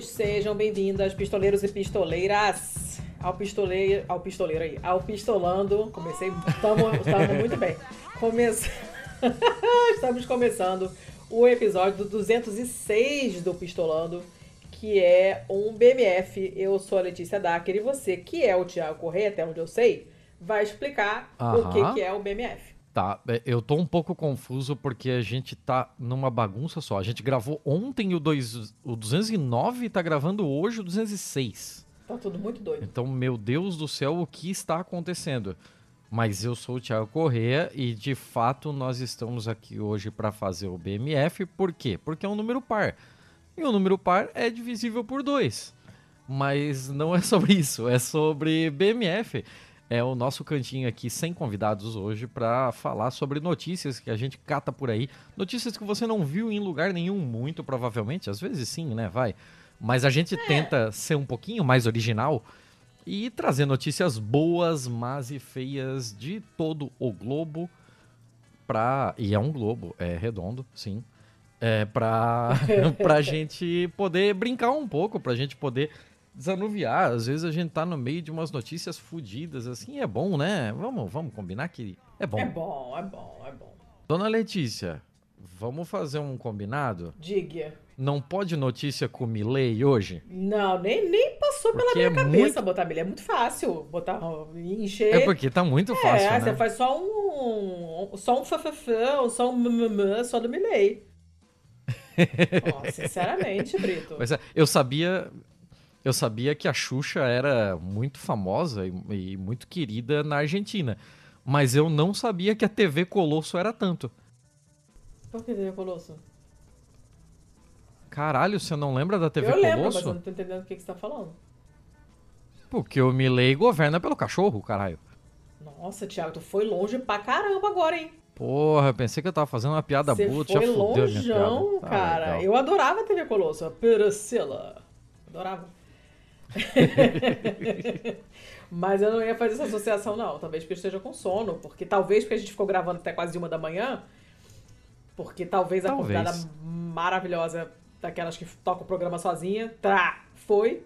sejam bem-vindas, pistoleiros e pistoleiras, ao pistoleiro, ao pistoleiro aí, ao pistolando. Comecei, estamos muito bem. Comece... estamos começando o episódio do 206 do Pistolando, que é um BMF. Eu sou a Letícia Dacker e você, que é o Tiago Correia, até onde eu sei, vai explicar o que, que é o BMF. Tá, é, eu tô um pouco confuso porque a gente tá numa bagunça só. A gente gravou ontem o, dois, o 209 e tá gravando hoje o 206. Tá tudo muito doido. Então, meu Deus do céu, o que está acontecendo? Mas eu sou o Thiago Corrêa e de fato nós estamos aqui hoje para fazer o BMF. Por quê? Porque é um número par. E o número par é divisível por 2. Mas não é sobre isso, é sobre BMF é o nosso cantinho aqui sem convidados hoje para falar sobre notícias que a gente cata por aí. Notícias que você não viu em lugar nenhum, muito provavelmente. Às vezes sim, né? Vai. Mas a gente é. tenta ser um pouquinho mais original e trazer notícias boas, más e feias de todo o globo pra. E é um globo, é redondo, sim. É pra, pra gente poder brincar um pouco, pra gente poder desanuviar. Às vezes a gente tá no meio de umas notícias fodidas, assim, é bom, né? Vamos, vamos combinar que é bom. É bom, é bom, é bom. Dona Letícia, vamos fazer um combinado? Diga. Não pode notícia com Milley hoje? Não, nem, nem passou porque pela minha é cabeça muito... botar Milley. É muito fácil botar, encher. É porque tá muito fácil, é, né? você faz só um, só um fafafã, só um só do Milley. oh, sinceramente, Brito. Mas é, eu sabia, eu sabia que a Xuxa era muito famosa e, e, muito querida na Argentina. Mas eu não sabia que a TV Colosso era tanto. Por que TV Colosso? Caralho, você não lembra da TV eu Colosso? Eu lembro, mas eu não tô entendendo o que, que você tá falando. Porque o Milley governa pelo cachorro, caralho. Nossa, Thiago, tu foi longe pra caramba agora, hein? Porra, eu pensei que eu tava fazendo uma piada Você boa, já fudeu longeão, piada. cara. Eu adorava a TV Colosso, a Priscila. Adorava. Mas eu não ia fazer essa associação, não. Talvez porque eu esteja com sono. Porque talvez porque a gente ficou gravando até quase uma da manhã. Porque talvez a talvez. convidada maravilhosa, daquelas que toca o programa sozinha, tá, foi.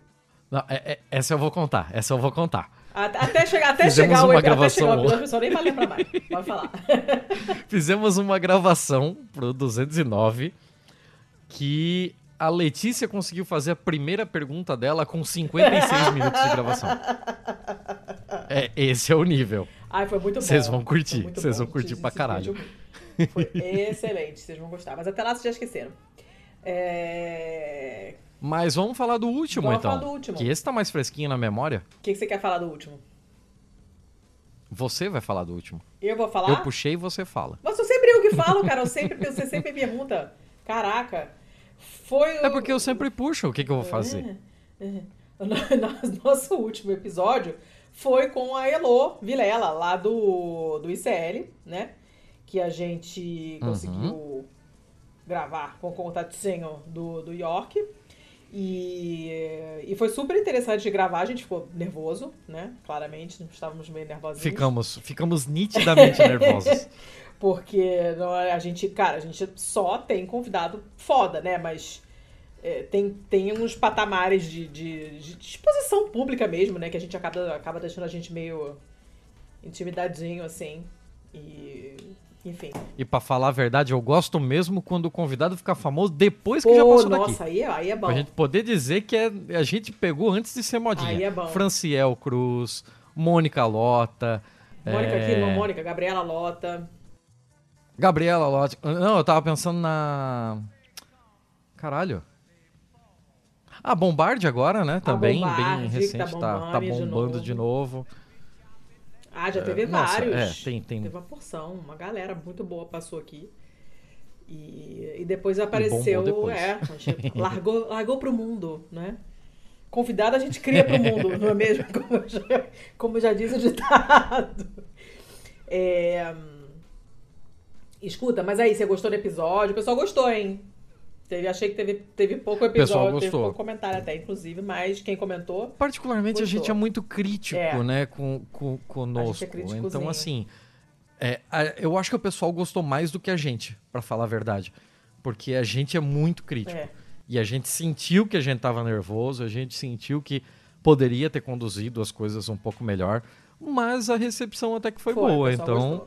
Não, é, é, essa eu vou contar. Essa eu vou contar. Até chegar, até chegar uma o gravação. Até chegar o pessoal nem vai lembrar mais. Pode falar. Fizemos uma gravação pro 209 que a Letícia conseguiu fazer a primeira pergunta dela com 56 minutos de gravação. É, esse é o nível. Ai, foi muito bom. Vocês vão curtir, vocês vão curtir pra caralho. Foi excelente, vocês vão gostar. Mas até lá vocês já esqueceram. É... Mas vamos falar do último, vamos então. Falar do último. Que esse tá mais fresquinho na memória. O que, que você quer falar do último? Você vai falar do último. Eu vou falar? Eu puxei e você fala. Mas eu sempre eu que falo, cara. Eu sempre, você sempre pergunta. Caraca. Foi. É porque eu sempre puxo, o que, que eu vou fazer? É, é. Nosso último episódio foi com a Elo Vilela, lá do, do ICL, né? Que a gente uhum. conseguiu gravar com o contatinho do, do York. E, e foi super interessante de gravar, a gente ficou nervoso, né? Claramente, estávamos meio nervosinhos. Ficamos, ficamos nitidamente nervosos. Porque a gente, cara, a gente só tem convidado foda, né? Mas é, tem, tem uns patamares de, de, de, exposição pública mesmo, né? Que a gente acaba, acaba deixando a gente meio intimidadinho, assim. E. Enfim. E para falar a verdade, eu gosto mesmo quando o convidado fica famoso depois que Pô, já passou nossa, daqui. aí, é, aí é bom. Pra gente poder dizer que é, a gente pegou antes de ser modinha. Aí é bom. Franciel Cruz, Mônica Lota. Mônica é... aqui, não, Mônica, Gabriela Lota. Gabriela Lott. Não, eu tava pensando na. Caralho. A Bombard agora, né? Também, Bombard, bem recente. Tá, tá, tá bombando de novo. De novo. Ah, já teve é, vários. Nossa, é, tem, tem... Teve uma porção. Uma galera muito boa passou aqui. E, e depois apareceu. Depois. É, largou, largou pro mundo, né? Convidado a gente cria pro mundo, não é mesmo? Como já, como já diz o ditado. É. Escuta, mas aí, você gostou do episódio? O pessoal gostou, hein? Teve, achei que teve, teve pouco episódio, teve pouco comentário até, inclusive, mas quem comentou. Particularmente, gostou. a gente é muito crítico, é. né, com, com, conosco. É então, assim, é, eu acho que o pessoal gostou mais do que a gente, para falar a verdade. Porque a gente é muito crítico. É. E a gente sentiu que a gente estava nervoso, a gente sentiu que poderia ter conduzido as coisas um pouco melhor, mas a recepção até que foi, foi boa, então.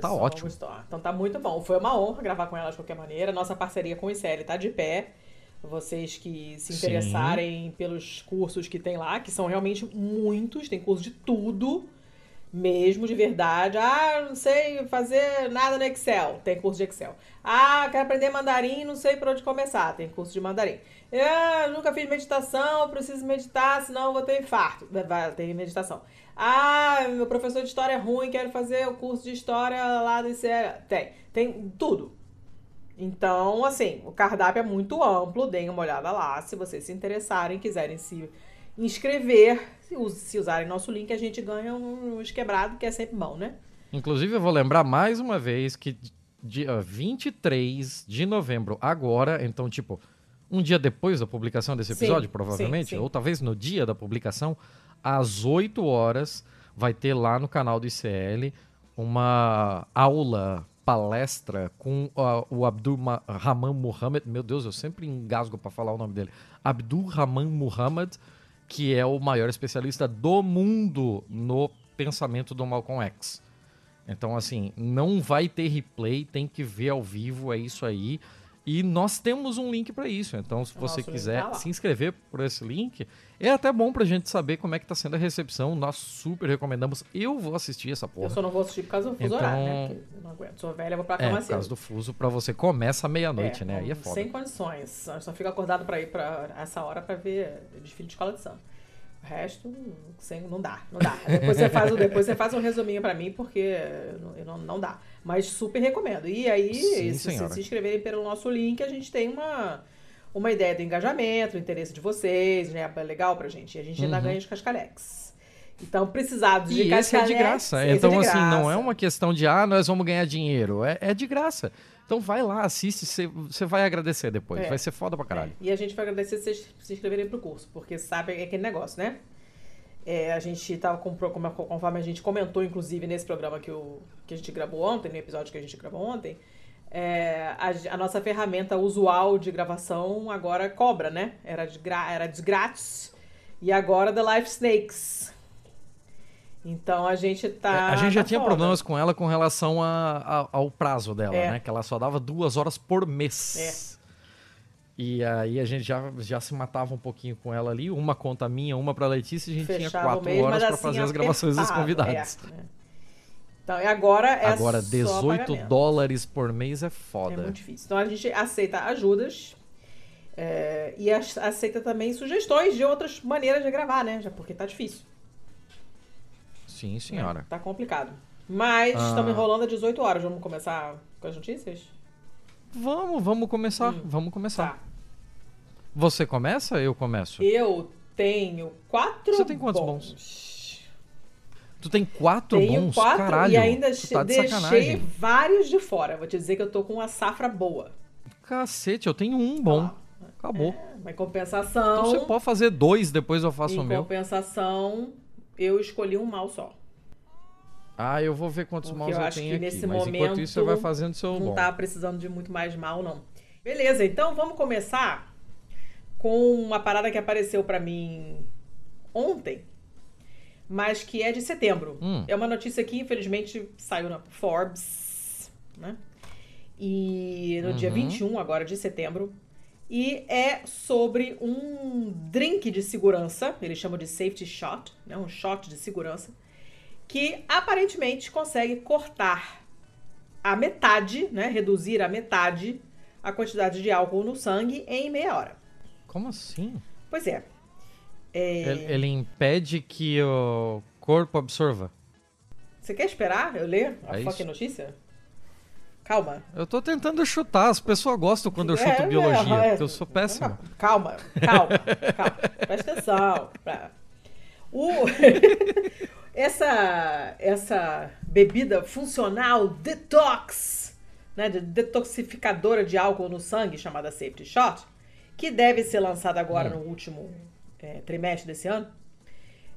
Tá ótimo. Gostou. Então tá muito bom. Foi uma honra gravar com ela de qualquer maneira. Nossa parceria com o ICL tá de pé. Vocês que se interessarem Sim. pelos cursos que tem lá, que são realmente muitos, tem curso de tudo mesmo de verdade. Ah, não sei fazer nada no Excel. Tem curso de Excel. Ah, quero aprender mandarim, não sei por onde começar. Tem curso de mandarim. Ah, nunca fiz meditação, preciso meditar, senão vou ter infarto. Vai ter meditação. Ah, meu professor de história é ruim, quero fazer o curso de história lá do ICE. Tem, tem tudo. Então, assim, o cardápio é muito amplo, deem uma olhada lá, se vocês se interessarem, quiserem se inscrever, se usarem nosso link, a gente ganha uns quebrados, que é sempre bom, né? Inclusive, eu vou lembrar mais uma vez que dia 23 de novembro, agora, então, tipo, um dia depois da publicação desse episódio, sim, provavelmente, sim, sim. ou talvez no dia da publicação, às 8 horas, vai ter lá no canal do ICL uma aula, palestra com uh, o Abdul Rahman Muhammad. Meu Deus, eu sempre engasgo para falar o nome dele. Abdul Rahman Muhammad que é o maior especialista do mundo no pensamento do Malcolm X. Então, assim, não vai ter replay, tem que ver ao vivo, é isso aí. E nós temos um link para isso. Então, se você quiser tá se inscrever por esse link, é até bom pra gente saber como é que tá sendo a recepção. Nós super recomendamos. Eu vou assistir essa porra. Eu só não vou assistir por causa do fuso então, horário, né? Porque eu não aguento. Sou velha, vou pra cama é, por causa do fuso, pra você começa meia-noite, é, né? Aí é foda. Sem condições. Eu só fico acordado pra ir pra essa hora pra ver desfile de escola de samba. O resto, sem, não dá, não dá. Depois você faz, depois você faz um resuminho para mim, porque não, não dá. Mas super recomendo. E aí, Sim, se vocês se inscreverem pelo nosso link, a gente tem uma, uma ideia do engajamento, do interesse de vocês, né? É legal pra gente. E a gente uhum. ainda ganha os cascalex. Então, precisados de e esse é de graça. Então, é de assim, graça. não é uma questão de, ah, nós vamos ganhar dinheiro. É, é de graça. Então vai lá, assiste, você vai agradecer depois. É. Vai ser foda pra caralho. É. E a gente vai agradecer se vocês se inscreverem pro curso, porque sabe é aquele negócio, né? É, a gente tava com, conforme a gente comentou, inclusive, nesse programa que, o, que a gente gravou ontem, no episódio que a gente gravou ontem, é, a, a, nossa ferramenta usual de gravação agora cobra, né? Era de, era de grátis. E agora The Life Snakes. Então a gente tá. É, a gente já tá tinha foda. problemas com ela com relação a, a, ao prazo dela, é. né? Que ela só dava duas horas por mês. É. E aí a gente já, já se matava um pouquinho com ela ali, uma conta minha, uma pra Letícia, e a gente Fechava tinha quatro mês, horas para assim, fazer as gravações dos convidados. É? Então, e agora é Agora, 18 dólares por mês é foda. É muito difícil. Então a gente aceita ajudas é, e aceita também sugestões de outras maneiras de gravar, né? Já porque tá difícil. Sim, senhora. É, tá complicado. Mas ah. estamos enrolando às 18 horas. Vamos começar com as notícias? Vamos, vamos começar. Hum. Vamos começar. Tá. Você começa eu começo? Eu tenho quatro Você tem quantos bons? bons? Tu tem quatro tenho bons? quatro Caralho, e ainda tá de deixei sacanagem. vários de fora. Vou te dizer que eu tô com uma safra boa. Cacete, eu tenho um bom. Ah, Acabou. É, mas compensação... Então você pode fazer dois, depois eu faço o meu. Compensação, eu escolhi um mal só. Ah, eu vou ver quantos Porque maus eu, eu acho tenho que aqui. Nesse mas momento, enquanto isso, você vai fazendo seu não bom. tá precisando de muito mais mal, não. Beleza, então vamos começar com uma parada que apareceu para mim ontem, mas que é de setembro. Hum. É uma notícia que, infelizmente, saiu na Forbes, né? E no uhum. dia 21, agora de setembro, e é sobre um drink de segurança, eles chamam de safety shot, né, um shot de segurança, que aparentemente consegue cortar a metade, né, reduzir a metade a quantidade de álcool no sangue em meia hora. Como assim? Pois é. é... Ele, ele, impede que o corpo absorva. Você quer esperar eu ler a é fucking notícia? Calma. Eu tô tentando chutar. As pessoas gostam quando eu chuto é, biologia, é, porque eu sou péssimo. Calma, calma, calma. Presta atenção. O... essa, essa bebida funcional detox, né, de detoxificadora de álcool no sangue, chamada Safety Shot, que deve ser lançada agora hum. no último é, trimestre desse ano,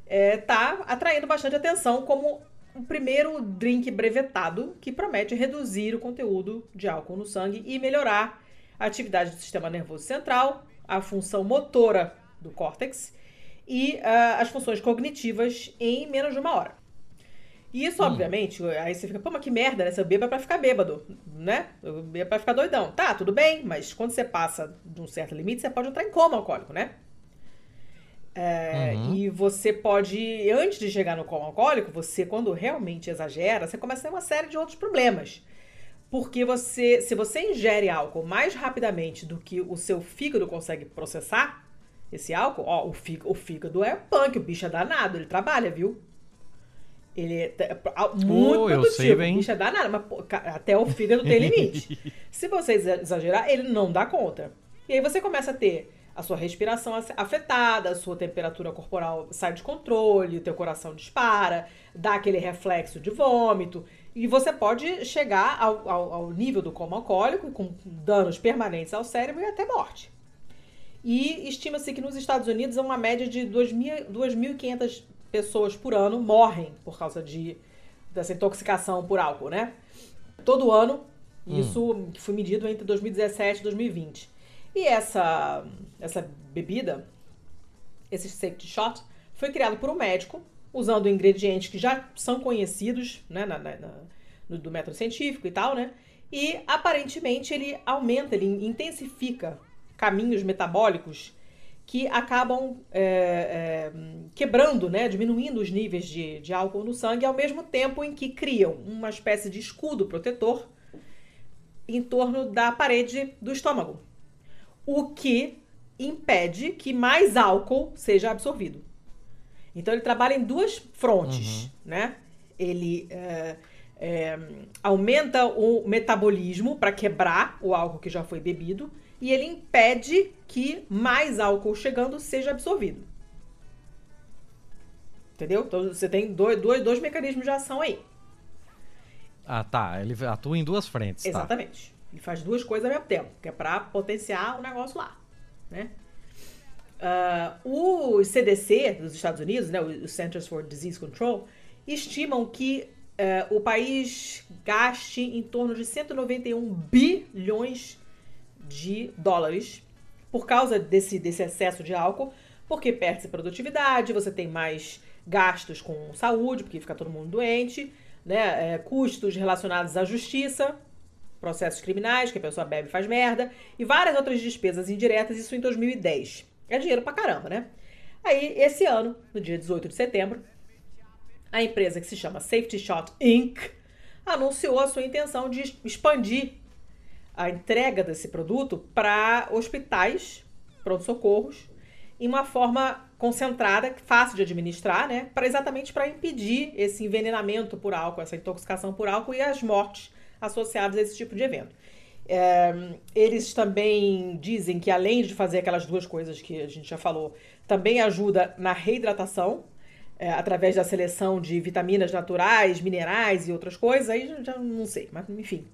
está é, atraindo bastante atenção como um primeiro drink brevetado que promete reduzir o conteúdo de álcool no sangue e melhorar a atividade do sistema nervoso central, a função motora do córtex e uh, as funções cognitivas em menos de uma hora. E isso, hum. obviamente, aí você fica, pô, mas que merda, né? Você beba pra ficar bêbado, né? Beba pra ficar doidão. Tá, tudo bem, mas quando você passa de um certo limite, você pode entrar em coma alcoólico, né? É, uhum. E você pode, antes de chegar no coma alcoólico, você, quando realmente exagera, você começa a ter uma série de outros problemas. Porque você, se você ingere álcool mais rapidamente do que o seu fígado consegue processar esse álcool, ó, o fígado, o fígado é punk, o bicho é danado, ele trabalha, viu? Ele é muito oh, produtivo, sei, o bicho é danado, mas pô, até o fígado tem limite. se você exagerar, ele não dá conta. E aí você começa a ter a sua respiração afetada, a sua temperatura corporal sai de controle, o teu coração dispara, dá aquele reflexo de vômito. E você pode chegar ao, ao, ao nível do coma alcoólico, com danos permanentes ao cérebro e até morte. E estima-se que nos Estados Unidos uma média de 2.500 pessoas por ano morrem por causa de, dessa intoxicação por álcool, né? Todo ano, hum. isso foi medido entre 2017 e 2020. E essa, essa bebida, esse safety shot, foi criado por um médico, usando ingredientes que já são conhecidos né, na, na, no, do método científico e tal, né? E aparentemente ele aumenta, ele intensifica caminhos metabólicos que acabam é, é, quebrando, né, diminuindo os níveis de, de álcool no sangue, ao mesmo tempo em que criam uma espécie de escudo protetor em torno da parede do estômago o que impede que mais álcool seja absorvido. Então ele trabalha em duas frontes, uhum. né? Ele é, é, aumenta o metabolismo para quebrar o álcool que já foi bebido e ele impede que mais álcool chegando seja absorvido. Entendeu? Então você tem dois, dois, dois mecanismos de ação aí. Ah, tá. Ele atua em duas frentes. Tá. Exatamente. Tá. Ele faz duas coisas ao mesmo tempo, que é para potenciar o negócio lá, né? Uh, o CDC dos Estados Unidos, né, o Centers for Disease Control, estimam que uh, o país gaste em torno de 191 bilhões de dólares por causa desse, desse excesso de álcool, porque perde-se produtividade, você tem mais gastos com saúde, porque fica todo mundo doente, né, é, custos relacionados à justiça, processos criminais, que a pessoa bebe e faz merda, e várias outras despesas indiretas, isso em 2010. É dinheiro pra caramba, né? Aí, esse ano, no dia 18 de setembro, a empresa que se chama Safety Shot Inc. anunciou a sua intenção de expandir a entrega desse produto para hospitais, pronto-socorros, em uma forma concentrada, fácil de administrar, né? Para exatamente para impedir esse envenenamento por álcool, essa intoxicação por álcool e as mortes associados a esse tipo de evento. É, eles também dizem que, além de fazer aquelas duas coisas que a gente já falou, também ajuda na reidratação, é, através da seleção de vitaminas naturais, minerais e outras coisas, aí já não sei, mas enfim.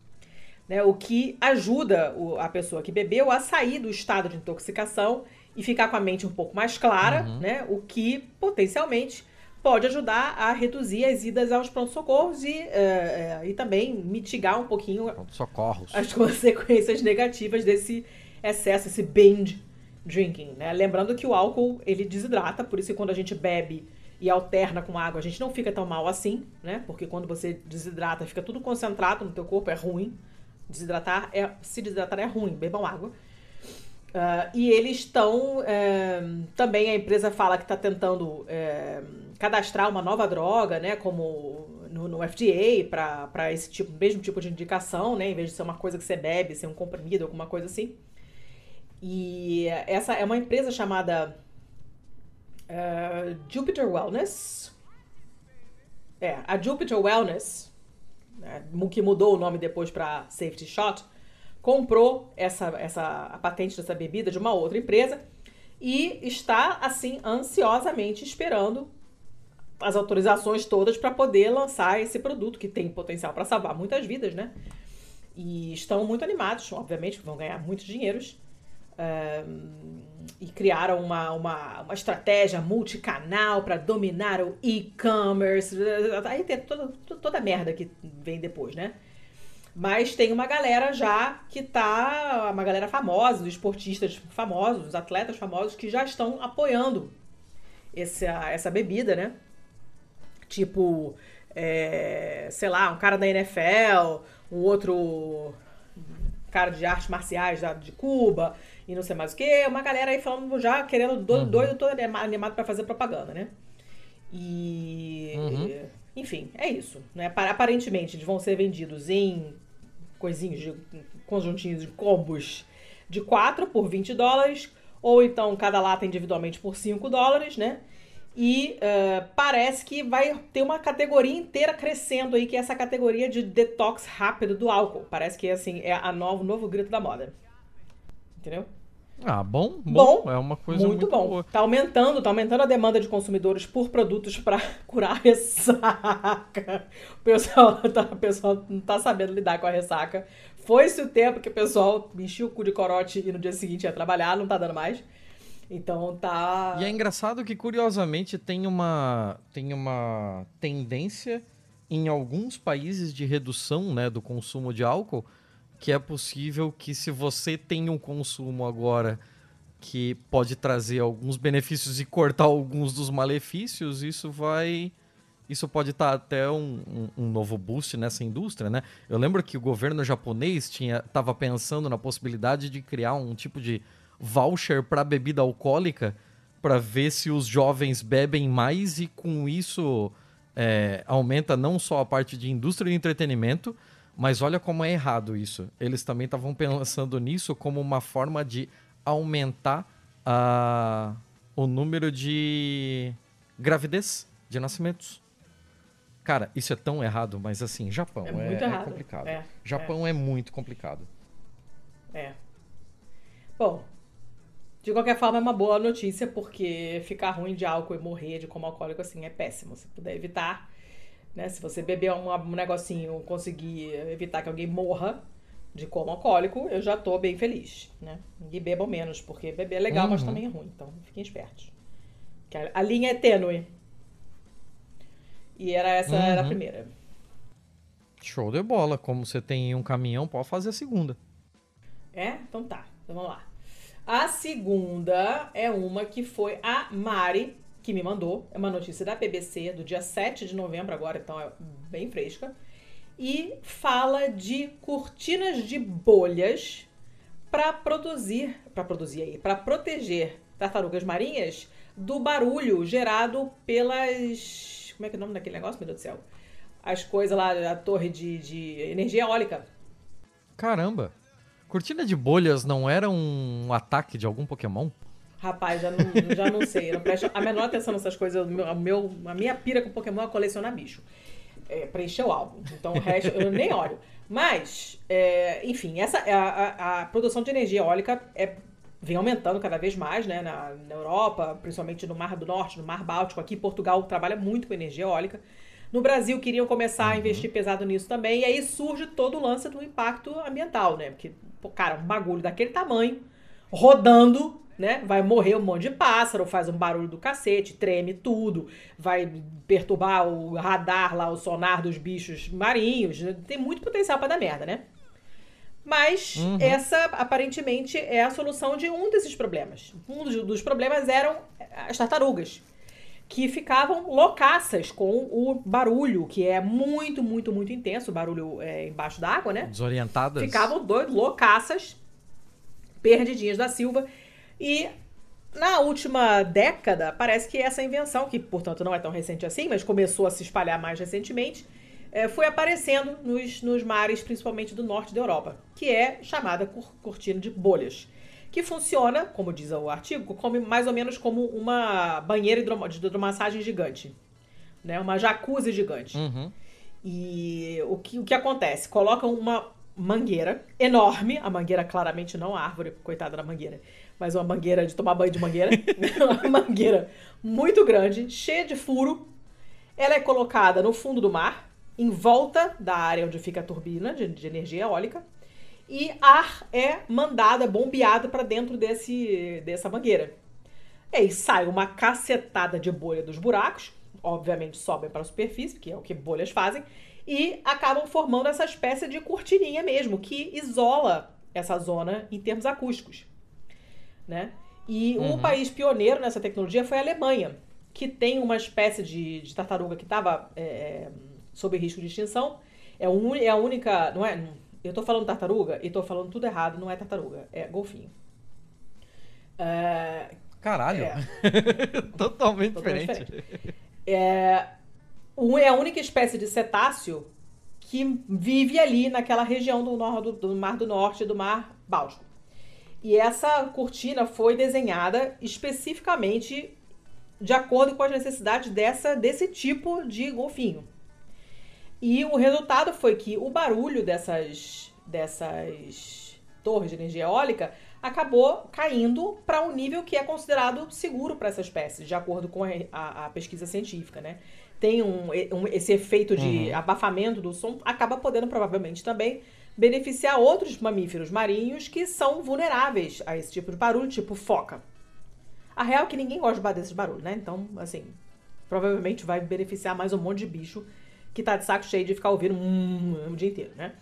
Né, o que ajuda o, a pessoa que bebeu a sair do estado de intoxicação e ficar com a mente um pouco mais clara, uhum. né, o que potencialmente pode ajudar a reduzir as idas aos pronto-socorros e, uh, e também mitigar um pouquinho socorros. as consequências negativas desse excesso, esse binge drinking. Né? Lembrando que o álcool ele desidrata, por isso que quando a gente bebe e alterna com água, a gente não fica tão mal assim, né? Porque quando você desidrata, fica tudo concentrado no teu corpo, é ruim. Desidratar é, se desidratar é ruim, bebam água. Uh, e eles estão. É, também a empresa fala que está tentando é, cadastrar uma nova droga, né? Como no, no FDA, para esse tipo, mesmo tipo de indicação, né? Em vez de ser uma coisa que você bebe, ser um comprimido, alguma coisa assim. E essa é uma empresa chamada uh, Jupiter Wellness. É, a Jupiter Wellness, né, que mudou o nome depois para Safety Shot comprou essa, essa, a patente dessa bebida de uma outra empresa e está, assim, ansiosamente esperando as autorizações todas para poder lançar esse produto que tem potencial para salvar muitas vidas, né? E estão muito animados, obviamente, vão ganhar muitos dinheiros. E criaram uma, uma, uma estratégia multicanal para dominar o e-commerce. Aí tem toda, toda a merda que vem depois, né? Mas tem uma galera já que tá. Uma galera famosa, os esportistas famosos, os atletas famosos que já estão apoiando essa, essa bebida, né? Tipo, é, sei lá, um cara da NFL, um outro cara de artes marciais de Cuba e não sei mais o que. Uma galera aí falando já, querendo doido, uhum. doido todo animado para fazer propaganda, né? E. Uhum. Enfim, é isso. Né? Aparentemente, eles vão ser vendidos em coisinhos, de, conjuntinhos de combos de 4 por 20 dólares, ou então cada lata individualmente por 5 dólares, né? E uh, parece que vai ter uma categoria inteira crescendo aí, que é essa categoria de detox rápido do álcool. Parece que assim, é a novo, novo grito da moda. Entendeu? Ah, bom, bom, bom, é uma coisa muito, muito bom. Boa. Tá aumentando, tá aumentando a demanda de consumidores por produtos para curar ressaca. O pessoal, tá, o pessoal não tá sabendo lidar com a ressaca. Foi-se o tempo que o pessoal enchia o cu de corote e no dia seguinte ia trabalhar, não tá dando mais. Então tá. E é engraçado que curiosamente tem uma tem uma tendência em alguns países de redução, né, do consumo de álcool que é possível que se você tem um consumo agora que pode trazer alguns benefícios e cortar alguns dos malefícios, isso vai isso pode estar até um, um, um, novo boost nessa indústria, né? Eu lembro que o governo japonês tinha estava pensando na possibilidade de criar um tipo de voucher para bebida alcoólica para ver se os jovens bebem mais e com isso é, aumenta não só a parte de indústria de entretenimento, mas olha como é errado isso. Eles também estavam pensando nisso como uma forma de aumentar uh, o número de gravidez, de nascimentos. Cara, isso é tão errado, mas assim, Japão é, é, é complicado. Japão é. é muito complicado. É. Bom, de qualquer forma é uma boa notícia, porque ficar ruim de álcool e morrer de como alcoólico assim é péssimo. Se puder evitar, né? Se você beber um, um negocinho, conseguir evitar que alguém morra de coma alcoólico, eu já tô bem feliz, né? E bebam menos, porque beber é legal, uhum. mas também é ruim. Então, fiquem espertos. A, a linha é tênue. E era essa uhum. era a primeira. Show de bola. Como você tem um caminhão, pode fazer a segunda. É? Então tá. Então vamos lá. A segunda é uma que foi a Mari que me mandou. É uma notícia da BBC do dia 7 de novembro, agora, então é bem fresca. E fala de cortinas de bolhas para produzir, para produzir aí, para proteger tartarugas marinhas do barulho gerado pelas. Como é que é o nome daquele negócio, meu Deus do céu? As coisas lá, a torre de, de energia eólica. Caramba! Cortina de bolhas não era um ataque de algum Pokémon? Rapaz, já não, já não sei. Não presto a menor atenção nessas coisas. A, meu, a minha pira com Pokémon é colecionar bicho. É, preencher o álbum. Então o resto eu nem olho. Mas, é, enfim, essa, a, a, a, produção de energia eólica é, vem aumentando cada vez mais né, na, na Europa, principalmente no Mar do Norte, no Mar Báltico. Aqui Portugal trabalha muito com energia eólica. No Brasil queriam começar a uhum. investir pesado nisso também. E aí surge todo o lance do impacto ambiental, né? Porque, cara, um bagulho daquele tamanho, rodando né? Vai morrer um monte de pássaro, faz um barulho do cacete, treme tudo, vai perturbar o radar lá, o sonar dos bichos marinhos. Né? Tem muito potencial para dar merda, né? Mas uhum. essa, aparentemente, é a solução de um desses problemas. Um dos problemas eram as tartarugas, que ficavam loucaças com o barulho, que é muito, muito, muito intenso, o barulho é, embaixo d'água, né? Desorientadas. Ficavam doido, loucaças, perdidinhas da Silva. E na última década, parece que essa invenção, que portanto não é tão recente assim, mas começou a se espalhar mais recentemente, é, foi aparecendo nos, nos mares, principalmente do norte da Europa, que é chamada cortina de bolhas. Que funciona, como diz o artigo, como, mais ou menos como uma banheira de hidromassagem gigante. Né? Uma jacuzzi gigante. Uhum. E o que, o que acontece? Colocam uma mangueira enorme, a mangueira claramente não a árvore, coitada da mangueira, mas uma mangueira de tomar banho de mangueira, uma mangueira muito grande, cheia de furo. Ela é colocada no fundo do mar, em volta da área onde fica a turbina de, de energia eólica, e ar é mandado, é bombeado para dentro desse, dessa mangueira. E aí sai uma cacetada de bolha dos buracos, obviamente sobem para a superfície, que é o que bolhas fazem, e acabam formando essa espécie de cortininha mesmo, que isola essa zona em termos acústicos. Né? E uhum. um país pioneiro nessa tecnologia foi a Alemanha, que tem uma espécie de, de tartaruga que estava é, é, sob risco de extinção. É, un, é a única. Não é, eu estou falando tartaruga e estou falando tudo errado, não é tartaruga, é golfinho. É, Caralho! É. Totalmente, Totalmente diferente. diferente. É, é a única espécie de cetáceo que vive ali naquela região do, do, do Mar do Norte e do Mar Báltico. E essa cortina foi desenhada especificamente de acordo com as necessidades dessa, desse tipo de golfinho. E o resultado foi que o barulho dessas, dessas torres de energia eólica acabou caindo para um nível que é considerado seguro para essa espécie, de acordo com a, a, pesquisa científica, né? Tem um, um esse efeito de uhum. abafamento do som, acaba podendo provavelmente também beneficiar outros mamíferos marinhos que são vulneráveis a esse tipo de barulho, tipo foca. A real é que ninguém gosta de desses barulhos, né? Então, assim, provavelmente vai beneficiar mais um monte de bicho que tá de saco cheio de ficar ouvindo hum, o dia inteiro, né?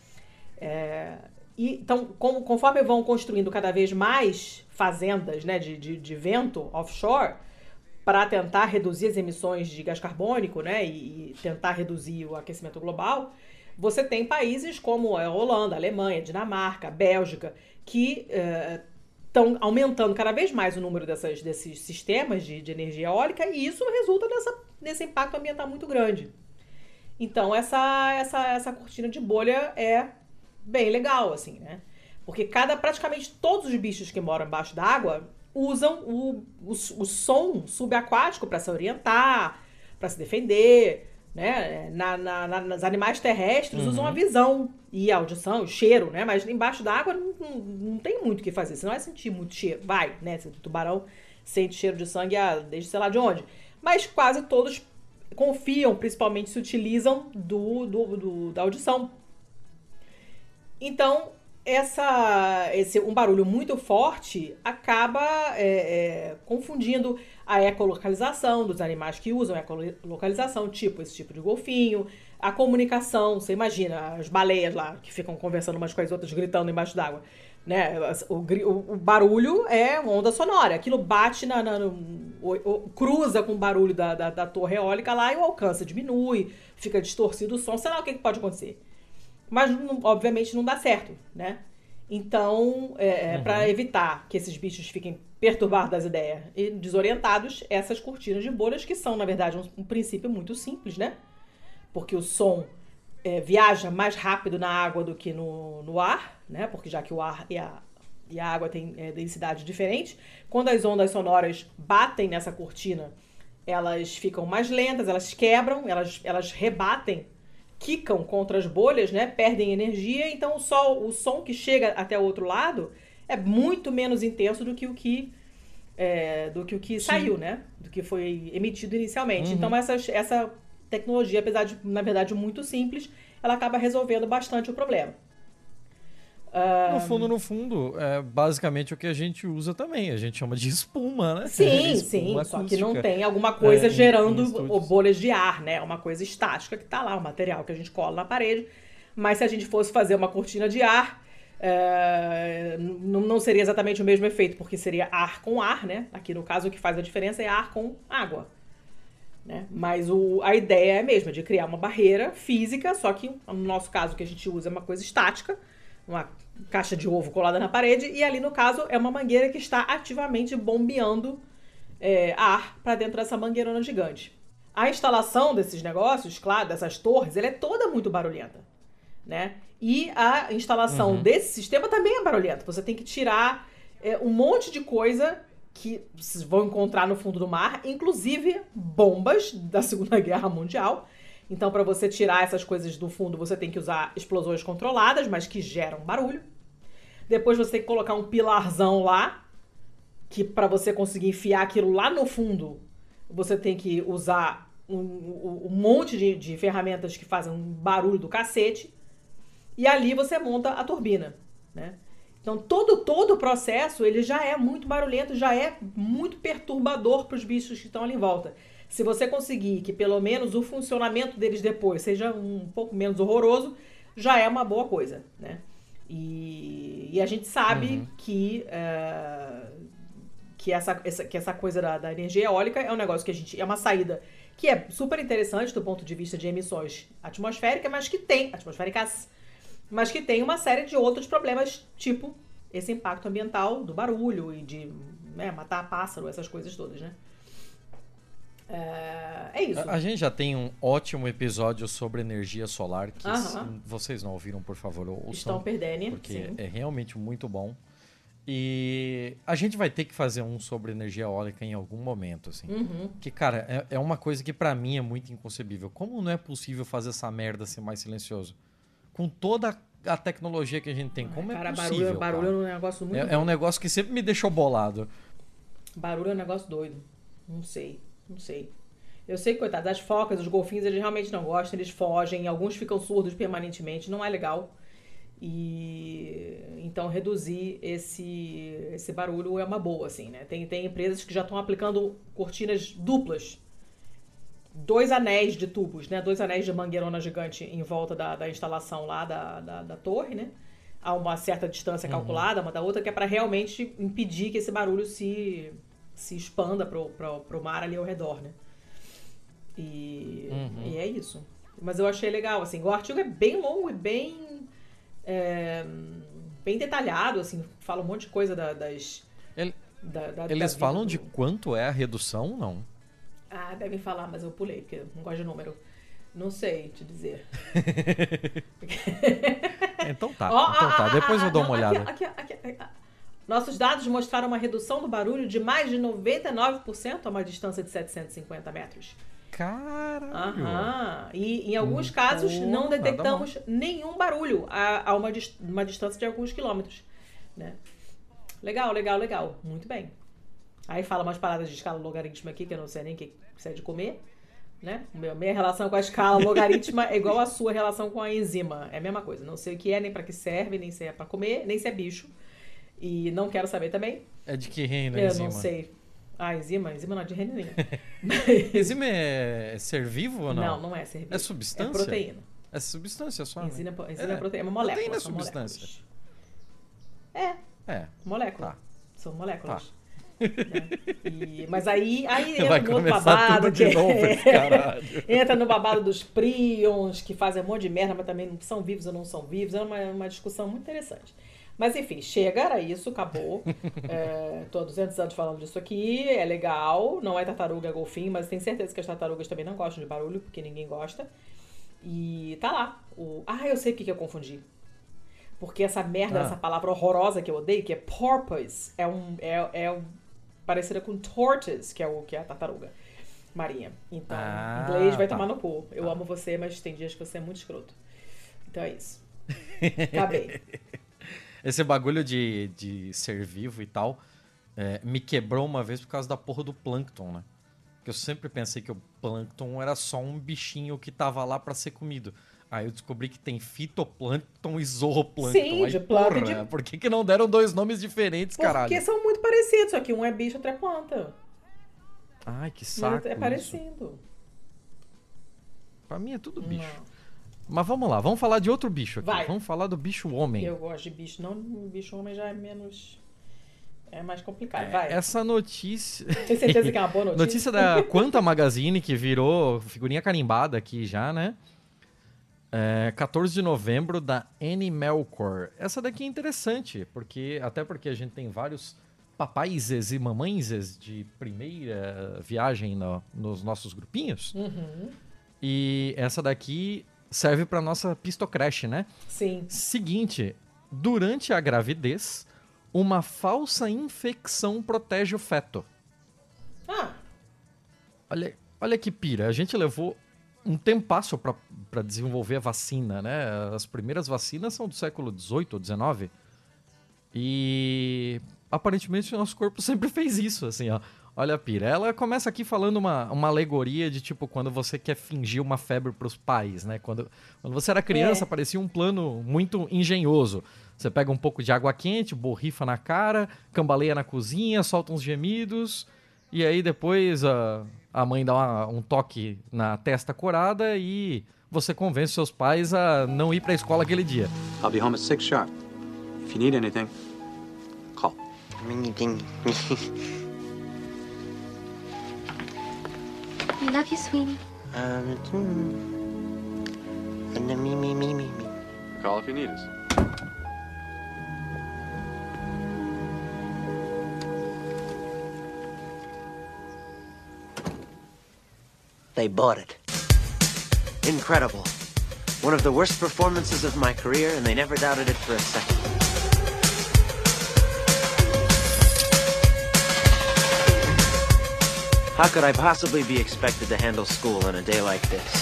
É, e, então, conforme vão construindo cada vez mais fazendas né, de, de, de vento offshore, para tentar reduzir as emissões de gás carbônico né, e, e, tentar reduzir o aquecimento global, você tem países como a Holanda, a Alemanha, a Dinamarca, a Bélgica, que estão uh, aumentando cada vez mais o número dessas, desses sistemas de, de energia eólica e isso resulta nessa, nesse impacto ambiental muito grande. Então, essa, essa, essa cortina de bolha é bem legal, assim, né? Porque cada, praticamente todos os bichos que moram embaixo d'água usam o, o, o som subaquático para se orientar, para se defender, né? Na, na, na, nos animais terrestres uhum. usam a visão e a audição, o cheiro, né? Mas embaixo d'água não, não, não, tem muito o que fazer. Você não vai sentir muito cheiro. Vai, né? O tubarão sente cheiro de sangue ah, desde sei lá de onde. Mas quase todos confiam, principalmente se utilizam do, do, do da audição então, essa, esse, um barulho muito forte acaba é, é, confundindo a ecolocalização dos animais que usam ecolocalização, tipo esse tipo de golfinho, a comunicação, você imagina as baleias lá que ficam conversando umas com as outras, gritando embaixo d'água. Né? O, o, o, barulho é onda sonora, aquilo bate na. na no, o, cruza com o barulho da, da, da torre eólica lá e o alcance diminui, fica distorcido o som, sei lá o que, que pode acontecer. Mas, obviamente, não dá certo, né? Então, é, é uhum. para evitar que esses bichos fiquem perturbados das ideias e desorientados, essas cortinas de bolhas, que são, na verdade, um, um princípio muito simples, né? Porque o som é, viaja mais rápido na água do que no, no ar, né? Porque já que o ar e a, e a água têm é, densidade diferente, quando as ondas sonoras batem nessa cortina, elas ficam mais lentas, elas quebram, elas, elas rebatem quicam contra as bolhas, né? Perdem energia, então o, sol, o som que chega até o outro lado é muito menos intenso do que o que é, do que o que Sim. saiu, né? Do que foi emitido inicialmente. Uhum. Então essas, essa tecnologia, apesar de na verdade muito simples, ela acaba resolvendo bastante o problema. No fundo, no fundo, é basicamente o que a gente usa também. A gente chama de espuma, né? Sim, sim. Só que não tem alguma coisa é, gerando em, bolhas de ar, né? Uma coisa estática que está lá, o material que a gente cola na parede. Mas se a gente fosse fazer uma cortina de ar, é, não seria exatamente o mesmo efeito, porque seria ar com ar, né? Aqui no caso o que faz a diferença é ar com água. Né? Mas o, a ideia é a mesma, de criar uma barreira física, só que no nosso caso o que a gente usa é uma coisa estática uma caixa de ovo colada na parede, e ali no caso é uma mangueira que está ativamente bombeando é, ar para dentro dessa mangueirona gigante. A instalação desses negócios, claro, dessas torres, ela é toda muito barulhenta, né? E a instalação uhum. desse sistema também é barulhenta. Você tem que tirar é, um monte de coisa que vocês vão encontrar no fundo do mar, inclusive bombas da Segunda Guerra Mundial, então, para você tirar essas coisas do fundo, você tem que usar explosões controladas, mas que geram barulho. Depois você tem que colocar um pilarzão lá, que para você conseguir enfiar aquilo lá no fundo, você tem que usar um, um monte de, de ferramentas que fazem um barulho do cacete. E ali você monta a turbina, né? Então todo todo o processo ele já é muito barulhento, já é muito perturbador para os bichos que estão ali em volta. Se você conseguir que pelo menos o funcionamento deles depois seja um pouco menos horroroso, já é uma boa coisa, né? E, e a gente sabe uhum. que, uh, que, essa, essa, que essa coisa da, da energia eólica é um negócio que a gente. é uma saída que é super interessante do ponto de vista de emissões atmosféricas, mas que tem. atmosféricas, mas que tem uma série de outros problemas, tipo esse impacto ambiental do barulho e de né, matar pássaro, essas coisas todas, né? É, é isso. A, a, gente já tem um ótimo episódio sobre energia solar que vocês não ouviram, por favor, ouçam. Estão perdendo, porque sim. é realmente muito bom. E a gente vai ter que fazer um sobre energia eólica em algum momento, assim. Uhum. Que, cara, é, é uma coisa que para mim é muito inconcebível. Como não é possível fazer essa merda ser mais silencioso? Com toda a tecnologia que a gente tem, como é cara, é possível? Barulho, barulho é um negócio muito. É, é, um negócio que sempre me deixou bolado. Barulho é um negócio doido. Não sei. Não sei. Eu sei que, coitado, as focas, os golfinhos, eles realmente não gostam, eles fogem, alguns ficam surdos permanentemente, não é legal. E então reduzir esse, esse barulho é uma boa, assim, né? Tem, tem empresas que já estão aplicando cortinas duplas. Dois anéis de tubos, né? Dois anéis de mangueirona gigante em volta da, da instalação lá da, da, da torre, né? A uma certa distância uhum. calculada, uma da outra, que é para realmente impedir que esse barulho se se expanda pro, pro, pro mar ali ao redor, né? E, uhum. e é isso. Mas eu achei legal, assim, o artigo é bem longo e bem é, bem detalhado, assim, fala um monte de coisa da, das... Ele, da, da, eles falam de quanto é a redução, não? Ah, devem falar, mas eu pulei, porque eu não gosto de número. Não sei te dizer. então tá, oh, então tá. Depois eu dou uma olhada. Aqui, aqui, aqui, nossos dados mostraram uma redução do barulho de mais de 99% a uma distância de 750 metros. Caralho! Aham. E em alguns hum, casos pô, não detectamos nenhum barulho a, a uma, uma distância de alguns quilômetros. Né? Legal, legal, legal. Muito bem. Aí fala umas paradas de escala logarítmica aqui, que eu não sei nem o que é de comer. Né? Minha relação com a escala logarítmica é igual a sua relação com a enzima. É a mesma coisa. Não sei o que é, nem para que serve, nem se é para comer, nem se é bicho. E não quero saber também. É de que reino a enzima? Eu não sei. Ah, enzima? Enzima não é de reino nenhum. enzima é ser vivo ou não? Não, não é ser vivo. É substância? É proteína. É substância só, Enzima, né? enzima é, é proteína, é uma molécula. Proteína é substância. É. É. Molécula. Tá. São moléculas. Tá. É. E, mas aí, aí entra no outro babado. que, novo, entra no babado dos prions, que fazem um monte de merda, mas também são vivos ou não são vivos. É uma, uma discussão muito interessante. Mas enfim, chega, era isso, acabou. é, tô há 200 anos falando disso aqui, é legal. Não é tartaruga, é golfinho, mas tenho certeza que as tartarugas também não gostam de barulho, porque ninguém gosta. E tá lá. O... Ah, eu sei o que, que eu confundi. Porque essa merda, ah. essa palavra horrorosa que eu odeio, que é porpoise, é um. É, é parecida com tortoise, que é, o, que é a tartaruga marinha. Então, ah, inglês vai tá. tomar no cu. Eu tá. amo você, mas tem dias que você é muito escroto. Então é isso. Acabei. Esse bagulho de, de ser vivo e tal é, me quebrou uma vez por causa da porra do plâncton, né? Porque eu sempre pensei que o plâncton era só um bichinho que tava lá para ser comido. Aí eu descobri que tem fitoplâncton e zooplâncton. Sim, Aí, de porra, de... por que, que não deram dois nomes diferentes, Porque caralho? Porque são muito parecidos, só que um é bicho, outro é planta. Ai, que saco É parecido. Isso. Pra mim é tudo bicho. Não. Mas vamos lá, vamos falar de outro bicho aqui. Vai. Vamos falar do bicho homem. Eu gosto de bicho, não bicho homem já é menos. É mais complicado. É, Vai. Essa notícia. Tem certeza que é uma boa notícia? notícia da Quanta Magazine, que virou figurinha carimbada aqui já, né? É, 14 de novembro da Animalcore. Essa daqui é interessante, porque até porque a gente tem vários papaises e mamães de primeira viagem no, nos nossos grupinhos. Uhum. E essa daqui serve para nossa pistocrash, né? Sim. Seguinte, durante a gravidez, uma falsa infecção protege o feto. Ah. Olha, olha que pira. A gente levou um tempasso para desenvolver a vacina, né? As primeiras vacinas são do século XVIII ou XIX. E aparentemente o nosso corpo sempre fez isso, assim, ó. Olha a pira. Ela começa aqui falando uma, uma alegoria de tipo quando você quer fingir uma febre para os pais, né? Quando, quando você era criança, é. parecia um plano muito engenhoso. Você pega um pouco de água quente, borrifa na cara, cambaleia na cozinha, solta uns gemidos E aí depois a, a mãe dá uma, um toque na testa corada e você convence seus pais a não ir pra escola aquele dia. I'll be home at six sharp. If you need anything, call. We love you, sweetie. me, me, me, me, me. Call if you need us. They bought it. Incredible. One of the worst performances of my career, and they never doubted it for a second. How could I possibly be expected to handle school on a day like this?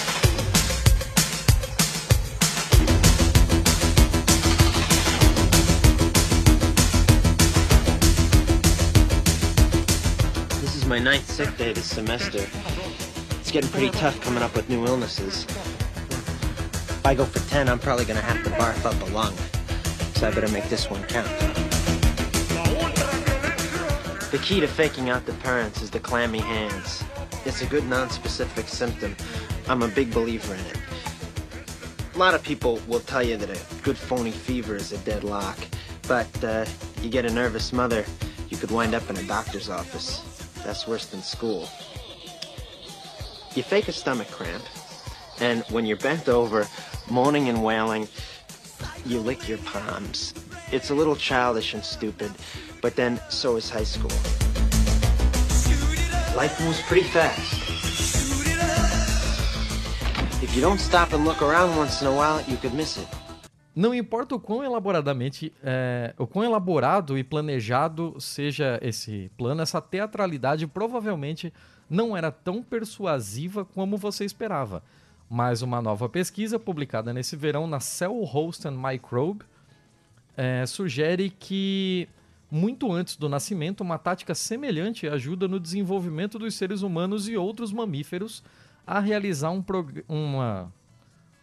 This is my ninth sick day this semester. It's getting pretty tough coming up with new illnesses. If I go for 10, I'm probably gonna have to barf up a lung. So I better make this one count. The key to faking out the parents is the clammy hands. It's a good non-specific symptom. I'm a big believer in it. A lot of people will tell you that a good phony fever is a deadlock, but uh, you get a nervous mother, you could wind up in a doctor's office. That's worse than school. You fake a stomach cramp, and when you're bent over, moaning and wailing, you lick your palms. It's a little childish and stupid, but then so is high school. Life moves pretty fast. If you don't stop and look around once in a while, you could miss it. Não importa o quão elaboradamente, é, o quão elaborado e planejado seja esse plano, essa teatralidade provavelmente não era tão persuasiva como você esperava. Mas uma nova pesquisa publicada nesse verão na Cell Host and Microbe é, sugere que muito antes do nascimento, uma tática semelhante ajuda no desenvolvimento dos seres humanos e outros mamíferos a realizar um uma,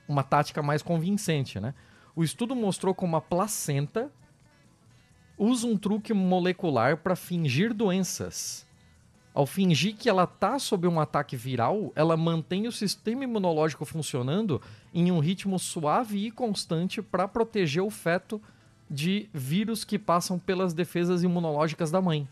uma tática mais convincente. Né? O estudo mostrou como a placenta usa um truque molecular para fingir doenças. Ao fingir que ela está sob um ataque viral, ela mantém o sistema imunológico funcionando em um ritmo suave e constante para proteger o feto de vírus que passam pelas defesas imunológicas da mãe.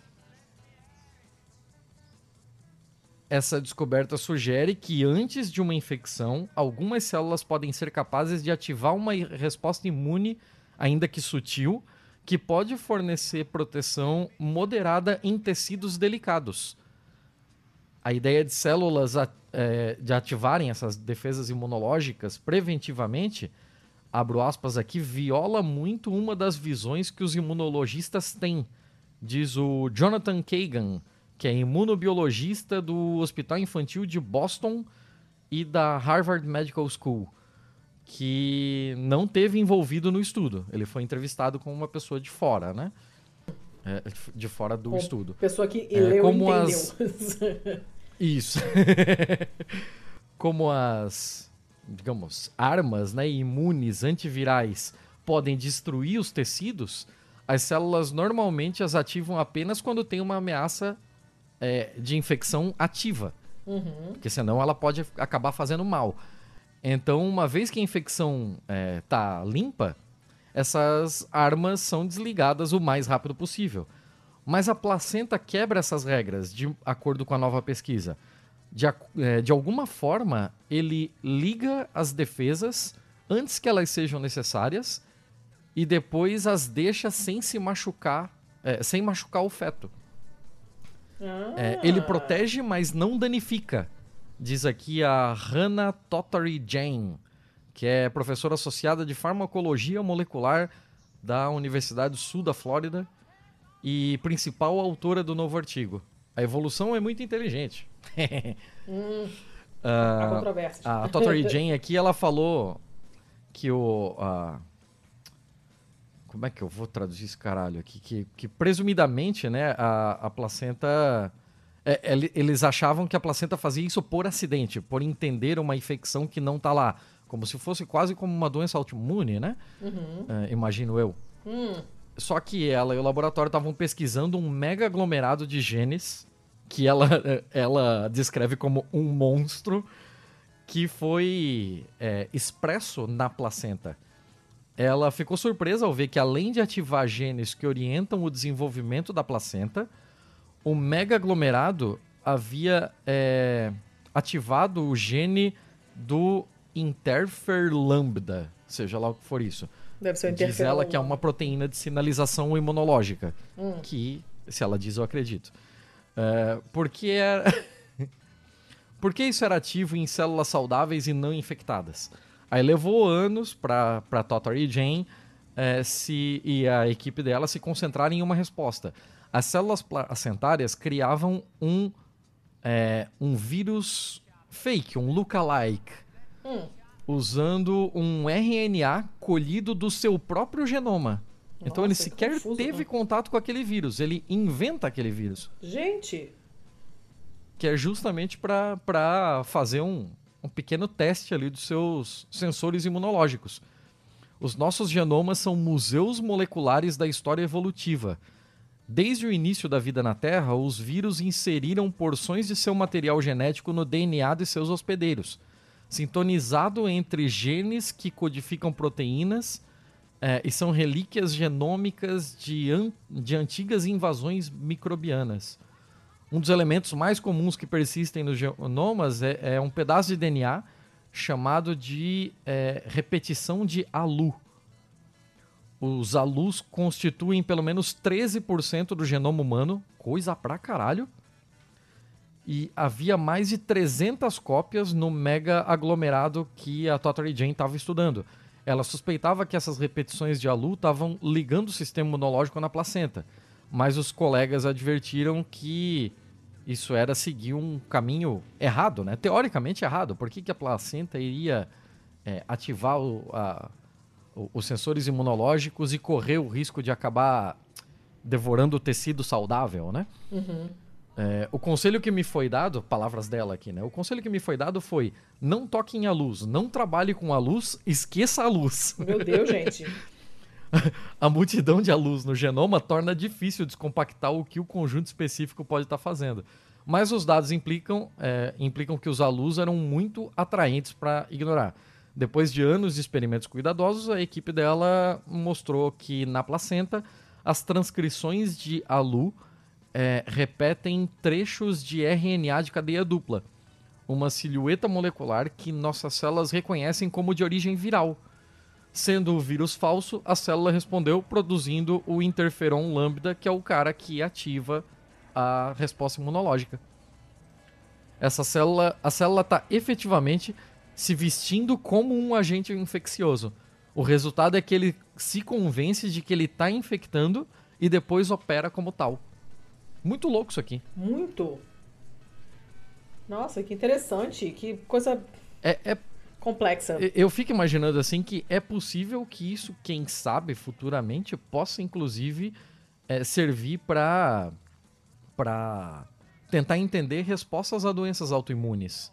Essa descoberta sugere que antes de uma infecção, algumas células podem ser capazes de ativar uma resposta imune, ainda que sutil, que pode fornecer proteção moderada em tecidos delicados. A ideia de células é, de ativarem essas defesas imunológicas preventivamente, abro aspas aqui, viola muito uma das visões que os imunologistas têm, diz o Jonathan Kagan, que é imunobiologista do Hospital Infantil de Boston e da Harvard Medical School, que não teve envolvido no estudo. Ele foi entrevistado como uma pessoa de fora, né? É, de fora do estudo. Pessoa que é, leu como entendeu. As... Isso. como as, digamos, armas né, imunes antivirais podem destruir os tecidos, as células normalmente as ativam apenas quando tem uma ameaça é, de infecção ativa. Uhum. Porque senão ela pode acabar fazendo mal. Então, uma vez que a infecção está é, limpa, essas armas são desligadas o mais rápido possível. Mas a placenta quebra essas regras, de acordo com a nova pesquisa. De, é, de alguma forma, ele liga as defesas antes que elas sejam necessárias e depois as deixa sem se machucar, é, sem machucar o feto. Ah. É, ele protege, mas não danifica. Diz aqui a Hannah Tottery Jane, que é professora associada de farmacologia molecular da Universidade do Sul da Flórida e principal autora do novo artigo. A evolução é muito inteligente. hum, uh, a controvérsia. A Tottery Jane aqui, ela falou que o... Uh, como é que eu vou traduzir esse caralho aqui? Que, que presumidamente, né, a, a placenta. É, é, eles achavam que a placenta fazia isso por acidente, por entender uma infecção que não está lá. Como se fosse quase como uma doença autoimune, né? Uhum. É, imagino eu. Hum. Só que ela e o laboratório estavam pesquisando um mega aglomerado de genes que ela, ela descreve como um monstro que foi é, expresso na placenta. Ela ficou surpresa ao ver que, além de ativar genes que orientam o desenvolvimento da placenta, o mega aglomerado havia é, ativado o gene do interfer lambda, seja lá o que for isso. Deve ser Diz ela que é uma proteína de sinalização imunológica. Hum. Que, se ela diz, eu acredito. É, porque era. Por que isso era ativo em células saudáveis e não infectadas? Aí levou anos para Totter e Jane é, se, e a equipe dela se concentrarem em uma resposta. As células placentárias criavam um, é, um vírus fake, um lookalike, Hum. usando um RNA colhido do seu próprio genoma. então ele Nossa, que sequer confuso, teve né? contato com aquele vírus, ele inventa aquele vírus Gente, que é justamente para fazer um, um pequeno teste ali dos seus sensores imunológicos. Os nossos genomas são museus moleculares da história evolutiva. Desde o início da vida na Terra, os vírus inseriram porções de seu material genético no DNA de seus hospedeiros, sintonizado entre genes que codificam proteínas eh, e são relíquias genômicas de, an- de antigas invasões microbianas. Um dos elementos mais comuns que persistem nos genomas é, é um pedaço de DNA chamado de é, repetição de ALU. Os ALUs constituem pelo menos 13% do genoma humano, coisa pra caralho. E havia mais de 300 cópias no mega aglomerado que a Tottery Jane estava estudando. Ela suspeitava que essas repetições de ALU estavam ligando o sistema imunológico na placenta, mas os colegas advertiram que isso era seguir um caminho errado, né? Teoricamente errado. Por que, que a placenta iria é, ativar o- a- o- os sensores imunológicos e correr o risco de acabar devorando o tecido saudável, né? É, o conselho que me foi dado, palavras dela aqui, né? O conselho que me foi dado foi: não toquem a luz, não trabalhe com a luz, esqueça a luz. meu Deus, gente. A multidão de alus no genoma torna difícil descompactar o que o conjunto específico pode estar fazendo. Mas os dados implicam, é, implicam que os alus eram muito atraentes para ignorar. Depois de anos de experimentos cuidadosos, a equipe dela mostrou que na placenta as transcrições de alu é, repetem trechos de RNA de cadeia dupla, uma silhueta molecular que nossas células reconhecem como de origem viral. Sendo o vírus falso, a célula respondeu produzindo o interferon lambda, que é o cara que ativa a resposta imunológica. Essa célula, a célula está efetivamente se vestindo como um agente infeccioso. O resultado é que ele se convence de que ele está infectando e depois opera como tal. Muito louco isso aqui. Muito. Nossa, que interessante. Que coisa É, é complexa. Eu- fico imaginando assim que é possível que isso, quem sabe, futuramente possa inclusive eh, servir para para tentar entender respostas a doenças autoimunes.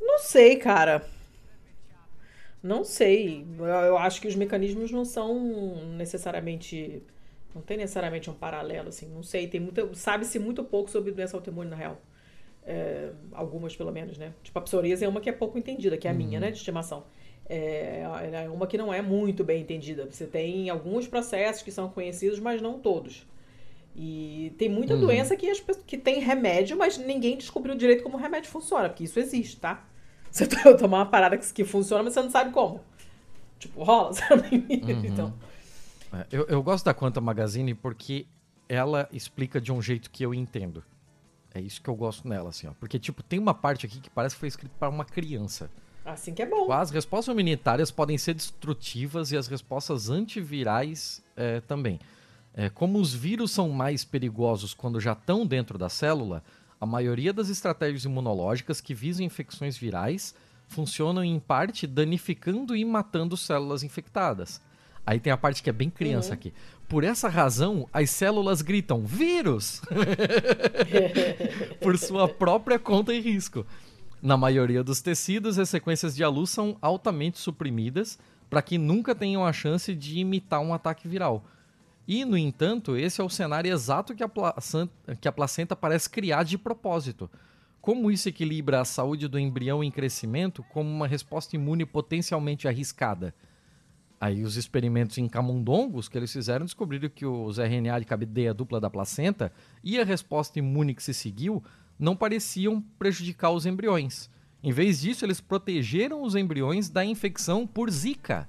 Não sei, cara. Não sei. Eu, eu acho que os mecanismos não são necessariamente. Não tem necessariamente um paralelo, assim. Não sei. Tem muita. Sabe-se muito pouco sobre doença autoimune, na real. É, algumas, pelo menos, né? Tipo, a psoríase é uma que é pouco entendida, que é a minha, né? De estimação. É, é uma que não é muito bem entendida. Você tem alguns processos que são conhecidos, mas não todos. E tem muita Uhum. doença que, as, que tem remédio, mas ninguém descobriu direito como o remédio funciona, porque isso existe, tá? Você to- tomar uma parada que, que funciona, mas você não sabe como. Tipo, rola, sabe? Então, É, Eu, eu gosto da Quanta Magazine porque ela explica de um jeito que eu entendo. É isso que eu gosto nela, assim, ó. Porque, tipo, tem uma parte aqui que parece que foi escrita para uma criança. assim que é bom. As respostas imunitárias podem ser destrutivas e as respostas antivirais eh, também. Eh, como os vírus são mais perigosos quando já estão dentro da célula, a maioria das estratégias imunológicas que visam infecções virais funcionam em parte danificando e matando células infectadas. Aí tem a parte que é bem criança aqui. Por essa razão, as células gritam vírus por sua própria conta e risco. Na maioria dos tecidos, as sequências de ALU são altamente suprimidas para que nunca tenham a chance de imitar um ataque viral. E, no entanto, esse é o cenário exato que a, placenta, que a placenta parece criar de propósito. Como isso equilibra a saúde do embrião em crescimento como uma resposta imune potencialmente arriscada? Aí os experimentos em camundongos que eles fizeram descobriram que os RNA de cadeia dupla da placenta e a resposta imune que se seguiu não pareciam prejudicar os embriões. Em vez disso, eles protegeram os embriões da infecção por Zika.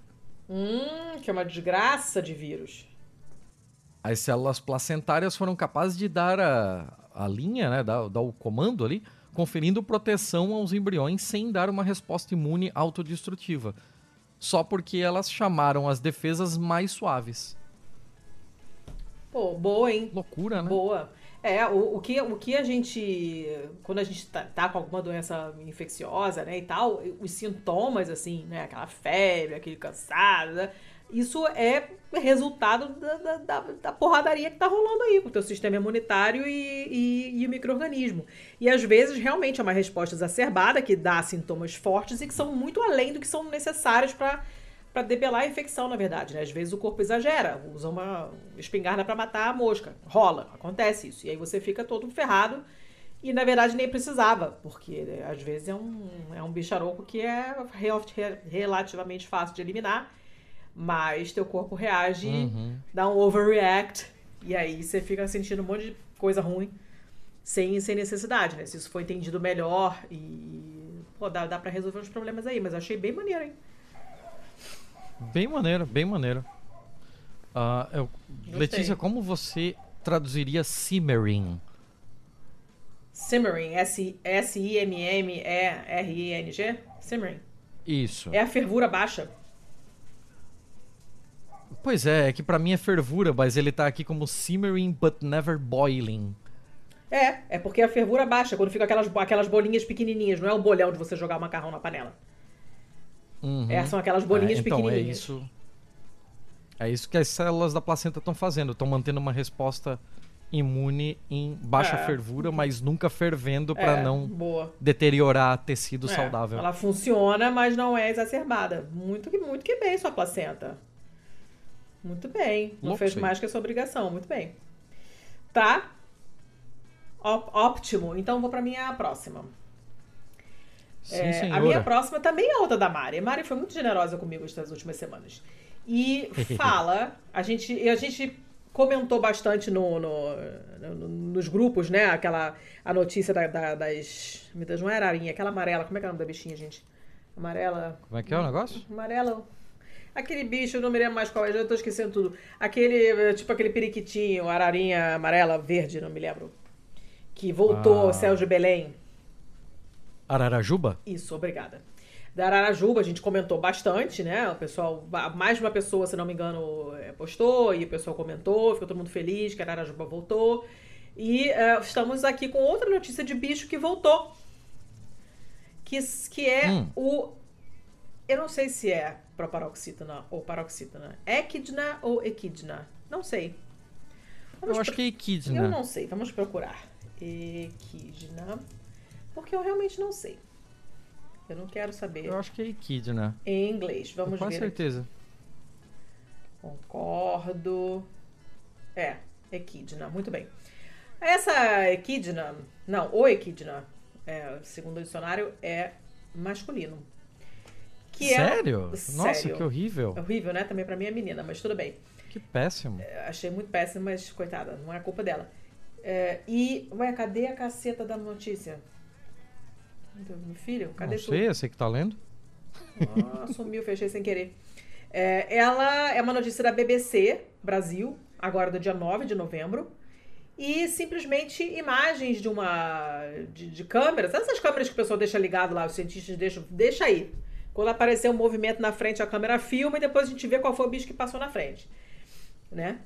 Hum, que é uma desgraça de vírus. As células placentárias foram capazes de dar a, a linha, né, dar, dar o comando ali, conferindo proteção aos embriões sem dar uma resposta imune autodestrutiva só porque elas chamaram as defesas mais suaves. Pô, boa, hein? Loucura, né? Boa. É, o, o, que, o que a gente. Quando a gente tá, tá, com alguma doença infecciosa, né, e tal, os sintomas, assim, né, aquela febre, aquele cansado, né, isso é resultado da, da, da, porradaria que tá rolando aí com o teu sistema imunitário e, e, e o microorganismo. E às vezes realmente é uma resposta exacerbada que dá sintomas fortes e que são muito além do que são necessários para para debelar a infecção, na verdade. Né? Às vezes o corpo exagera, usa uma espingarda para matar a mosca. Rola, acontece isso. E aí você fica todo ferrado e na verdade nem precisava, porque né, às vezes é um, é um bicharoco que é relativamente fácil de eliminar mas teu corpo reage, uhum. dá um overreact, e aí você fica sentindo um monte de coisa ruim sem, sem necessidade, né? Se isso for entendido melhor e. Pô, dá, dá pra resolver os problemas aí, mas eu achei bem maneiro, hein? Bem maneiro, bem maneiro. Uh, eu, Letícia, como você traduziria simmering? Simmering, S-I-M-M-E-R-I-N-G? Simmering. Isso. É a fervura baixa. Pois é, é que para mim é fervura, mas ele tá aqui como simmering but never boiling. É, é porque a fervura baixa, quando fica aquelas, aquelas bolinhas pequenininhas, não é o bolhão de você jogar o macarrão na panela. Uhum. É, são aquelas bolinhas é, então, pequenininhas. É isso, é isso que as células da placenta estão fazendo, estão mantendo uma resposta imune em baixa é. fervura, mas nunca fervendo para é, não boa. deteriorar tecido é, saudável. Ela funciona, mas não é exacerbada. Muito que muito que bem sua placenta. Muito bem. Não fez mais que a sua obrigação. Muito bem. Tá? ótimo. Então vou para minha próxima. Sim, é, a minha próxima também é outra da Mari. A Mari foi muito generosa comigo estas últimas semanas. E fala, a gente, a gente comentou bastante no, no, no, nos grupos, né? Aquela a notícia da, da, das. Meu Deus, não é ararinha, aquela amarela. Como é que é o nome da bichinha, gente? Amarela. Como é que é o negócio? Amarela. Aquele bicho, não me lembro mais qual é, já tô esquecendo tudo. Aquele, tipo aquele periquitinho, ararinha amarela, verde, não me lembro. Que voltou ah. ao céu de Belém. Ararajuba? Isso, obrigada. Da Ararajuba a gente comentou bastante, né? O pessoal, mais de uma pessoa, se não me engano, é, postou e o pessoal comentou, ficou todo mundo feliz que a Ararajuba voltou. E uh, estamos aqui com outra notícia de bicho que voltou. Que, que é hum. o. Eu não sei se é proparoxítona ou paroxítona. Equidna ou equidna? Não sei. Vamos eu acho que é equidna. Eu não sei, vamos procurar. Equidna. Porque eu realmente não sei. Eu não quero saber. Eu acho que é equidna. Em inglês, vamos com ver. Com certeza. Aqui. Concordo. É, equidna, muito bem. Essa equidna, não, o equidna, é, segundo o dicionário, é masculino. Que é Sério? É... Nossa, Sério. que horrível. É horrível, né? Também para minha menina, mas tudo bem. Que péssimo. É, achei muito péssimo, mas coitada, não é culpa dela. É, e, ué, cadê a caceta da notícia? Meu filho, cadê Não sei, você que tá lendo? Ah, sumiu, fechei sem querer. É, ela é uma notícia da BBC Brasil, agora do dia 9 de novembro. E simplesmente imagens de uma. de, de câmeras, essas câmeras que o pessoal deixa ligado lá, os cientistas deixam. Deixa aí. Quando aparecer um movimento na frente, a câmera filma e depois a gente vê qual foi o bicho que passou na frente. Né?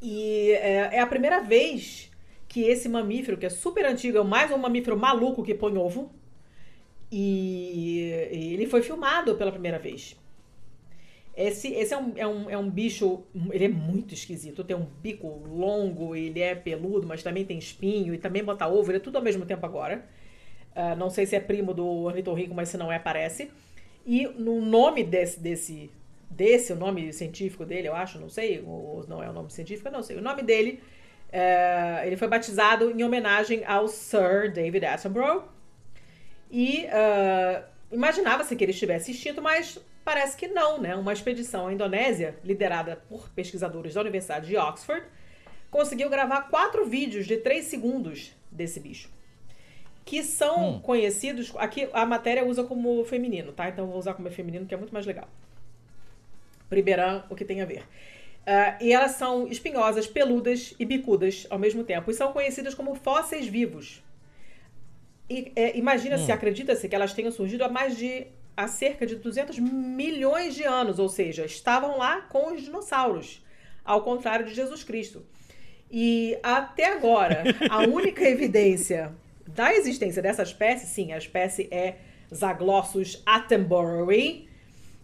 E é, é a primeira vez que esse mamífero, que é super antigo, é mais um mamífero maluco que põe ovo. E, e ele foi filmado pela primeira vez. Esse, esse é, um, é, um, é um bicho, ele é muito esquisito. Tem um bico longo, ele é peludo, mas também tem espinho e também bota ovo. Ele é tudo ao mesmo tempo agora. Uh, não sei se é primo do ornitorrinco, mas se não é, parece. E no nome desse, desse, desse, o nome científico dele, eu acho, não sei, ou não é o nome científico, não sei. O nome dele, é, ele foi batizado em homenagem ao Sir David Attenborough. E uh, imaginava-se que ele estivesse extinto, mas parece que não, né? Uma expedição à Indonésia, liderada por pesquisadores da Universidade de Oxford, conseguiu gravar quatro vídeos de três segundos desse bicho. Que são hum. conhecidos. Aqui a matéria usa como feminino, tá? Então eu vou usar como feminino, que é muito mais legal. Primeirão, o que tem a ver. Uh, e elas são espinhosas, peludas e bicudas ao mesmo tempo. E são conhecidas como fósseis vivos. E, é, Imagina-se, hum. acredita-se que elas tenham surgido há mais de. há cerca de 200 milhões de anos. Ou seja, estavam lá com os dinossauros. Ao contrário de Jesus Cristo. E até agora, a única evidência da existência dessa espécie, sim, a espécie é Zaglossus attenboroughi,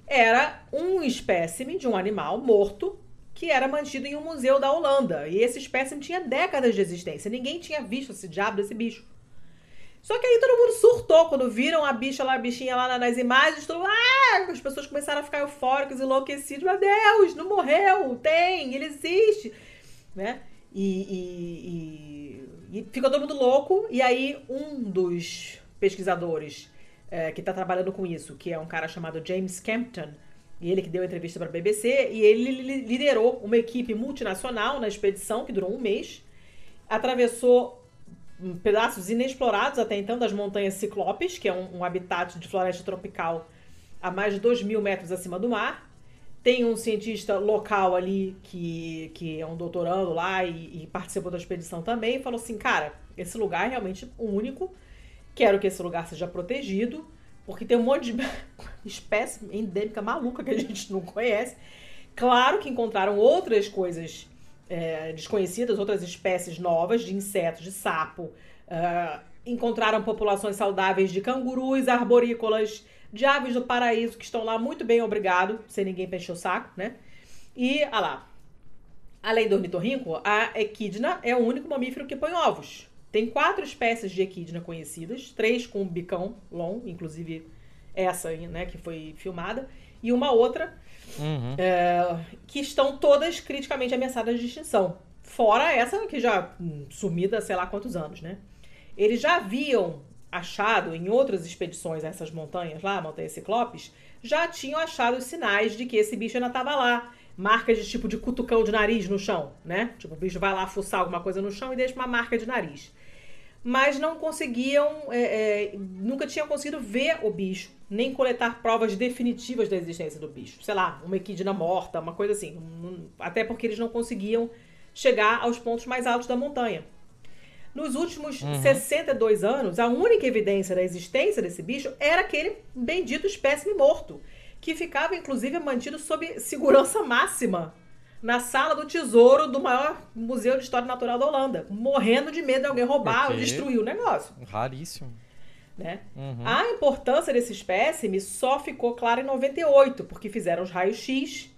era um espécime de um animal morto que era mantido em um museu da Holanda. E esse espécime tinha décadas de existência. Ninguém tinha visto esse diabo desse bicho. Só que aí todo mundo surtou quando viram a bicha lá, a bichinha lá nas imagens, ah! as pessoas começaram a ficar eufóricas, enlouquecidas. Meu Deus, não morreu, tem, ele existe, né? E, e, ficou todo mundo louco. E aí, um dos pesquisadores é, que está trabalhando com isso, que é um cara chamado James Campton, e ele que deu entrevista para a BBC, e ele liderou uma equipe multinacional na expedição, que durou um mês, atravessou pedaços inexplorados até então das montanhas Ciclopes, que é um, um habitat de floresta tropical a mais de 2 mil metros acima do mar, tem um cientista local ali que, que é um doutorando lá e, e participou da expedição também e falou assim: cara, esse lugar é realmente único. Quero que esse lugar seja protegido, porque tem um monte de espécie endêmica maluca que a gente não conhece. Claro que encontraram outras coisas é, desconhecidas, outras espécies novas de insetos, de sapo. Uh, encontraram populações saudáveis de cangurus, arborícolas, de aves do paraíso que estão lá muito bem, obrigado, sem ninguém encher o saco, né? E, ah lá, além do ornitorrinco, a equidna é o único mamífero que põe ovos. Tem quatro espécies de equidna conhecidas, três com bicão longo, inclusive essa né, que foi filmada, e uma outra uhum. é, que estão todas criticamente ameaçadas de extinção. Fora essa que já hum, sumida sei lá quantos anos, né? Eles já haviam achado em outras expedições a essas montanhas lá, montanhas ciclopes, já tinham achado os sinais de que esse bicho ainda estava lá. Marcas de tipo de cutucão de nariz no chão, né? Tipo, o bicho vai lá fuçar alguma coisa no chão e deixa uma marca de nariz. Mas não conseguiam, é, é, nunca tinham conseguido ver o bicho, nem coletar provas definitivas da existência do bicho. Sei lá, uma equidna morta, uma coisa assim. Até porque eles não conseguiam chegar aos pontos mais altos da montanha. Nos últimos uhum. 62 anos, a única evidência da existência desse bicho era aquele bendito espécime morto, que ficava inclusive mantido sob segurança máxima na sala do tesouro do maior museu de história natural da Holanda, morrendo de medo de alguém roubar ou destruir o negócio. Raríssimo. Né? Uhum. A importância desse espécime só ficou clara em 98, porque fizeram os raios-x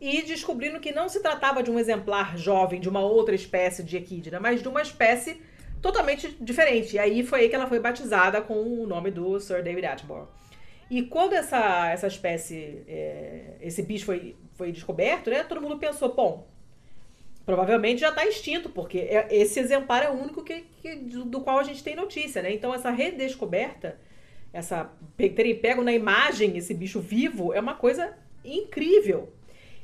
e descobrindo que não se tratava de um exemplar jovem de uma outra espécie de equidna, mas de uma espécie totalmente diferente. E aí foi aí que ela foi batizada com o nome do Sir David Attenborough. E quando essa, essa espécie, é, esse bicho foi, foi descoberto, né, todo mundo pensou, bom, provavelmente já está extinto, porque é, esse exemplar é o único que, que, do qual a gente tem notícia, né? Então essa redescoberta, essa terem pego na imagem esse bicho vivo, é uma coisa incrível.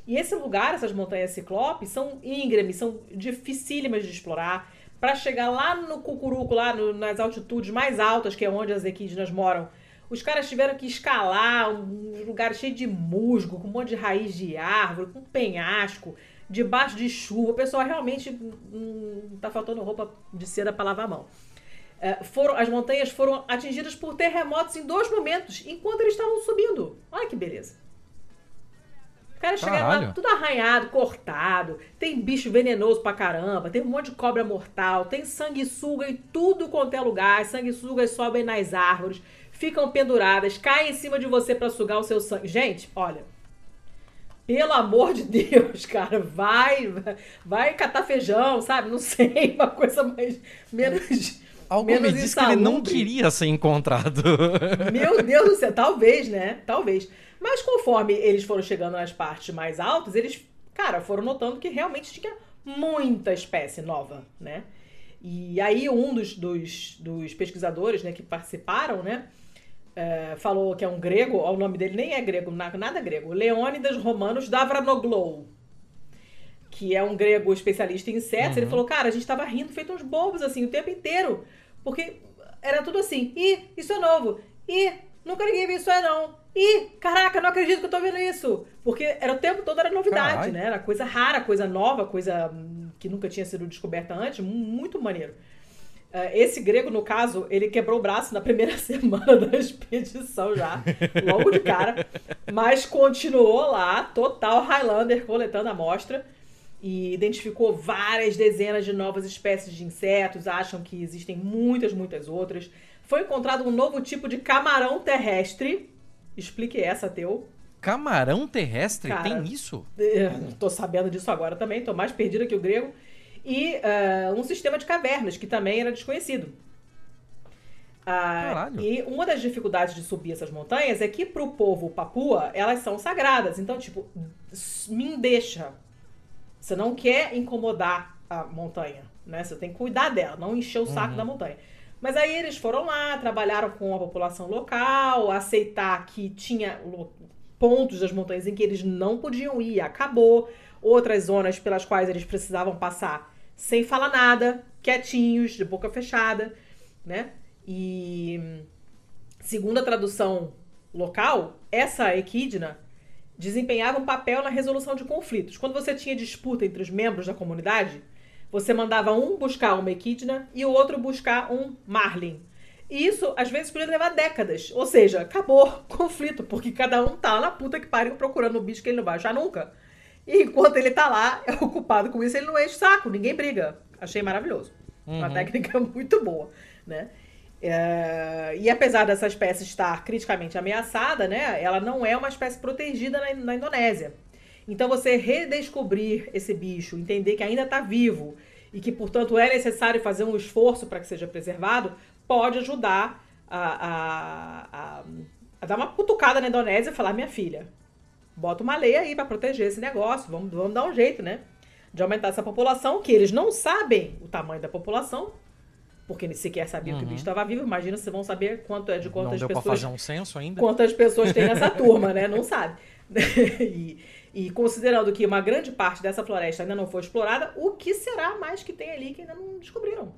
E esse lugar, essas montanhas ciclopes, são íngremes, são dificílimas de explorar. Para chegar lá no Cucuruco, lá no, nas altitudes mais altas, que é onde as equidnas moram, os caras tiveram que escalar um lugar cheio de musgo, com um monte de raiz de árvore, com penhasco, debaixo de chuva. O pessoal realmente hum, tá faltando roupa de seda para lavar a mão. É, foram, as montanhas foram atingidas por terremotos em dois momentos, enquanto eles estavam subindo. Olha que beleza cara chega lá tudo arranhado, cortado, tem bicho venenoso pra caramba, tem um monte de cobra mortal, tem sanguessuga em tudo quanto é lugar, as sanguessugas sobem nas árvores, ficam penduradas, caem em cima de você para sugar o seu sangue. Gente, olha, pelo amor de Deus, cara, vai, vai catar feijão, sabe? Não sei, uma coisa mais menos Algo menos me diz que ele não queria ser encontrado. Meu Deus do céu, talvez, né? Talvez. Mas conforme eles foram chegando nas partes mais altas, eles, cara, foram notando que realmente tinha muita espécie nova, né? E aí um dos, dos, dos pesquisadores, né, que participaram, né, é, falou que é um grego, o nome dele nem é grego, na- nada grego, Leônidas Romanos Davraноglou, que é um grego especialista em insetos. Ele falou, cara, a gente tava rindo feito uns bobos, assim, o tempo inteiro, porque era tudo assim, ih, isso é novo, ih, nunca ninguém viu isso aí não, ih, caraca, não acredito que eu tô vendo isso, porque era o tempo todo era novidade, Caralho. né, era coisa rara, coisa nova, coisa que nunca tinha sido descoberta antes, mu- muito maneiro. Eh, Esse grego, no caso, ele quebrou o braço na primeira semana da expedição já, logo de cara, mas continuou lá, total Highlander, coletando a amostra e identificou várias dezenas de novas espécies de insetos, acham que existem muitas, muitas outras. Foi encontrado um novo tipo de camarão terrestre. Explique essa, Teu. Camarão terrestre? Cara, Tem isso? É, Tô sabendo disso agora também, tô mais perdida que o grego. E ah, um sistema de cavernas, que também era desconhecido. Ah, Caralho. e uma das dificuldades de subir essas montanhas é que pro povo papua, elas são sagradas. Então, tipo, me deixa. Você não quer incomodar a montanha, né? Você tem que cuidar dela, não encher o saco da montanha. Mas aí eles foram lá, trabalharam com a população local, aceitar que tinha pontos das montanhas em que eles não podiam ir, acabou. Outras zonas pelas quais eles precisavam passar sem falar nada, quietinhos, de boca fechada, né? E segundo a tradução local, essa equidna desempenhava um papel na resolução de conflitos. Quando você tinha disputa entre os membros da comunidade, você mandava um buscar uma equidna e o outro buscar um marlin. E isso, às vezes, podia levar décadas. Ou seja, acabou o conflito, porque cada um tá na puta que pariu procurando o bicho que ele não vai achar nunca. E enquanto ele tá lá, é ocupado com isso, ele não enche o saco, ninguém briga. Achei maravilhoso. Uma técnica muito boa, né? É, e apesar dessa espécie estar criticamente ameaçada, né, ela não é uma espécie protegida na, na Indonésia. Então você redescobrir esse bicho, entender que ainda está vivo e que, portanto, é necessário fazer um esforço para que seja preservado, pode ajudar a, a, a, a dar uma cutucada na Indonésia e falar, minha filha, bota uma lei aí para proteger esse negócio, vamos, vamos dar um jeito, né? De aumentar essa população, que eles não sabem o tamanho da população, porque nem sequer sabiam que o bicho estava vivo. Imagina se vão saber quanto é de Não quantas deu pra pessoas fazer um censo ainda? quantas pessoas tem nessa turma, né? Não sabe. e, e considerando que uma grande parte dessa floresta ainda não foi explorada, o que será mais que tem ali que ainda não descobriram?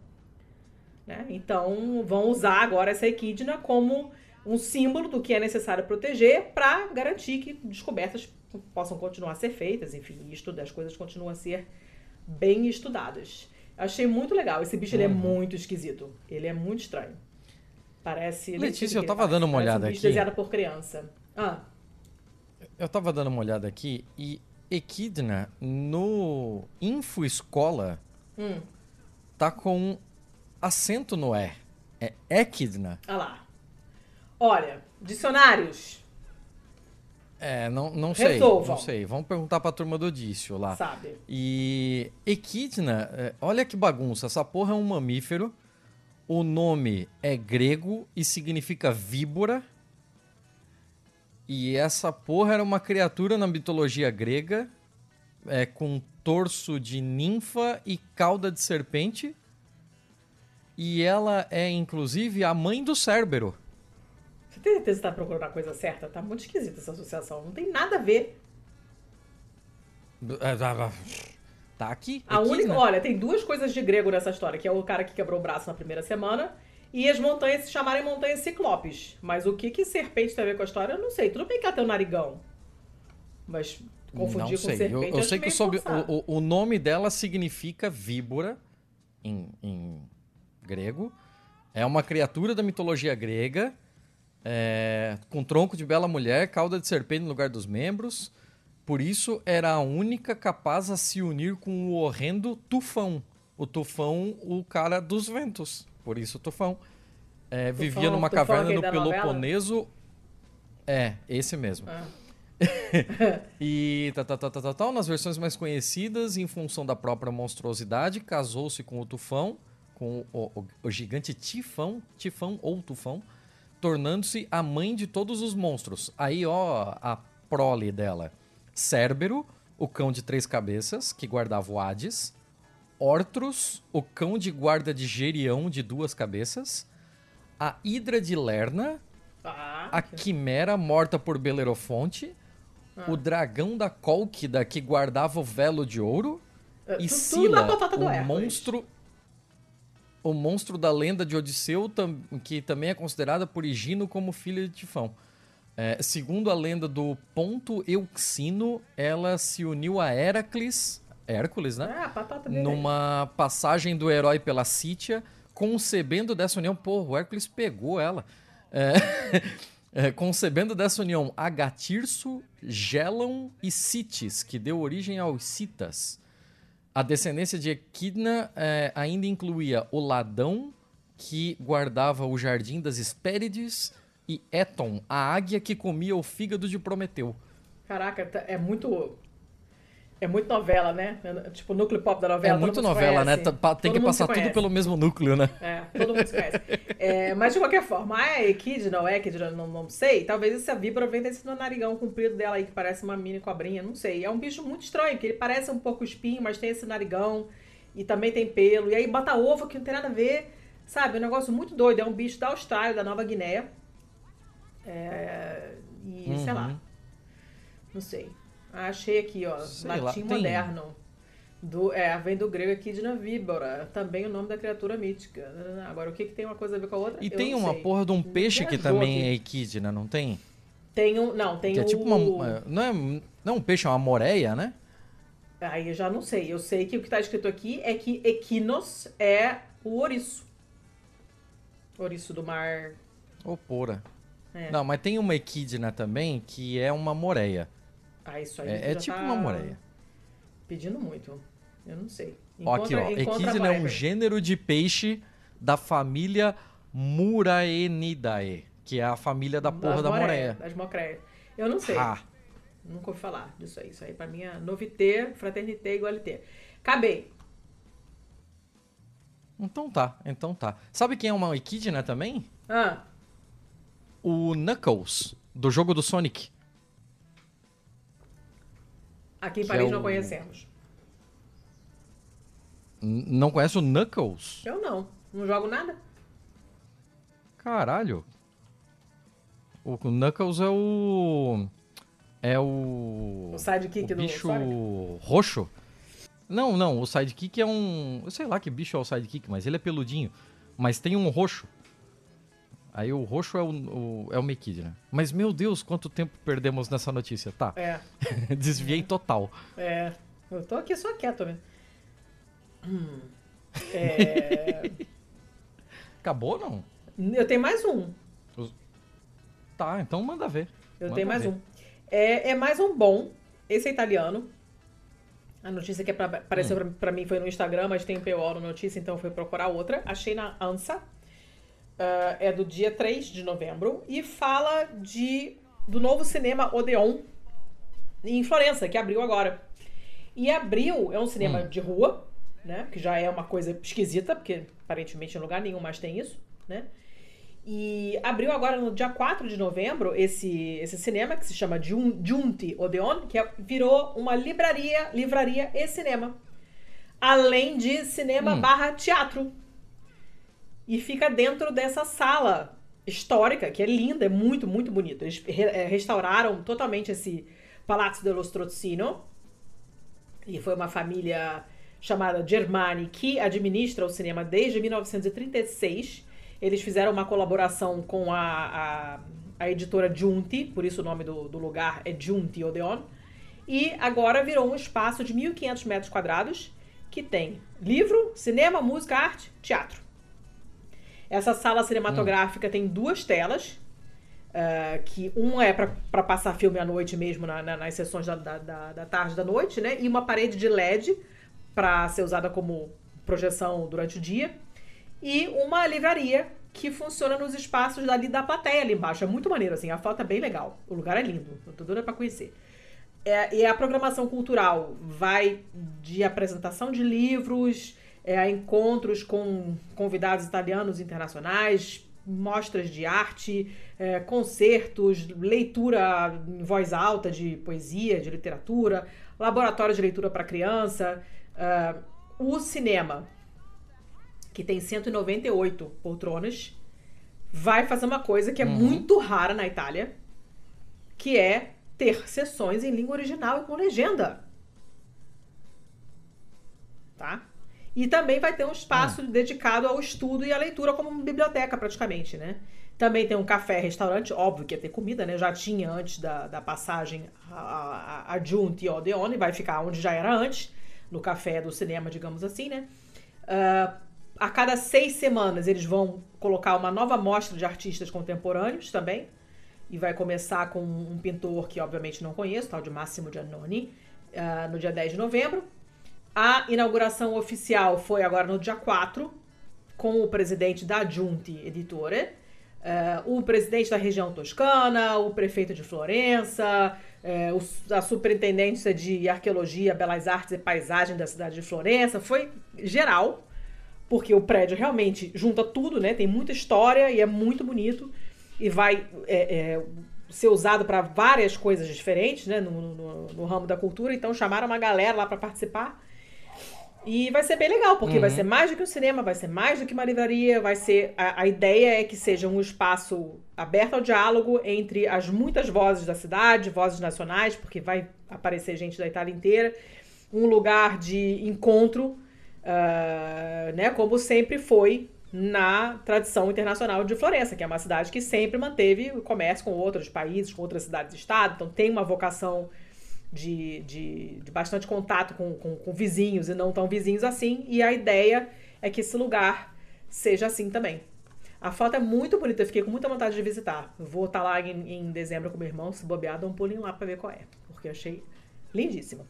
Né? Então, vão usar agora essa equidna como um símbolo do que é necessário proteger para garantir que descobertas possam continuar a ser feitas, enfim, e estudo, as coisas continuam a ser bem estudadas. Achei muito legal. Esse bicho ele é muito esquisito. Ele é muito estranho. Parece. Letícia, eu tava dando uma olhada um bicho aqui. desenhado por criança. Ah, Eu tava dando uma olhada aqui e Equidna no Info Escola hum, tá com acento no E. É Equidna. olha lá. Olha, dicionários, É, não, não sei. Resolvam. Não sei. Vamos perguntar pra turma do Dício lá. sabe? E Equidna, é, olha que bagunça. Essa porra é um mamífero. O nome é grego e significa víbora. E essa porra era uma criatura na mitologia grega, é, com torso de ninfa e cauda de serpente. E ela é, inclusive, a mãe do Cérbero. Você tem certeza que tá procurando a coisa certa? Tá muito esquisita essa associação. Não tem nada a ver. Tá aqui. A única, Equidna. olha, tem duas coisas de grego nessa história, que é o cara que quebrou o braço na primeira semana e as montanhas se chamarem montanhas ciclopes. Mas o que que serpente tem a ver com a história, eu não sei. Tudo bem que ela tem um narigão. Mas confundir Não com sei. serpente Eu, eu sei que o, o, o nome dela significa víbora em, em grego. É uma criatura da mitologia grega, é, com tronco de bela mulher, cauda de serpente no lugar dos membros. Por isso era a única capaz a se unir com o horrendo Tufão. O Tufão, o cara dos ventos. Por isso Tufão. É, vivia numa Tufão, caverna no? Peloponeso. É, esse mesmo. Ah. E tal, tal, tal, tal, tal, tal, nas versões mais conhecidas, em função da própria monstruosidade, casou-se com o Tufão, com o, o, o gigante Tifão, Tifão ou Tufão, tornando-se a mãe de todos os monstros. Aí, ó, a prole dela. Cérbero, o cão de três cabeças, que guardava o Hades. Ortrus, o cão de guarda de Gerião, de duas cabeças. A Hidra de Lerna, Ah, a Quimera morta por Belerofonte, Ah. o dragão da Colquida que guardava o velo de ouro, é, e tu- Sila, o Hércules. monstro o monstro da lenda de Odisseu, tam- que também é considerada por Higino como filha de Tifão. É, segundo a lenda do Ponto Euxino, ela se uniu a Heracles, Hércules, né? É, a patota dele. numa passagem do herói pela Sítia, concebendo dessa união. Pô, o Hércules pegou ela. É, é, concebendo dessa união Agatirso, Gelon e Citis, que deu origem aos Citas. A descendência de Equidna é, ainda incluía o Ladão, que guardava o jardim das Hespérides, e Eton, a águia que comia o fígado de Prometeu. Caraca, tá- é muito. É muito novela, né? Tipo, o núcleo pop da novela. É muito novela, né? conhece. Pa- Tem Todo que passar tudo pelo mesmo núcleo, né? É, todo mundo se conhece. É, mas de qualquer forma, a Equidna ou Equidna, não, não sei. Talvez essa víbora venha desse narigão comprido dela aí, que parece uma mini cobrinha, não sei. É um bicho muito estranho, porque ele parece um pouco espinho, mas tem esse narigão. E também tem pelo. E aí bota ovo, que não tem nada a ver. Sabe? É um negócio muito doido. É um bicho da Austrália, da Nova Guiné. É, e sei lá. Uhum. Não sei. Achei aqui, ó. Sei lá, latim tem- moderno. Do, é, vem do grego Equidna víbora. Também o nome da criatura mítica. Agora, o que, que tem uma coisa a ver com a outra? E Eu tem uma sei. porra de um peixe que também aqui. é equidna, não tem? Tem um. Não, tem Que o. é tipo uma. Não é, não é um peixe, é uma moreia, né? Aí eu já não sei. Eu sei que o que tá escrito aqui é que Equinos é o ouriço. Ouriço do mar. Ou pora. É. Não, mas tem uma equidna também que é uma moreia. Ah, isso aí. É, é tipo tá uma moreia. Pedindo muito. Eu não sei. Ó, aqui, ó. encontra Equidna é um gênero de peixe da família Muraenidae, que é a família da porra Das da moreia, moreia. Das mocreias. Eu não sei. Ah, Nunca ouvi falar disso aí. Isso aí pra mim é novité, fraternité, igualité. Acabei. então tá, então tá. Sabe quem é uma equidna também? Ah, O Knuckles, do jogo do Sonic. Aqui em Paris é não o- conhecemos. N- Não conhece o Knuckles? Eu não. Não jogo nada. Caralho. O Knuckles é o. É o. O sidekick o do bicho roxo. Não, não, o sidekick é um. Eu sei lá que bicho é o sidekick, mas ele é peludinho. Mas tem um roxo. Aí o roxo é o, o, é o Mekidna. Mas meu Deus, quanto tempo perdemos nessa notícia. Tá, É, desviei total. é. Eu tô aqui só quieto, né? Hum. É, Acabou não? eu tenho mais um. Tá, então manda ver. Eu Manda tenho mais ver. um. É, é mais um bom. Esse é italiano. A notícia que é apareceu pra, pra mim foi no Instagram, mas tem um PO na notícia, então eu fui procurar outra. Achei na ANSA. Ah, é do dia 3 de novembro. E fala de do novo cinema Odeon em Florença, que abriu agora. E abriu, é um cinema Hum. de rua, né? Que já é uma coisa esquisita, porque aparentemente em lugar nenhum mais tem isso, né? E abriu agora no dia 4 de novembro esse, esse cinema que se chama Giunti Odeon, que é- virou uma livraria, livraria e cinema. Além de cinema Hum. barra teatro. E fica dentro dessa sala histórica, que é linda, é muito, muito bonito. Eles eh, restauraram totalmente esse Palazzo dello Strozzino. E foi uma família chamada Germani que administra o cinema desde 1936. Eles fizeram uma colaboração com a, a, a editora Giunti, por isso o nome do, do lugar é Giunti Odeon. E agora virou um espaço de 1.500 metros quadrados que tem livro, cinema, música, arte, teatro. Essa sala cinematográfica tem duas telas, ah, que uma é para passar filme à noite mesmo, na- na- nas sessões da, da, da, da tarde e da noite, né? E uma parede de LED para ser usada como projeção durante o dia. E uma livraria que funciona nos espaços dali da plateia ali embaixo. É muito maneiro, assim. A foto é bem legal. O lugar é lindo. Eu tô doida pra conhecer. É, e a programação cultural vai de apresentação de livros, é, encontros com convidados italianos internacionais, mostras de arte, é, concertos, leitura em voz alta de poesia, de literatura, laboratório de leitura para criança, uh, o cinema, que tem 198 poltronas, vai fazer uma coisa que é uhum. muito rara na Itália, que é ter sessões em língua original e com legenda. Tá? E também vai ter um espaço uhum. dedicado ao estudo e à leitura como uma biblioteca, praticamente, né? Também tem um café, restaurante, óbvio que ia ter comida, né? Já tinha antes da, da passagem a, a, a Giunti Odeone, vai ficar onde já era antes, no café do cinema, digamos assim, né? Uh, a cada seis semanas eles vão colocar uma nova mostra de artistas contemporâneos também. E vai começar com um pintor que obviamente não conheço, tal de Massimo Giannoni, uh, no dia 10 de novembro. A inauguração oficial foi agora no dia 4, com o presidente da Giunti Editore, uh, o presidente da região toscana, o prefeito de Florença, uh, a superintendência de arqueologia, belas artes e paisagem da cidade de Florença. Foi geral porque o prédio realmente junta tudo, né? Tem muita história e é muito bonito e vai é, é, ser usado para várias coisas diferentes, né? No, no, no, ramo da cultura. Então chamaram uma galera lá para participar. E vai ser bem legal, porque uhum. vai ser mais do que um cinema, vai ser mais do que uma livraria, vai ser. A, a ideia é que seja um espaço aberto ao diálogo entre as muitas vozes da cidade, vozes nacionais, porque vai aparecer gente da Itália inteira. Um lugar de encontro uh, né, como sempre foi na tradição internacional de Florença, que é uma cidade que sempre manteve o comércio com outros países, com outras cidades-estado, então tem uma vocação de, de, de bastante contato com, com, com, vizinhos e não tão vizinhos assim, e a ideia é que esse lugar seja assim também. A foto é muito bonita, eu fiquei com muita vontade de visitar. vou estar tá lá em, em dezembro com meu irmão, se bobear, dá um pulinho lá para ver qual é, porque eu achei lindíssimo.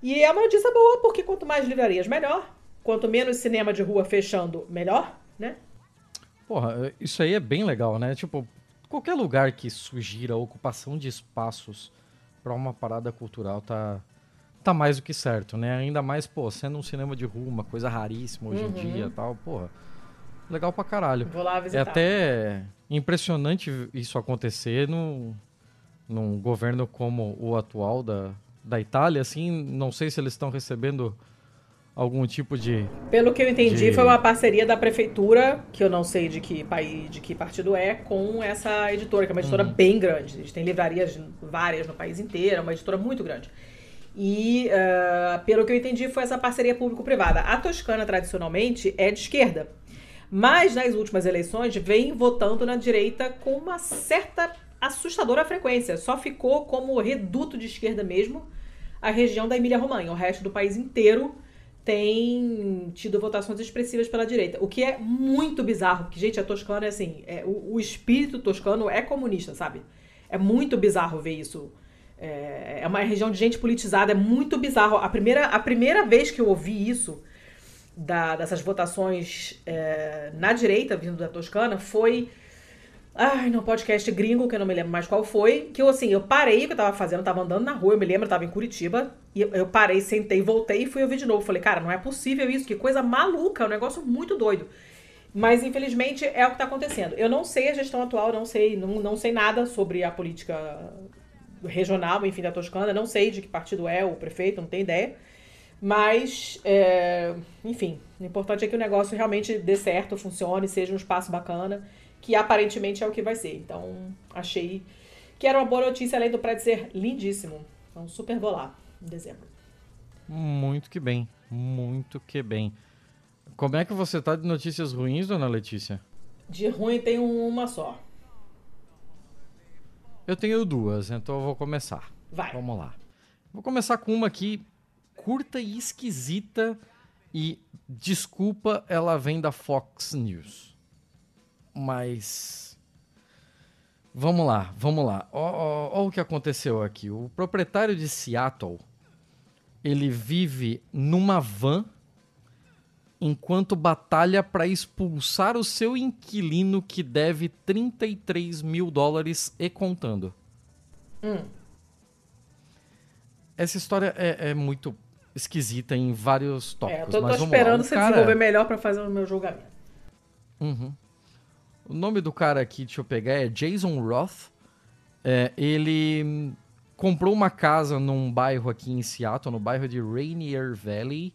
E é uma notícia boa, porque quanto mais livrarias, melhor. Quanto menos cinema de rua fechando, melhor, né? Porra, isso aí é bem legal, né? Tipo, qualquer lugar que sugira ocupação de espaços para uma parada cultural tá tá mais do que certo, né? Ainda mais, pô, sendo um cinema de rua, uma coisa raríssima hoje uhum. em dia, tal, porra. Legal pra caralho. Vou lá visitar. É até impressionante isso acontecer no, num governo como o atual da, da Itália, assim, não sei se eles estão recebendo algum tipo de. Pelo que eu entendi, de... foi uma parceria da prefeitura, que eu não sei de que país, de que partido é, com essa editora, que é uma editora uhum. bem grande. A gente tem livrarias várias no país inteiro, é uma editora muito grande. E, uh, pelo que eu entendi, foi essa parceria público-privada. A Toscana, tradicionalmente, é de esquerda. Mas, nas últimas eleições, vem votando na direita com uma certa assustadora frequência. Só ficou como reduto de esquerda mesmo a região da Emília-Romanha. O resto do país inteiro tem tido votações expressivas pela direita, o que é muito bizarro, porque, gente, a Toscana é assim, é, o, o, espírito toscano é comunista, sabe? É muito bizarro ver isso. É, é, uma região de gente politizada, é muito bizarro. A primeira, a primeira vez que eu ouvi isso, da, dessas votações é, na direita, vindo da Toscana, foi Ai, no podcast gringo, que eu não me lembro mais qual foi, que eu assim, eu parei o que eu tava fazendo, eu tava andando na rua, eu me lembro, eu tava em Curitiba, e eu, parei, sentei, voltei e fui ouvir de novo. Falei, cara, não é possível isso, que coisa maluca, é um negócio muito doido. Mas infelizmente é o que tá acontecendo. Eu não sei a gestão atual, não sei, não, não sei nada sobre a política regional, enfim, da Toscana, não sei de que partido é o prefeito, não tenho ideia. Mas, é, enfim, o importante é que o negócio realmente dê certo, funcione, seja um espaço bacana que aparentemente é o que vai ser. Então, achei que era uma boa notícia, além do prédio ser lindíssimo. Então, super vou lá, em dezembro. Muito que bem, muito que bem. Como é que você tá de notícias ruins, dona Letícia? De ruim tenho uma só. Eu tenho duas, então eu vou começar. Vai. Vamos lá. Vou começar com uma aqui curta e esquisita e desculpa, ela vem da Fox News. Mas. Vamos lá, vamos lá. Olha o que aconteceu aqui. O proprietário de Seattle ele vive numa van enquanto batalha para expulsar o seu inquilino que deve 33 mil dólares e contando. Hum. Essa história é, é muito esquisita em vários tópicos. É, eu tô, tô esperando lá. Você cara- desenvolver melhor pra fazer o meu julgamento. Uhum. O nome do cara aqui, deixa eu pegar, é Jason Roth. É, ele comprou uma casa num bairro aqui em Seattle, no bairro de Rainier Valley,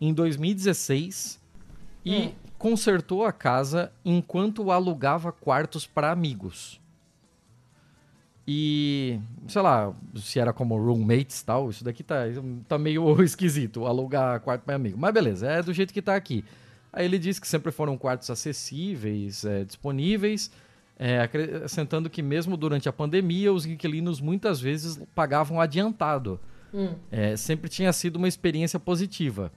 em 2016 e Hum. consertou a casa enquanto alugava quartos para amigos. E, sei lá, se era como roommates e tal, isso daqui tá, tá meio esquisito, alugar quarto para amigo. Mas beleza, é do jeito que tá aqui. Aí ele disse que sempre foram quartos acessíveis, é, disponíveis, é, acrescentando que mesmo durante a pandemia, os inquilinos muitas vezes pagavam adiantado. Hum. É, sempre tinha sido uma experiência positiva.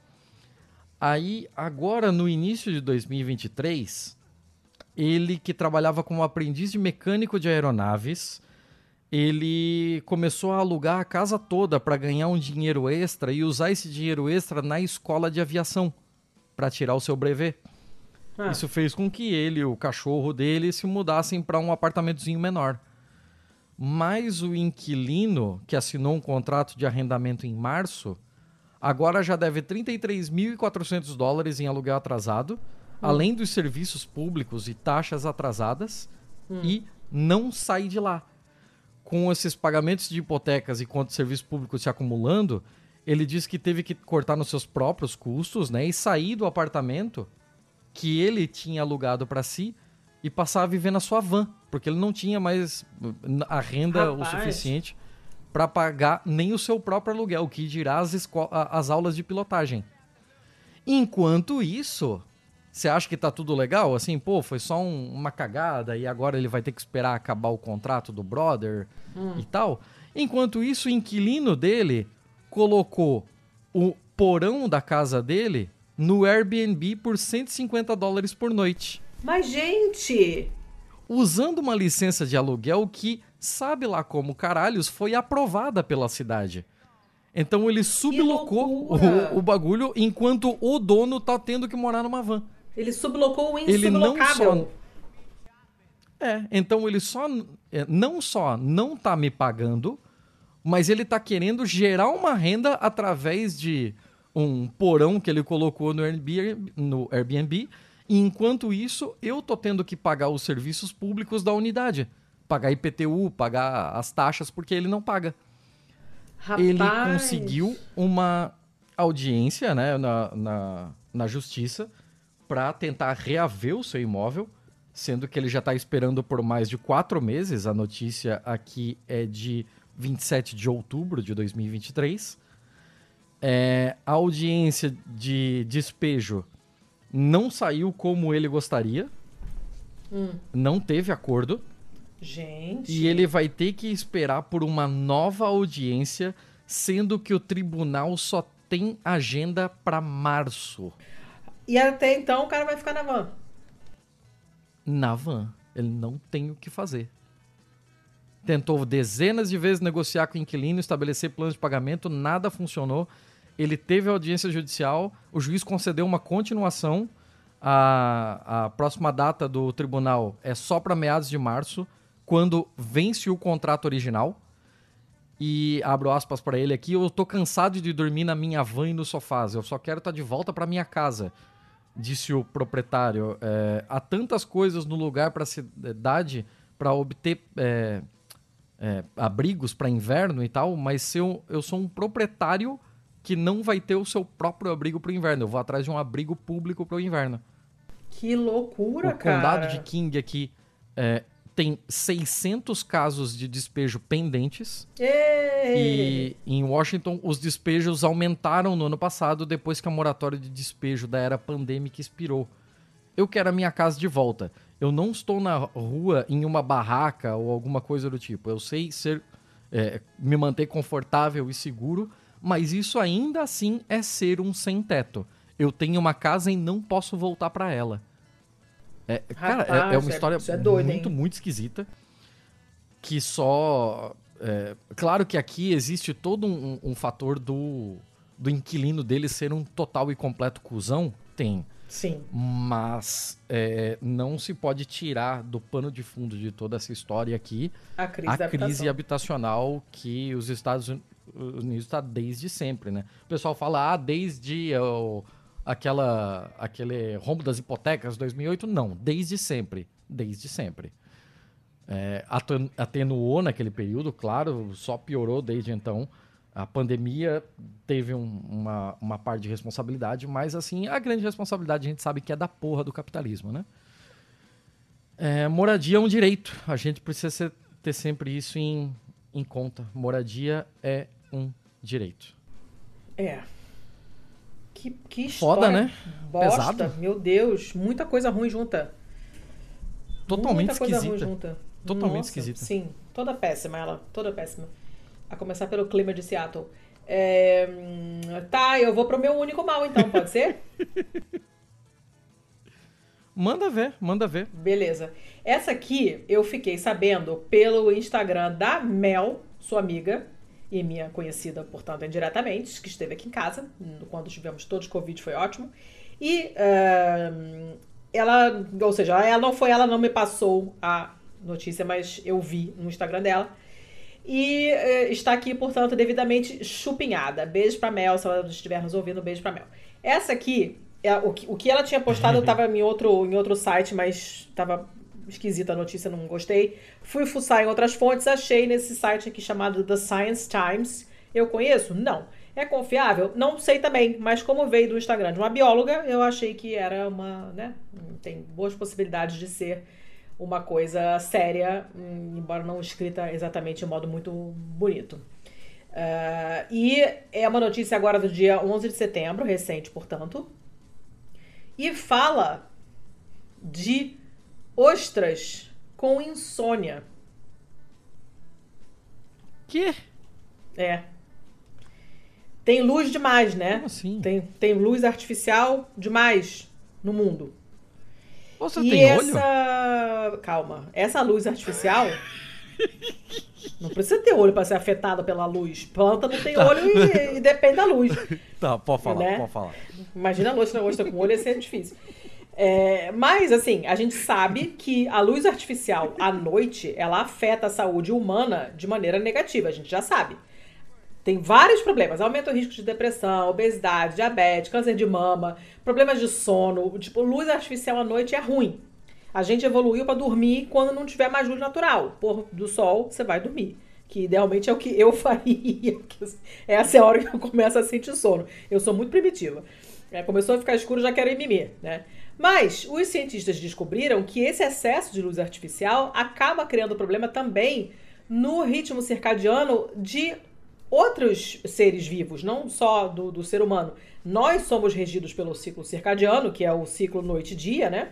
Aí, agora, no início de 2023, ele que trabalhava como aprendiz de mecânico de aeronaves, ele começou a alugar a casa toda para ganhar um dinheiro extra e usar esse dinheiro extra na escola de aviação para tirar o seu brevet. Ah, Isso fez com que ele e o cachorro dele se mudassem para um apartamentozinho menor. Mas o inquilino, que assinou um contrato de arrendamento em março, agora já deve 33.400 dólares em aluguel atrasado, além dos serviços públicos e taxas atrasadas, e não sai de lá. Com esses pagamentos de hipotecas e contas de serviços públicos se acumulando, ele disse que teve que cortar nos seus próprios custos né, e sair do apartamento que ele tinha alugado para si e passar a viver na sua van, porque ele não tinha mais uh, a renda o Rapaz. suficiente para pagar nem o seu próprio aluguel, o que dirá as, as aulas de pilotagem. Enquanto isso, você acha que tá tudo legal? Assim, pô, foi só um- uma cagada e agora ele vai ter que esperar acabar o contrato do brother e tal. Enquanto isso, o inquilino dele colocou o porão da casa dele no Airbnb por 150 dólares por noite. Mas, gente, Usando uma licença de aluguel que, sabe lá como caralhos, foi aprovada pela cidade. Então ele sublocou o, o bagulho enquanto o dono tá tendo que morar numa van. ele sublocou o Ele não só. É, então ele só. é, Não só não tá me pagando, mas ele tá querendo gerar uma renda através de um porão que ele colocou no Airbnb, no Airbnb. E enquanto isso, eu tô tendo que pagar os serviços públicos da unidade. Pagar IPTU, pagar as taxas, porque ele não paga Rapaz, ele conseguiu uma audiência né, na, na, na justiça para tentar reaver o seu imóvel, sendo que ele já está esperando por mais de quatro meses. A notícia aqui é de 27 de outubro de 2023. É, a audiência de despejo não saiu como ele gostaria, não teve acordo. Gente. E ele vai ter que esperar por uma nova audiência, sendo que o tribunal só tem agenda para março. E até então o cara vai ficar na van. Na van, ele não tem o que fazer. Tentou dezenas de vezes negociar com o inquilino, estabelecer planos de pagamento, nada funcionou. Ele teve audiência judicial, o juiz concedeu uma continuação. A, a próxima data do tribunal é só para meados de março, quando vence o contrato original. E abro aspas para ele aqui: eu tô cansado de dormir na minha van e nos sofás, eu só quero estar de volta para minha casa disse o proprietário. É, há tantas coisas no lugar para a cidade para obter é, é, abrigos para inverno e tal, mas se eu, eu sou um proprietário que não vai ter o seu próprio abrigo para o inverno. Eu vou atrás de um abrigo público para o inverno. Que loucura, o condado cara. de King aqui é, tem 600 casos de despejo pendentes. Ei! E em Washington, os despejos aumentaram no ano passado depois que a moratória de despejo da era pandêmica expirou. Eu quero a minha casa de volta. Eu não estou na rua em uma barraca ou alguma coisa do tipo. Eu sei ser, é, me manter confortável e seguro, mas isso ainda assim é ser um sem teto. Eu tenho uma casa e não posso voltar para ela. É, cara, é- é, Rapaz, uma é- história é doido, muito, hein? muito esquisita. Que só. é, claro que aqui existe todo um, um fator do, do inquilino dele ser um total e completo cuzão. Tem. Sim. Mas é, não se pode tirar do pano de fundo de toda essa história aqui A crise a crise habitacional que os Estados Unidos está desde sempre, né? O pessoal fala, ah, desde o, aquela, aquele rombo das hipotecas 2008. Não, desde sempre. Desde sempre. É, atenuou naquele período, claro, só piorou desde então. A pandemia teve um, uma, uma parte de responsabilidade, mas assim, a grande responsabilidade a gente sabe que é da porra do capitalismo, né? É, moradia é um direito. A gente precisa ser, ter sempre isso em, em conta. Moradia é um direito. É. Que, que Foda, né? Bosta. Pesado. Meu Deus, muita coisa ruim junta. Totalmente muita coisa esquisita. ruim junta. Totalmente Nossa, esquisita. Sim, toda péssima ela, toda péssima. A começar pelo clima de Seattle. É, tá, eu vou pro meu único mal então, pode ser? Manda ver, manda ver. Beleza. Essa aqui eu fiquei sabendo pelo Instagram da Mel, sua amiga, e minha conhecida, portanto, indiretamente, que esteve aqui em casa, quando tivemos todos Covid, foi ótimo. E uh, ela, ou seja, ela não foi, ela não me passou a notícia, mas eu vi no Instagram dela. E uh, está aqui, portanto, devidamente chupinhada. Beijo pra Mel, se ela estiver nos ouvindo, beijo pra Mel. Essa aqui é, o, que, o que ela tinha postado estava em outro, em outro site, mas estava esquisita a notícia, não gostei. Fui fuçar em outras fontes, achei nesse site aqui chamado The Science Times. Eu conheço? Não. É confiável? Não sei também, mas como veio do Instagram de uma bióloga, eu achei que era uma, né, tem boas possibilidades de ser uma coisa séria, hum, embora não escrita exatamente de modo muito bonito. Uh, e é uma notícia agora do dia 11 de setembro, recente, portanto, e fala de ostras com insônia. Que? É. Tem luz demais, né? Como assim? Tem, tem luz artificial demais no mundo. Você e tem essa. Olho? Calma. Essa luz artificial. Não precisa ter olho para ser afetada pela luz. Planta não tem tá. olho e, e, depende da luz. Tá, pode falar, né? pode falar. Imagina a noite na ostra com olho, ia ser difícil. É, mas, assim, a gente sabe que a luz artificial à noite, ela afeta a saúde humana de maneira negativa, a gente já sabe. Tem vários problemas. Aumenta o risco de depressão, obesidade, diabetes, câncer de mama, problemas de sono. Tipo, luz artificial à noite é ruim. A gente evoluiu para dormir quando não tiver mais luz natural. Pôr do sol, você vai dormir. Que idealmente é o que eu faria. Essa é a hora que eu começo a sentir sono. Eu sou muito primitiva. É, começou a ficar escuro, já quero ir mimir, né? Mas os cientistas descobriram que esse excesso de luz artificial acaba criando problema também no ritmo circadiano de outros seres vivos, não só do, do ser humano. Nós somos regidos pelo ciclo circadiano, que é o ciclo noite-dia, né?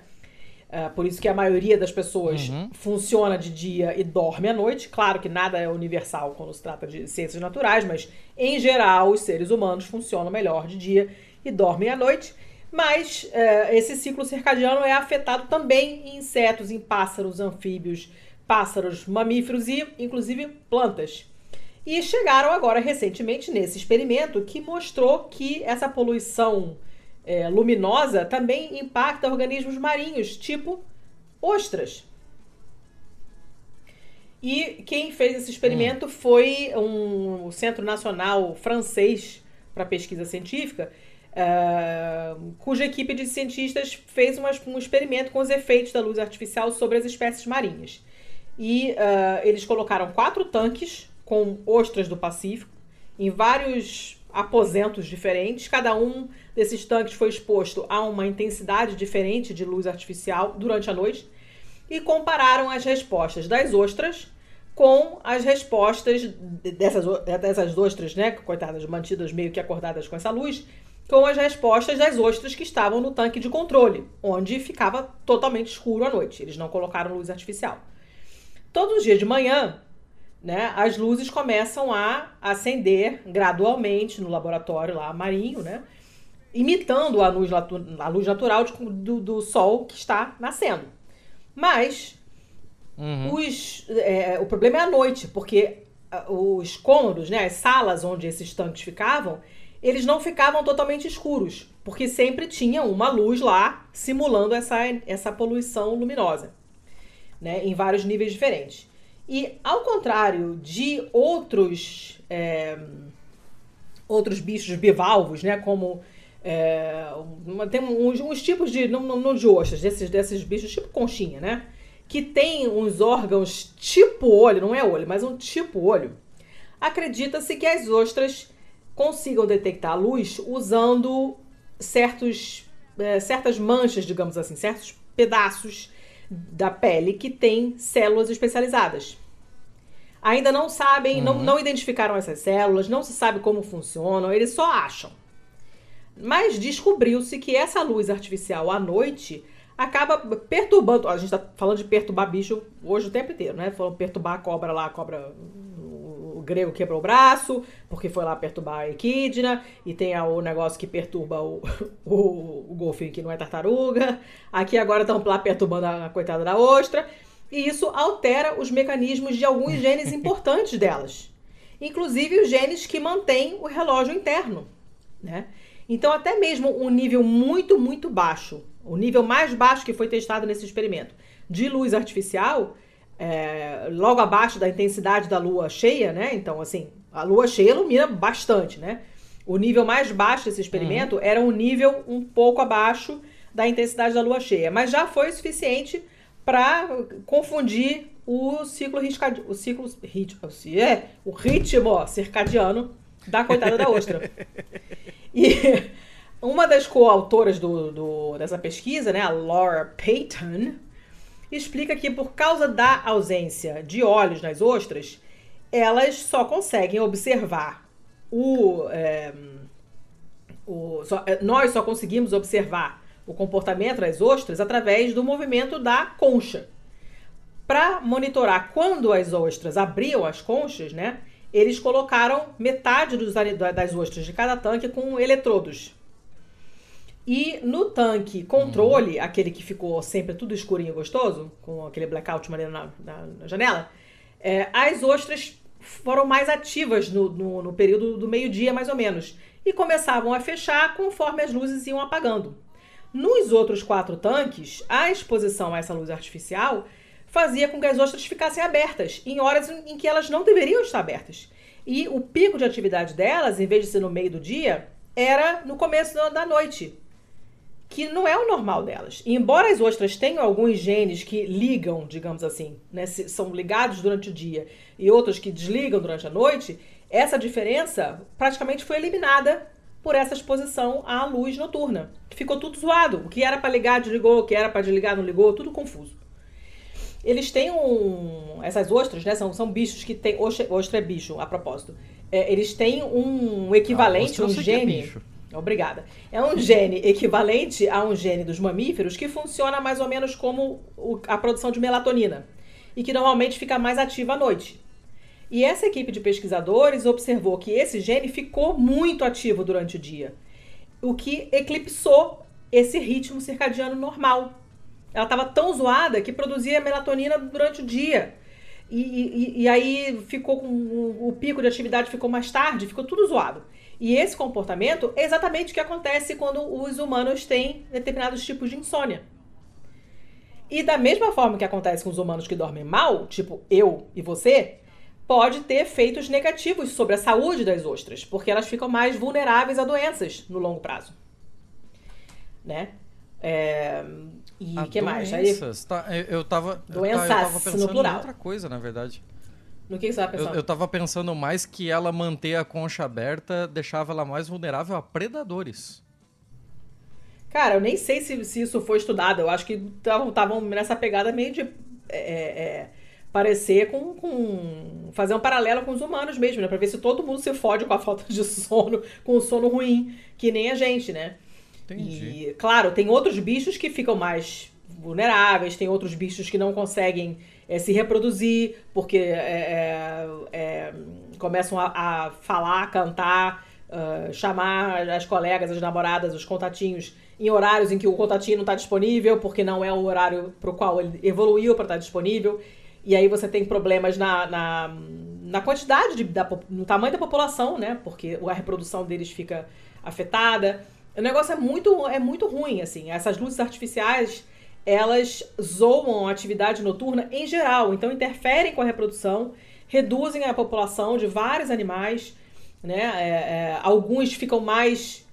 Uh, por isso que a maioria das pessoas uhum. funciona de dia e dorme à noite. Claro que nada é universal quando se trata de ciências naturais, mas em geral os seres humanos funcionam melhor de dia e dormem à noite. Mas uh, esse ciclo circadiano é afetado também em insetos, em pássaros, anfíbios, pássaros, mamíferos e inclusive plantas. E chegaram agora recentemente nesse experimento que mostrou que essa poluição é, luminosa também impacta organismos marinhos, tipo ostras. E quem fez esse experimento hum. foi um Centro Nacional Francês para Pesquisa Científica, uh, cuja equipe de cientistas fez uma, um experimento com os efeitos da luz artificial sobre as espécies marinhas. E uh, eles colocaram quatro tanques com ostras do Pacífico em vários aposentos diferentes. Cada um desses tanques foi exposto a uma intensidade diferente de luz artificial durante a noite e compararam as respostas das ostras com as respostas dessas, dessas ostras, né, coitadas, mantidas meio que acordadas com essa luz, com as respostas das ostras que estavam no tanque de controle, onde ficava totalmente escuro à noite. Eles não colocaram luz artificial. Todos os dias de manhã, né, as luzes começam a acender gradualmente no laboratório lá marinho, né, imitando a luz, a luz natural de, do, do, sol que está nascendo. Mas uhum. os, é, o problema é a noite, porque os cômodos, né, as salas onde esses tanques ficavam, eles não ficavam totalmente escuros, porque sempre tinha uma luz lá simulando essa, essa poluição luminosa, né, em vários níveis diferentes. E ao contrário de outros é, outros bichos bivalvos, né, como é, tem uns, uns, tipos de não, não, não de ostras, desses, desses bichos tipo conchinha, né, que tem uns órgãos tipo olho, não é olho, mas um tipo olho. Acredita-se que as ostras consigam detectar a luz usando certos, é, certas manchas, digamos assim, certos pedaços da pele que tem células especializadas. Ainda não sabem, uhum. não, não identificaram essas células, não se sabe como funcionam, eles só acham. Mas descobriu-se que essa luz artificial à noite acaba perturbando. A gente está falando de perturbar bicho hoje o tempo inteiro, né? Falando perturbar a cobra lá, a cobra grego quebrou o braço, porque foi lá perturbar a equidna, e tem o negócio que perturba o, o, o golfinho que não é tartaruga. Aqui agora estão lá perturbando a, a coitada da ostra. E isso altera os mecanismos de alguns genes importantes delas. Inclusive os genes que mantêm o relógio interno. Né? Então, até mesmo um nível muito, muito baixo, o nível mais baixo que foi testado nesse experimento, de luz artificial, é, logo abaixo da intensidade da lua cheia, né? Então, assim, a lua cheia ilumina bastante, né? O nível mais baixo desse experimento uhum. era um nível um pouco abaixo da intensidade da lua cheia, mas já foi suficiente para confundir o ciclo o ciclo ritmo, é, o ritmo circadiano da coitada da ostra. E uma das coautoras do, do, dessa pesquisa, né, a Laura Payton, explica que por causa da ausência de olhos nas ostras, elas só conseguem observar o, é, o só, é, nós só conseguimos observar o comportamento das ostras através do movimento da concha. Para monitorar quando as ostras abriam as conchas, né, eles colocaram metade dos, das ostras de cada tanque com eletrodos e no tanque controle, uhum. aquele que ficou sempre tudo escurinho e gostoso, com aquele blackout maneiro na, na, na janela, é, as ostras foram mais ativas no, no, no período do meio-dia, mais ou menos, e começavam a fechar conforme as luzes iam apagando. Nos outros quatro tanques, a exposição a essa luz artificial fazia com que as ostras ficassem abertas em horas em que elas não deveriam estar abertas. E o pico de atividade delas, em vez de ser no meio do dia, era no começo da noite, que não é o normal delas. E embora as ostras tenham alguns genes que ligam, digamos assim, né, são ligados durante o dia e outros que desligam durante a noite, essa diferença praticamente foi eliminada por essa exposição à luz noturna. Ficou tudo zoado. O que era para ligar, desligou. O que era para desligar, não ligou. Tudo confuso. Eles têm um. Essas ostras, né? São, são bichos que têm. Ostra, ostra é bicho, a propósito. É, eles têm um equivalente, ah, um gene. É Obrigada. É um gene equivalente a um gene dos mamíferos que funciona mais ou menos como a produção de melatonina e que normalmente fica mais ativa à noite. E essa equipe de pesquisadores observou que esse gene ficou muito ativo durante o dia, o que eclipsou esse ritmo circadiano normal. Ela estava tão zoada que produzia melatonina durante o dia. E, e, e aí ficou com o pico de atividade ficou mais tarde, ficou tudo zoado. E esse comportamento é exatamente o que acontece quando os humanos têm determinados tipos de insônia. E da mesma forma que acontece com os humanos que dormem mal, tipo eu e você, pode ter efeitos negativos sobre a saúde das ostras, porque elas ficam mais vulneráveis a doenças no longo prazo. Né? É... E o que mais? Aí... Tá, eu, tava, doenças, eu tava pensando no plural. em outra coisa, na verdade. No que, você estava pensando? Eu, eu tava pensando mais que ela manter a concha aberta deixava ela mais vulnerável a predadores. Cara, eu nem sei se, se isso foi estudado. Eu acho que estavam nessa pegada meio de. É, é, é, parecer com, com. fazer um paralelo com os humanos mesmo, né? Pra ver se todo mundo se fode com a falta de sono, com o sono ruim, que nem a gente, né? Entendi. E, claro, tem outros bichos que ficam mais vulneráveis, tem outros bichos que não conseguem é, se reproduzir, porque é, é, é começam a, a, falar, cantar, uh, chamar as colegas, as namoradas, os contatinhos em horários em que o contatinho não está disponível, porque não é o horário para o qual ele evoluiu para estar tá disponível. E aí você tem problemas na, na, na quantidade, de, da, no tamanho da população, né? Porque a reprodução deles fica afetada. O negócio é muito, é muito ruim, assim. Essas luzes artificiais elas zoam a atividade noturna em geral, então interferem com a reprodução, reduzem a população de vários animais, né? É, é, alguns ficam mais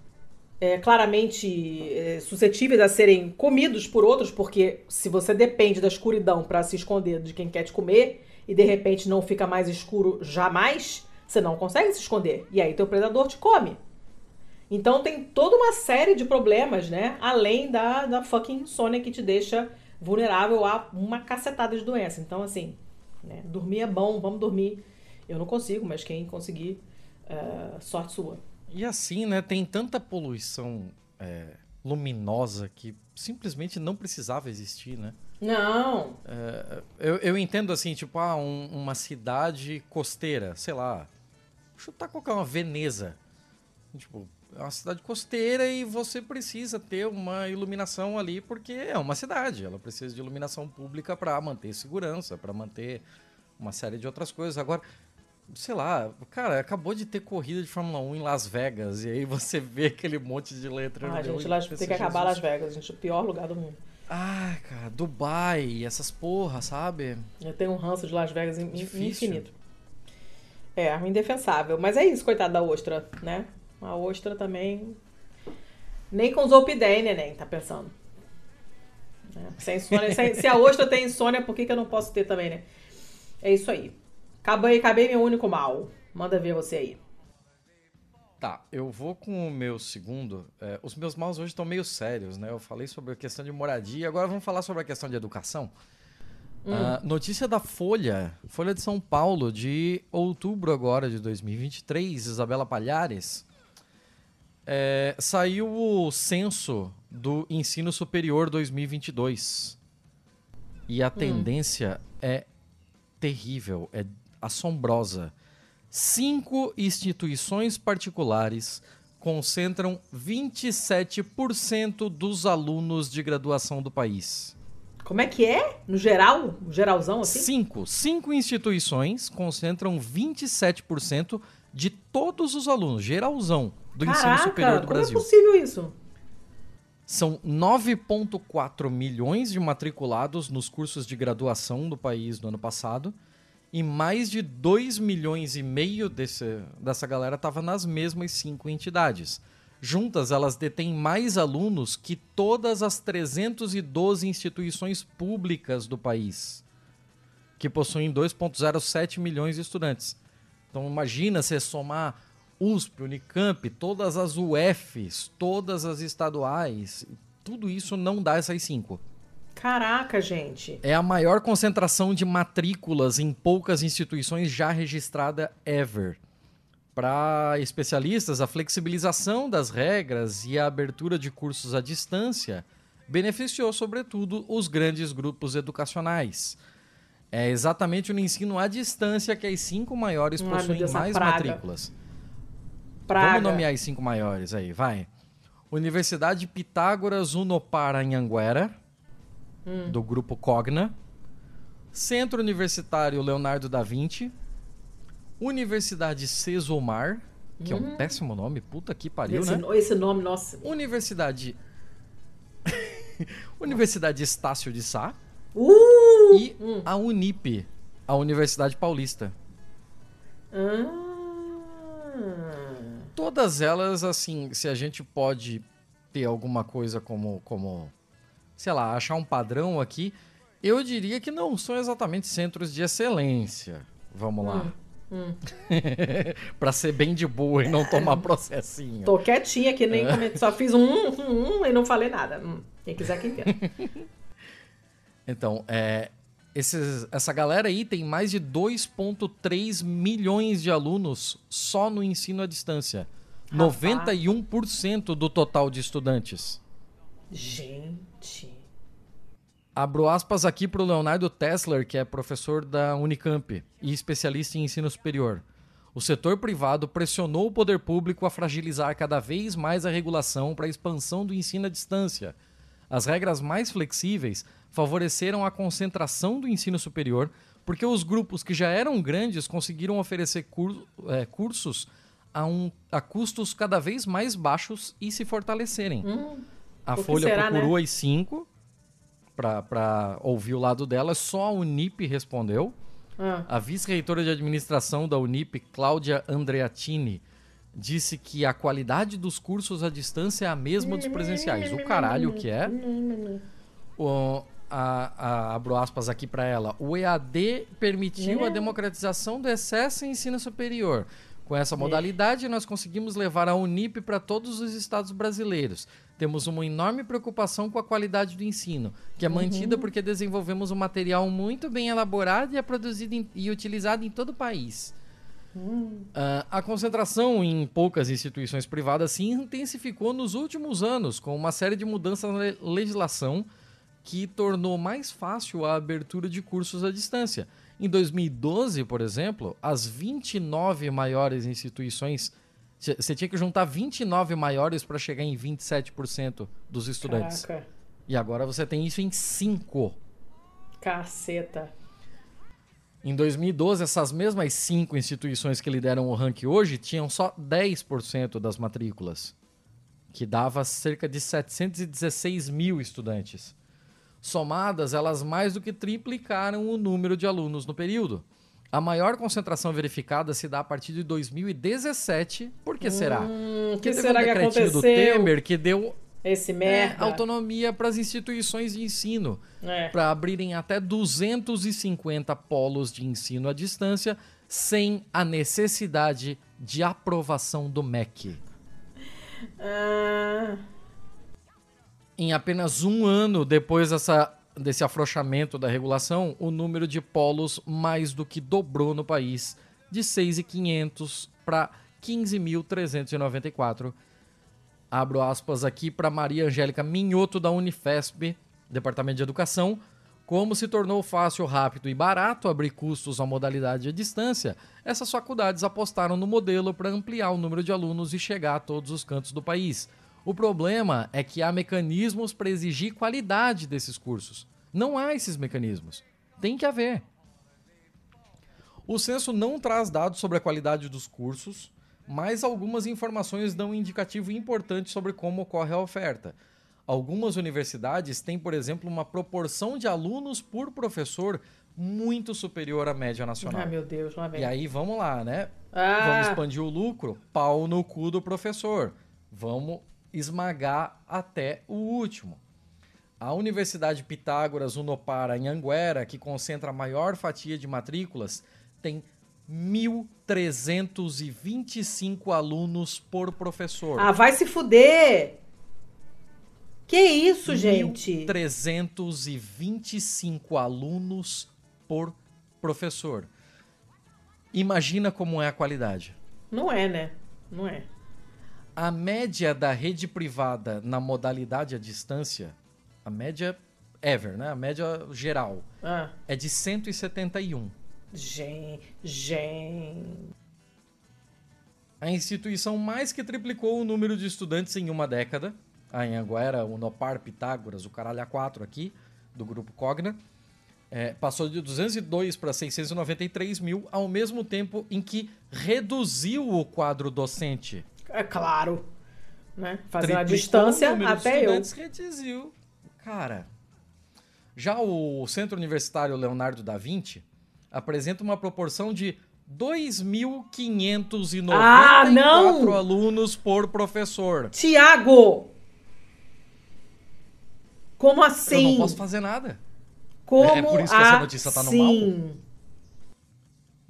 é, claramente é, suscetíveis a serem comidos por outros, porque se você depende da escuridão para se esconder de quem quer te comer e de repente não fica mais escuro jamais, você não consegue se esconder. E aí teu predador te come. Então tem toda uma série de problemas, né? Além da, da fucking insônia que te deixa vulnerável a uma cacetada de doença. Então, assim, né? dormir é bom, vamos dormir. Eu não consigo, mas quem conseguir, uh, sorte sua. E assim, né? Tem tanta poluição é, luminosa que simplesmente não precisava existir, né? Não. É, eu, eu entendo assim, tipo, ah, um, uma cidade costeira, sei lá. Chutar qualquer uma Veneza. Tipo, é uma cidade costeira e você precisa ter uma iluminação ali porque é uma cidade. Ela precisa de iluminação pública para manter segurança, para manter uma série de outras coisas. Agora, sei lá, cara, acabou de ter corrida de Fórmula 1 em Las Vegas e aí você vê aquele monte de letra. Ah, gente, Las, tem que acabar Las Vegas, gente, o pior lugar do mundo. Ah, cara, Dubai, essas porra, sabe? Eu tenho um ranço de Las Vegas infinito. É, indefensável. Mas é isso, coitado da ostra, né? A ostra também. Nem com Zolpidem, neném, tá pensando. É, sem insônia, sem, se a ostra tem insônia, por que, que eu não posso ter também, né? É isso aí. Acabei, acabei meu único mal. Manda ver você aí. Tá, eu vou com o meu segundo. É, os meus maus hoje estão meio sérios, né? Eu falei sobre a questão de moradia, agora vamos falar sobre a questão de educação. Hum. Uh, notícia da Folha, Folha de São Paulo, de outubro agora de 2023, Isabela Palhares é, saiu o censo do ensino superior 2022. E a hum. tendência é terrível, é assombrosa. Cinco instituições particulares concentram 27% dos alunos de graduação do país. Como é que é? No geral? Geralzão assim? Cinco. Cinco instituições concentram 27% de todos os alunos, geralzão do Caraca, ensino superior do Brasil. Como é possível isso? São 9,4 milhões de matriculados nos cursos de graduação do país no ano passado. E mais de 2 milhões e meio desse, dessa galera estava nas mesmas cinco entidades. Juntas, elas detêm mais alunos que todas as 312 instituições públicas do país, que possuem 2,07 milhões de estudantes. Então, imagina você somar USP, Unicamp, todas as UFs, todas as estaduais, tudo isso não dá essas cinco. Caraca, gente. É a maior concentração de matrículas em poucas instituições já registrada ever. Para especialistas, a flexibilização das regras e a abertura de cursos à distância beneficiou, sobretudo, os grandes grupos educacionais. É exatamente no ensino à distância que as cinco maiores possuem mais matrículas. Praga. Vamos nomear as cinco maiores aí, vai. Universidade Pitágoras Unopar Anhanguera, hum. do grupo Cogna. Centro Universitário Leonardo da Vinci. Universidade Cesomar, que hum. é um hum. péssimo nome, puta que pariu, esse, né? Esse nome, nossa. Universidade. Universidade Estácio de Sá. Uh! E hum. a Unip, a Universidade Paulista. Ah todas elas, assim, se a gente pode ter alguma coisa como, como, sei lá, achar um padrão aqui, eu diria que não são exatamente centros de excelência. Vamos lá. Hum, hum. pra ser bem de boa e não tomar processinho. Tô quietinha que nem é. só fiz um, um, um, e não falei nada. Hum, quem quiser que entenda. então, é, esses, essa galera aí tem mais de 2,3 milhões de alunos só no ensino à distância. Rapaz. 91% do total de estudantes. Gente. Abro aspas aqui para o Leonardo Tessler, que é professor da Unicamp e especialista em ensino superior. O setor privado pressionou o poder público a fragilizar cada vez mais a regulação para a expansão do ensino à distância. As regras mais flexíveis favoreceram a concentração do ensino superior, porque os grupos que já eram grandes conseguiram oferecer cur é, cursos a, um, a custos cada vez mais baixos e se fortalecerem. Hum, a Folha será, procurou né? as cinco. para ouvir o lado dela, só a Unip respondeu. Ah, A vice-reitora de administração da Unip, Cláudia Andreattini, disse que a qualidade dos cursos à distância é a mesma dos presenciais. O caralho que é. O, a, a- abro aspas aqui para ela. O EAD permitiu a democratização do excesso em ensino superior. Com essa modalidade, nós conseguimos levar a Unip para todos os estados brasileiros. Temos uma enorme preocupação com a qualidade do ensino, que é mantida porque desenvolvemos um material muito bem elaborado e é produzido em- e utilizado em todo o país. Ah, a concentração em poucas instituições privadas se intensificou nos últimos anos, com uma série de mudanças na le- legislação que tornou mais fácil a abertura de cursos à distância. Em 2012, por exemplo, as 29 maiores instituições. Você tinha que juntar 29 maiores para chegar em 27% dos estudantes. caraca. E agora você tem isso em 5. Caceta. Em 2012, essas mesmas cinco instituições que lideram o ranking hoje tinham só 10% das matrículas, que dava cerca de 716 mil estudantes. Somadas, elas mais do que triplicaram o número de alunos no período. A maior concentração verificada se dá a partir de 2017. Por que será? Hum, que teve será um que aconteceu? do Temer que deu Esse é, merda. autonomia para as instituições de ensino É. para abrirem até 250 polos de ensino à distância sem a necessidade de aprovação do MEC. Ah, Em apenas um ano depois dessa, desse afrouxamento da regulação, o número de polos mais do que dobrou no país, de 6.500 para 15.394. Abro aspas aqui para Maria Angélica Minhoto, da Unifesp, Departamento de Educação. Como se tornou fácil, rápido e barato abrir custos à modalidade à distância, essas faculdades apostaram no modelo para ampliar o número de alunos e chegar a todos os cantos do país. O problema é que há mecanismos para exigir qualidade desses cursos. Não há esses mecanismos. Tem que haver. O censo não traz dados sobre a qualidade dos cursos, mas algumas informações dão um indicativo importante sobre como ocorre a oferta. Algumas universidades têm, por exemplo, uma proporção de alunos por professor muito superior à média nacional. ai, meu Deus, lá vem. E aí vamos lá, né? Ah. Vamos expandir o lucro? Pau no cu do professor. Vamos esmagar até o último. A Universidade Pitágoras Unopara em Anguera, que concentra a maior fatia de matrículas, tem 1.325 alunos por professor. Ah, vai se fuder! Que isso, gente? 1.325 alunos por professor. Imagina como é a qualidade. Não é, né? Não é. A média da rede privada na modalidade à distância, a média ever, né? A média geral, Ah, é de 171. Gente, gente. A instituição mais que triplicou o número de estudantes em uma década, a Anhanguera, o Nopar, Pitágoras, o Caralho A4 aqui, do grupo Cogna, é, passou de 202 para 693 mil, ao mesmo tempo em que reduziu o quadro docente. É claro. Né? Fazendo a distância o número de até eu. estudantes, reduziu. Cara, já o Centro Universitário Leonardo da Vinci apresenta uma proporção de 2.594 Ah, não! alunos por professor. Tiago! Como Eu assim? não posso fazer nada. Como É por isso que essa notícia tá no assim?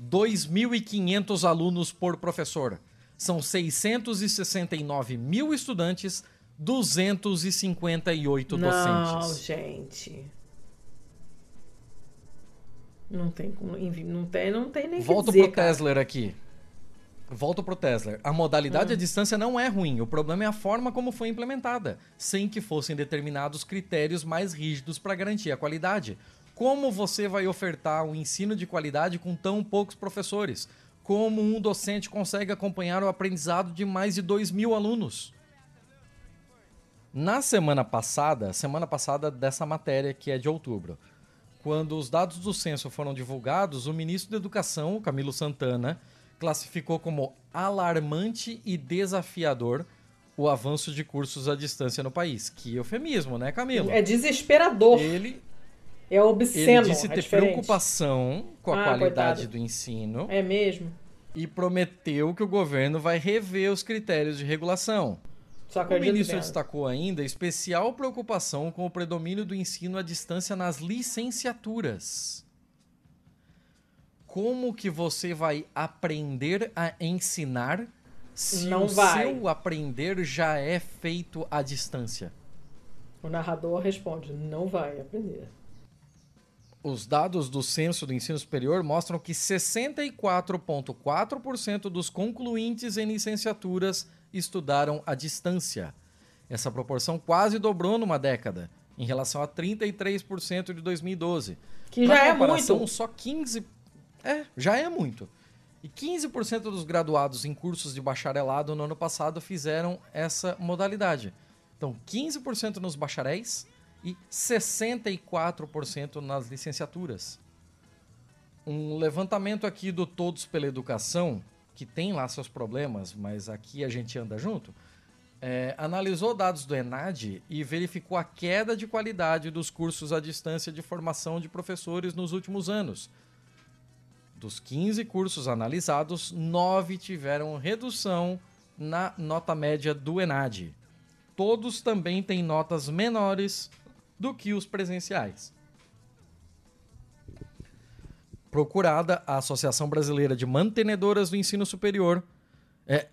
2.500 alunos por professor. São 669 mil estudantes, 258 Não, docentes. gente. Não tem como. enfim, Não tem, não tem nem o que Volto dizer, pro cara. Tesla aqui. Volto pro Tesla. A modalidade à distância não é ruim. O problema é a forma como foi implementada, sem que fossem determinados critérios mais rígidos para garantir a qualidade. Como você vai ofertar um ensino de qualidade com tão poucos professores? Como um docente consegue acompanhar o aprendizado de mais de 2 mil alunos? Na semana passada, semana passada dessa matéria que é de outubro, quando os dados do censo foram divulgados, o ministro da Educação, Camilo Santana, classificou como alarmante e desafiador o avanço de cursos à distância no país. Que eufemismo, né, Camilo? É desesperador. Ele, é obsceno. ele disse é ter diferente. preocupação com a Ah, qualidade coitado. do ensino É mesmo. e prometeu que o governo vai rever os critérios de regulação. O ministro destacou ainda especial preocupação com o predomínio do ensino à distância nas licenciaturas. Como que você vai aprender a ensinar se Não o vai. seu aprender já é feito à distância? O narrador responde: não vai aprender. Os dados do Censo do Ensino Superior mostram que 64,4% dos concluintes em licenciaturas estudaram à distância. Essa proporção quase dobrou numa década, em relação a 33% de 2012. Que Pra já é muito. Só 15. É, já é muito. E 15% dos graduados em cursos de bacharelado no ano passado fizeram essa modalidade. Então, 15% nos bacharéis e 64% nas licenciaturas. Um levantamento aqui do Todos pela Educação, que tem lá seus problemas, mas aqui a gente anda junto, é, analisou dados do ENAD e verificou a queda de qualidade dos cursos à distância de formação de professores nos últimos anos. Dos 15 cursos analisados, 9 tiveram redução na nota média do ENAD. Todos também têm notas menores do que os presenciais. Procurada, a Associação Brasileira de Mantenedoras do Ensino Superior. É,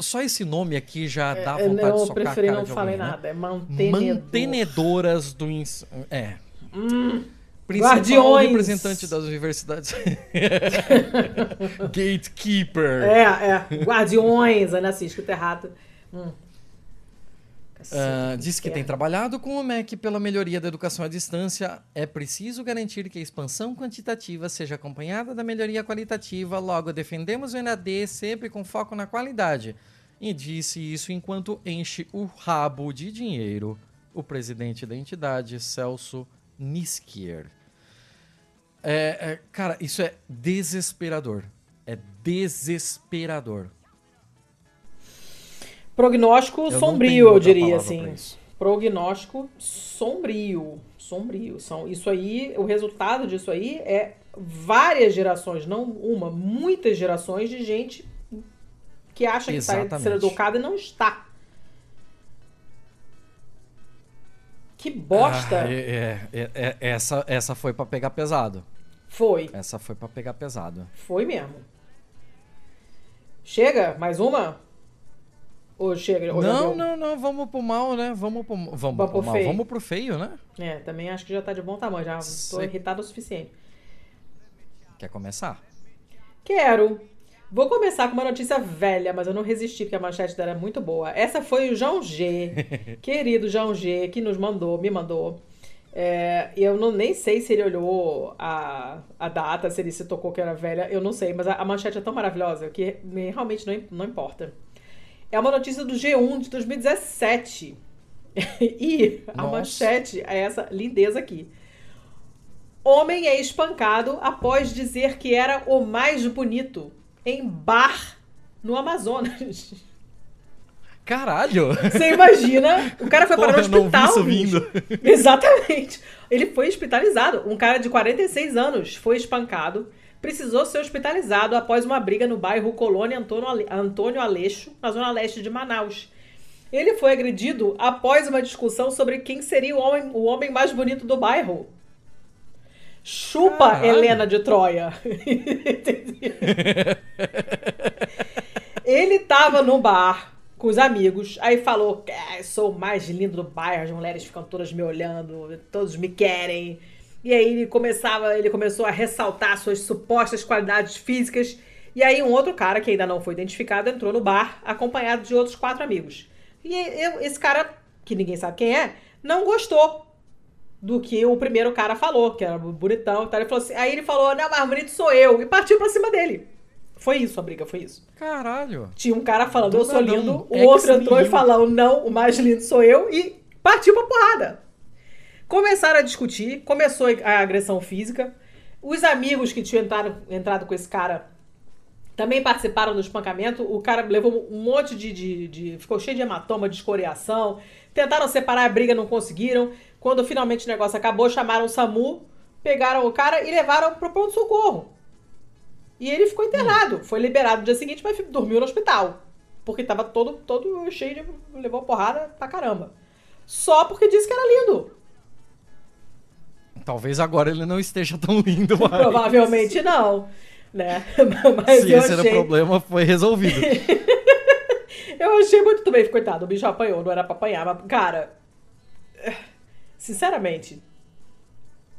só esse nome aqui já dá É, vontade de eu socar a preferi cara não de falar alguém, né? nada. É mantenedor. Mantenedoras do ensino. É. Principal Hum. Guardiões. representante das universidades. Gatekeeper. É, é. Guardiões, Ana Cis, escrito errado. Hum. Ah, disse que tem trabalhado com o MEC pela melhoria da educação à distância. É preciso garantir que a expansão quantitativa seja acompanhada da melhoria qualitativa. Logo, defendemos o ENAD sempre com foco na qualidade. E disse isso enquanto enche o rabo de dinheiro o presidente da entidade, Celso Niskier. É, é, cara, isso é desesperador. É desesperador. Prognóstico Eu sombrio, eu diria assim. Prognóstico sombrio. Sombrio. São, isso aí, o resultado disso aí é várias gerações, não uma, muitas gerações de gente que acha que está sendo Exatamente. educada e não está. Que bosta Ah, é, é, é, essa, essa foi pra pegar pesado. foi. Essa foi pra pegar pesado. Foi mesmo. Chega? Mais uma? Ou chega? Ou Não, não, não, vamos pro mal, né? Vamos pro, vamos Vamos pro mal, feio. vamos pro feio, né? É, também acho que já tá de bom tamanho. Já tô Sei. irritado o suficiente. Quer começar? Quero. Vou começar com uma notícia velha, mas eu não resisti porque a manchete dela é muito boa. Essa foi o João G, querido João G, que nos mandou, me mandou. É, eu não, nem sei se ele olhou a, a data, se ele se tocou que era velha, eu não sei, mas a, a manchete é tão maravilhosa que me- realmente não, não importa. É uma notícia do G1 de 2017. e a Nossa. manchete é essa lindeza aqui. Homem é espancado após dizer que era o mais bonito em bar no Amazonas. Caralho! Você imagina? O cara foi Porra, parar no eu não vi hospital. isso vindo. Exatamente. Ele foi hospitalizado. Um cara de 46 anos foi espancado, precisou ser hospitalizado após uma briga no bairro Colônia Antônio Ale- Antônio Aleixo, na zona leste de Manaus. Ele foi agredido após uma discussão sobre quem seria o homem, o homem mais bonito do bairro. Chupa Caralho. Helena de Troia. Ele tava no bar com os amigos, aí falou: "É, sou o mais lindo do bairro, as mulheres ficam todas me olhando, todos me querem. E aí ele começava, ele começou a ressaltar suas supostas qualidades físicas. E aí um outro cara, que ainda não foi identificado, entrou no bar, acompanhado de outros quatro amigos. E eu- esse cara, que ninguém sabe quem é, não gostou do que o primeiro cara falou, que era bonitão e tal. Ele falou assim, aí ele falou, não, mais bonito sou eu, e partiu pra cima dele. Foi isso a briga, foi isso. Caralho! Tinha um cara falando, Do eu sou lindo, o ex outro entrou e falou, não, o mais lindo sou eu, e partiu pra porrada. Começaram a discutir, começou a agressão física. Os amigos que tinham entrado, entrado com esse cara também participaram do espancamento. O cara levou um monte de, de, de. ficou cheio de hematoma, de escoriação. Tentaram separar a briga, não conseguiram. Quando finalmente o negócio acabou, chamaram o SAMU, pegaram o cara e levaram pro pronto-socorro. E ele ficou internado. Foi liberado no dia seguinte, mas dormiu no hospital. Porque tava todo, todo cheio de. levou porrada pra caramba. Só porque disse que era lindo. Talvez agora ele não esteja tão lindo mais. Provavelmente não. Né? Mas Se esse achei... era o problema, foi resolvido. Eu achei muito também, coitado, o bicho apanhou, não era pra apanhar, mas, cara. Sinceramente.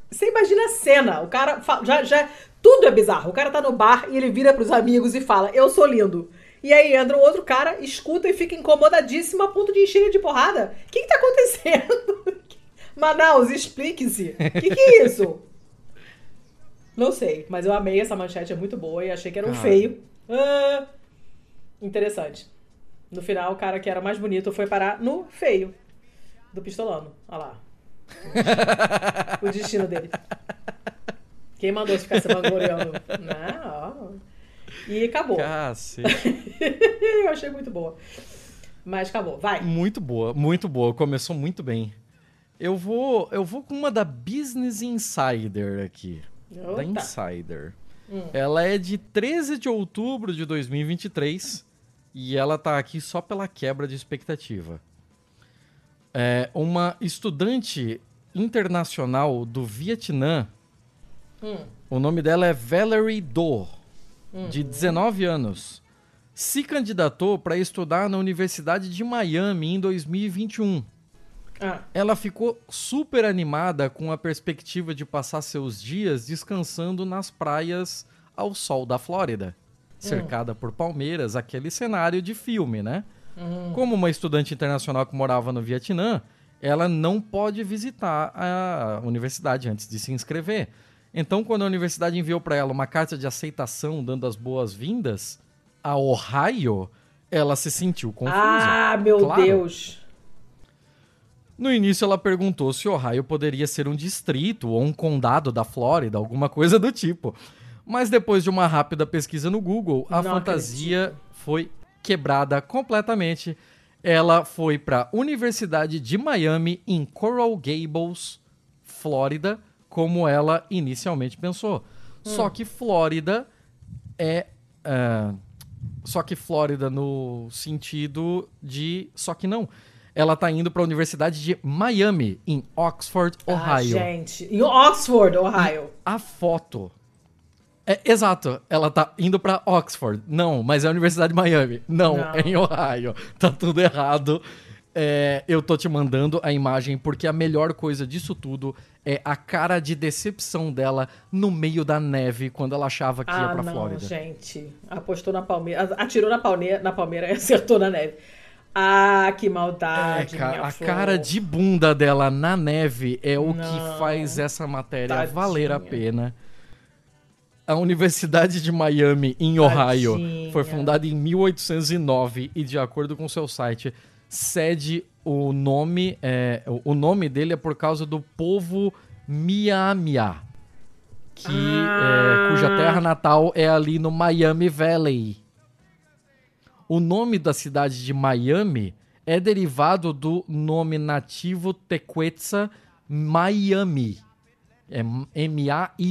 Você imagina a cena, o cara já, já. Tudo é bizarro. O cara tá no bar e ele vira pros amigos e fala, eu sou lindo. E aí entra um outro cara, escuta e fica incomodadíssimo a ponto de encher ele de porrada. O que que tá acontecendo? Manaus, explique-se. O que que é isso? Não sei, mas eu amei essa manchete, é muito boa e achei que era um Cara. feio. Ah, interessante. No final, o cara que era mais bonito foi parar no feio do pistolano. Olha lá. o destino dele. Quem mandou ficar se vangloriando? Não, ó. E acabou. Eu achei muito boa. Mas acabou. Vai. Muito boa, muito boa. Começou muito bem. Eu vou, eu vou com uma da Business Insider aqui. Da Opa. Insider. Ela é de 13 de outubro de 2023 e ela tá aqui só pela quebra de expectativa. É uma estudante internacional do Vietnã. O nome dela é Valerie Do, de 19 anos. Se candidatou para estudar na Universidade de Miami em 2021. Ah, Ela ficou super animada com a perspectiva de passar seus dias descansando nas praias ao sol da Flórida, cercada por palmeiras, aquele cenário de filme, né? Como uma estudante internacional que morava no Vietnã, ela não pode visitar a universidade antes de se inscrever. Então, quando a universidade enviou para ela uma carta de aceitação dando as boas-vindas a Ohio, ela se sentiu confusa. ah meu Claro. Deus. No início ela perguntou se Ohio poderia ser um distrito ou um condado da Flórida, alguma coisa do tipo. Mas depois de uma rápida pesquisa no Google, a Não fantasia foi quebrada completamente. Ela foi para a Universidade de Miami em Coral Gables, Flórida, como ela inicialmente pensou. Só que Flórida é ah, só que Flórida no sentido de. Só que não. Ela tá indo para a Universidade de Miami, em Oxford, Ah, Ohio. gente. Em Oxford, Ohio. a foto. É, exato, ela tá indo para Oxford. Não, mas é a Universidade de Miami. Não, Não. é em Ohio. Tá tudo errado. É, eu tô te mandando a imagem porque a melhor coisa disso tudo é a cara de decepção dela no meio da neve quando ela achava que ia Ah, pra não, Flórida. gente. Apostou na palmeira. Atirou na palmeira, na palmeira e acertou na neve. Ah, que É, maldade. cara, minha a flor. cara de bunda dela na neve é o Não. que faz essa matéria Tadinha. valer a pena. A Universidade de Miami, em Ohio, Tadinha. foi fundada em 1809 e, de acordo com seu site, cede o nome. é, o- o nome dele é por causa do povo Miamia, que, Ah. é, cuja terra natal é ali no Miami Valley. O nome da cidade de Miami é derivado do nome nativo tequetza Miami. É M-A-Y-A-I-M-I.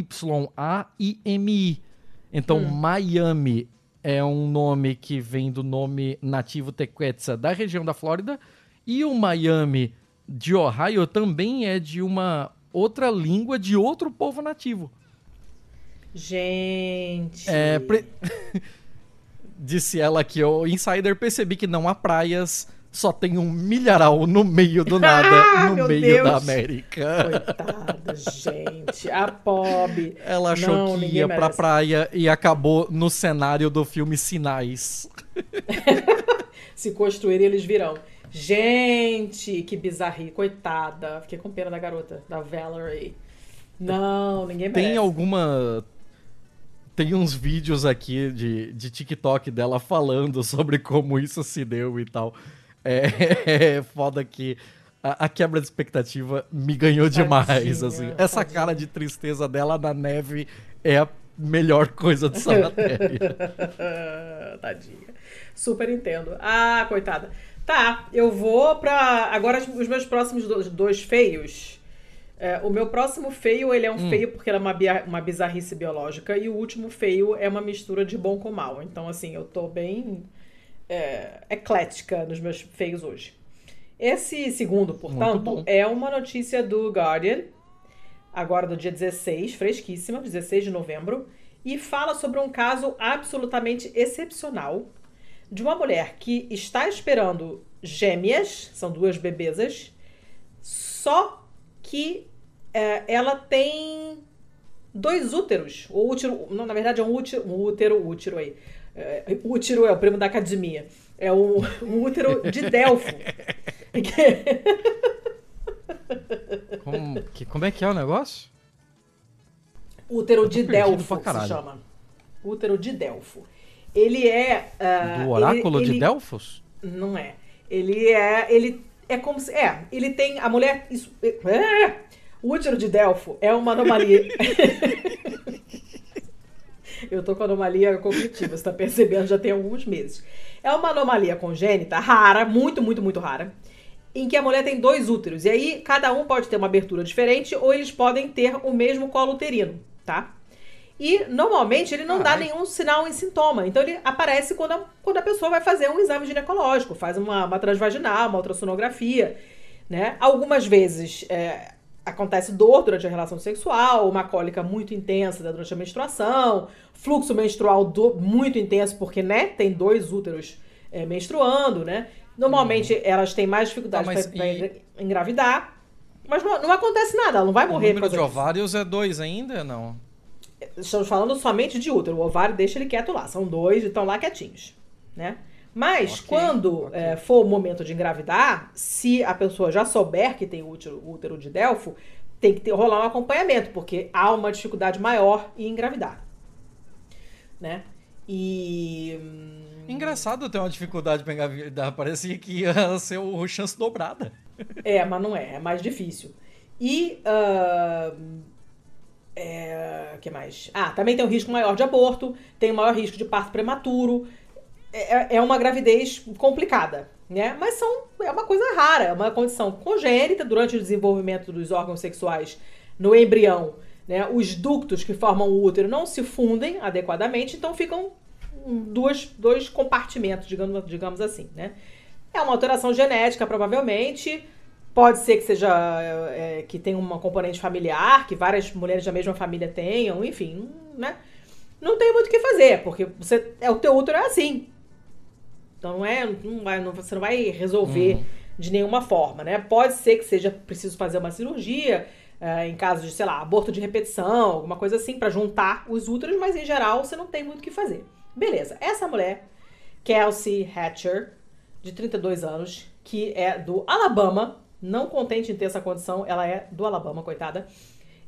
Então, Miami é um nome que vem do nome nativo tequetza da região da Flórida. E o Miami de Ohio também é de uma outra língua de outro povo nativo. Gente. É, pre- Disse ela que o Insider percebi que não há praias, só tem um milharal no meio do nada, Ah, no meio Deus. da América. Coitada, gente. A pobre. Ela achou Não, que ia pra merece. praia e acabou no cenário do filme Sinais. Se construírem, eles virão. Gente, que bizarri. Coitada. Fiquei com pena da garota, da Valerie. Não, ninguém merece. Tem alguma. Tem uns vídeos aqui de, de TikTok dela falando sobre como isso se deu e tal. É, é foda que a, a quebra de expectativa me ganhou demais. Tadinha, Assim. Essa tadinha. cara de tristeza dela na neve é a melhor coisa dessa matéria. Tadinha. Super entendo. Ah, coitada. Tá, eu vou pra. Agora os meus próximos dois, dois feios. É, o meu próximo feio, ele é um feio porque ele é uma, uma bizarrice biológica. E o último feio é uma mistura de bom com mal. Então, assim, eu tô bem é, eclética nos meus feios hoje. Esse segundo, portanto, é uma notícia do Guardian, agora do dia 16, fresquíssima, 16 de novembro, e fala sobre um caso absolutamente excepcional de uma mulher que está esperando gêmeas, são duas bebezas, só que é, ela tem dois úteros. O útero, não, na verdade é um útero, um útero, útero aí. É, útero é o primo da academia. É um, um útero de Delfo. Como, que- como é que é o negócio? útero de Delfo se chama. Útero de Delfo. Ele é. ah, Do oráculo ele- de ele- Delfos? Não é. Ele é. Ele é como se. É, ele tem. A mulher. Isso, é, o útero de Delfo é uma anomalia. Eu tô com anomalia cognitiva, você tá percebendo, já tem alguns meses. É uma anomalia congênita rara, muito, muito, muito rara, em que a mulher tem dois úteros. E aí, cada um pode ter uma abertura diferente ou eles podem ter o mesmo colo uterino, tá? E normalmente ele não dá nenhum sinal em sintoma. Então ele aparece quando a, quando a pessoa vai fazer um exame ginecológico, faz uma, uma transvaginal, uma ultrassonografia, né? Algumas vezes é, acontece dor durante a relação sexual, uma cólica muito intensa durante a menstruação, fluxo menstrual do- muito intenso, porque, né, tem dois úteros é, menstruando, né? Normalmente elas têm mais dificuldade Tá, mas para e- engravidar. Mas não, não acontece nada, ela não vai O morrer. por número de ovários é dois ainda? Não. Estamos falando somente de útero. O ovário deixa ele quieto lá. São dois e estão lá quietinhos, né? Mas Ok, quando ok. é, for o momento de engravidar, se a pessoa já souber que tem útero, útero de Delfo, tem que ter, rolar um acompanhamento, porque há uma dificuldade maior em engravidar, né? E... hum, Engraçado ter uma dificuldade pra engravidar. Parecia que ia ser o chance dobrada. É, mas não é, é mais difícil. E. ah, é, que mais? Ah, também tem um risco maior de aborto, tem um maior risco de parto prematuro. É, é uma gravidez complicada, né? Mas são, é uma coisa rara, é uma condição congênita durante o desenvolvimento dos órgãos sexuais no embrião. Né? Os ductos que formam o útero não se fundem adequadamente, então ficam duas, dois compartimentos, digamos, digamos assim, né? É uma alteração genética, provavelmente. Pode ser que seja é, que tenha uma componente familiar, que várias mulheres da mesma família tenham, enfim, né? Não tem muito o que fazer, porque você, é, o teu útero é assim. Então não é, não vai, não- você não vai resolver de nenhuma forma, né? Pode ser que seja preciso fazer uma cirurgia, é, em caso de, sei lá, aborto de repetição, alguma coisa assim, pra juntar os úteros, mas em geral você não tem muito o que fazer. Beleza, essa mulher, Kelsey Hatcher, de 32 anos, que é do Alabama, não contente em ter essa condição, ela é do Alabama, coitada,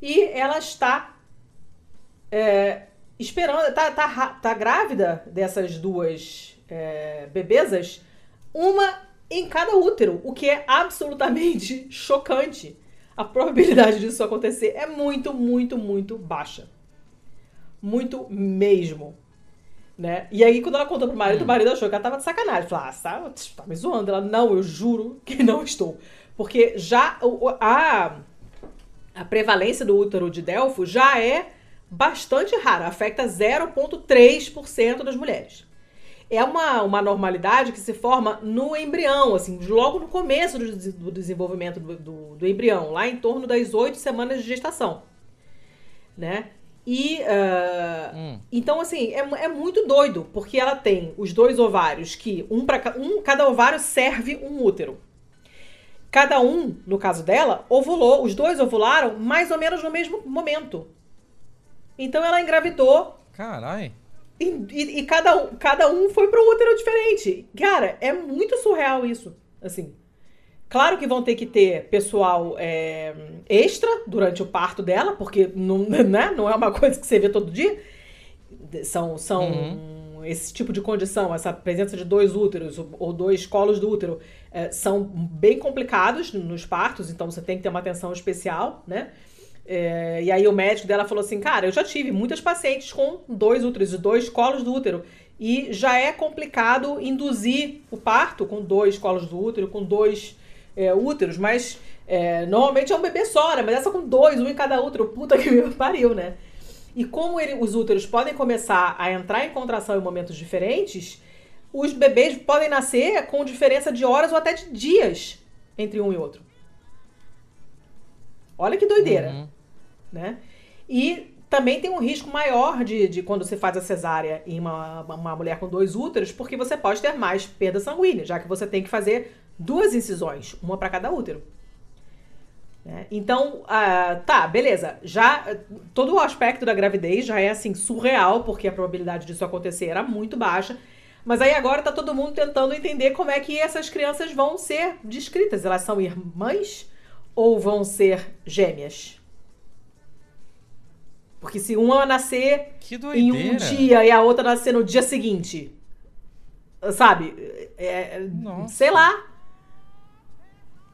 e ela está é, esperando, tá, tá, tá grávida dessas duas é, bebezas, uma em cada útero, o que é absolutamente chocante. A probabilidade disso acontecer é muito, muito, muito baixa. Muito mesmo. Né? E aí, quando ela contou pro marido, o marido achou que ela tava de sacanagem. Falou, ah, tá, tá me zoando. Ela, não, eu juro que não estou. Porque já a, a prevalência do útero de Delfo já é bastante rara. Afeta 0,3% das mulheres. É uma, uma normalidade que se forma no embrião, assim, logo no começo do, do desenvolvimento do, do, do embrião, lá em torno das oito semanas de gestação. Né? E ah, Hum. então, assim, é, é muito doido, porque ela tem os dois ovários que um para um, cada ovário serve um útero. Cada um, no caso dela, ovulou, os dois ovularam mais ou menos no mesmo momento. Então ela engravidou Carai. E, e- e cada, um- cada um foi para um útero diferente. Cara, é muito surreal isso. Assim. Claro que vão ter que ter pessoal é, extra durante o parto dela, porque não, né, não é uma coisa que você vê todo dia. São, são esse tipo de condição, essa presença de dois úteros ou- ou dois colos do útero, é, são bem complicados nos partos, então você tem que ter uma atenção especial, né? É, e aí o médico dela falou assim, cara, eu já tive muitas pacientes com dois úteros, dois colos do útero. E já é complicado induzir o parto com dois colos do útero, com dois é, úteros, mas é, normalmente é um bebê só, né? Mas essa com dois, um em cada útero, puta que me pariu, né? E como ele, os úteros podem começar a entrar em contração em momentos diferentes, os bebês podem nascer com diferença de horas ou até de dias entre um e outro. Olha que doideira, uhum. né? E também tem um risco maior de, de quando você faz a cesárea em uma, uma mulher com dois úteros, porque você pode ter mais perda sanguínea, já que você tem que fazer duas incisões, uma para cada útero. Né? Então, uh, tá, beleza. Já todo o aspecto da gravidez já é assim surreal, porque a probabilidade disso acontecer era muito baixa. Mas aí agora tá todo mundo tentando entender como é que essas crianças vão ser descritas. Elas são irmãs ou vão ser gêmeas? Porque se uma nascer em um dia e a outra nascer no dia seguinte, sabe? É, sei lá.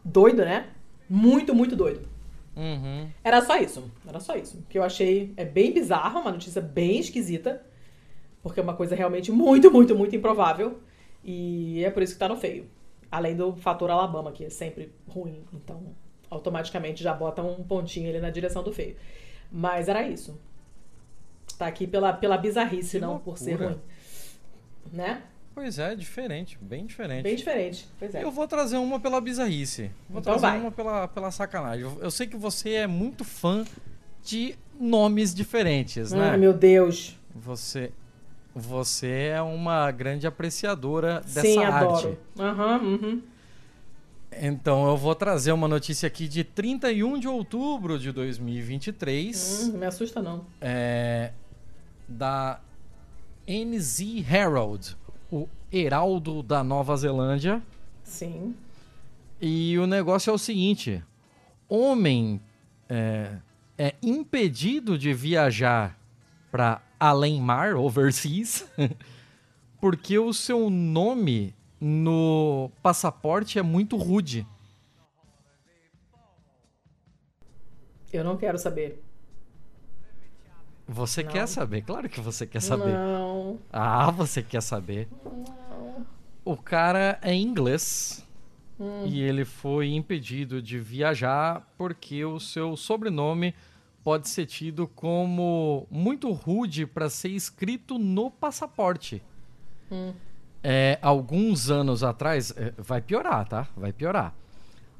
Doido, né? Muito, muito doido. Uhum. Era só isso. Era só isso. Que eu achei é bem bizarro, uma notícia bem esquisita. Porque é uma coisa realmente muito, muito, muito improvável. E é por isso que tá no feio. Além do fator Alabama, que é sempre ruim. Então, automaticamente já bota um pontinho ali na direção do feio. Mas era isso. Tá aqui pela, pela bizarrice, que não loucura. por ser ruim. Né? Pois é, diferente, bem diferente. Bem diferente, pois é. Eu vou trazer uma pela bizarrice. Vou então trazer vai. uma pela, pela sacanagem. Eu, eu, sei que você é muito fã de nomes diferentes, né? Ah, meu Deus. Você você é uma grande apreciadora dessa Sim, arte. adoro. Uhum, uhum. Então eu vou trazer uma notícia aqui de 31 de outubro de 2023. Hum, não me assusta não. É, da NZ Herald o Heraldo da Nova Zelândia. Sim. E o negócio é o seguinte: homem é, é impedido de viajar para além mar, overseas, porque o seu nome no passaporte é muito rude. Eu não quero saber. Você não. quer saber? Claro que você quer saber. Não. Ah, você quer saber. Não. O cara é inglês hum. e ele foi impedido de viajar porque o seu sobrenome pode ser tido como muito rude para ser escrito no passaporte. Hum. É, alguns anos atrás, é, vai piorar, tá? Vai piorar.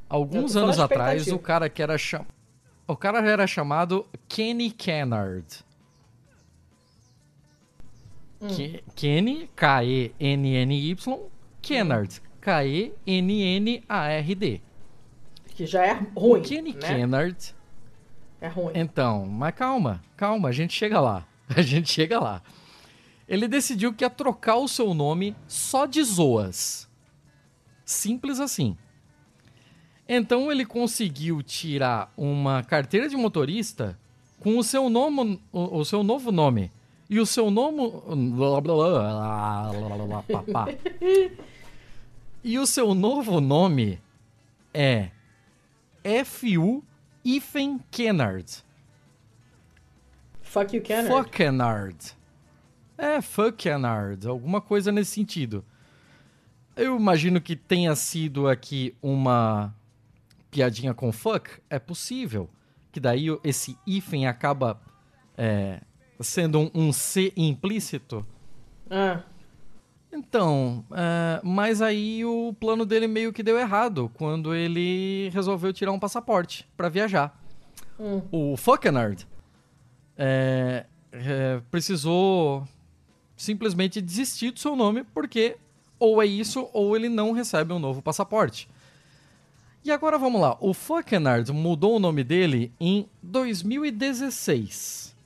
Alguns anos atrás, o cara que era cham... o cara era chamado Kenny Kennard. Hum. Kenny, K-E-N-N-Y, Kennard, K-E-N-N-A-R-D. Que já é ruim. O Kenny né? Kennard. É ruim. Então, mas calma, calma, a gente chega lá. A gente chega lá. Ele decidiu que ia trocar o seu nome só de Zoas. Simples assim. Então ele conseguiu tirar uma carteira de motorista com o seu nome, o, o seu novo nome, e o seu nome. e o seu novo nome é F.U. Ethan Kennard. Fuck you, Kennard. Fuck Kennard. É, fuck Kennard. Alguma coisa nesse sentido. Eu imagino que tenha sido aqui uma piadinha com fuck. É possível. Que daí esse hífen acaba é, sendo um, um C implícito. Ah. Então, é, mas aí o plano dele meio que deu errado quando ele resolveu tirar um passaporte para viajar. Hum. O Fuckenard é, é, precisou simplesmente desistir do seu nome porque ou é isso ou ele não recebe um novo passaporte. E agora vamos lá. O Fuckenard mudou o nome dele em 2016.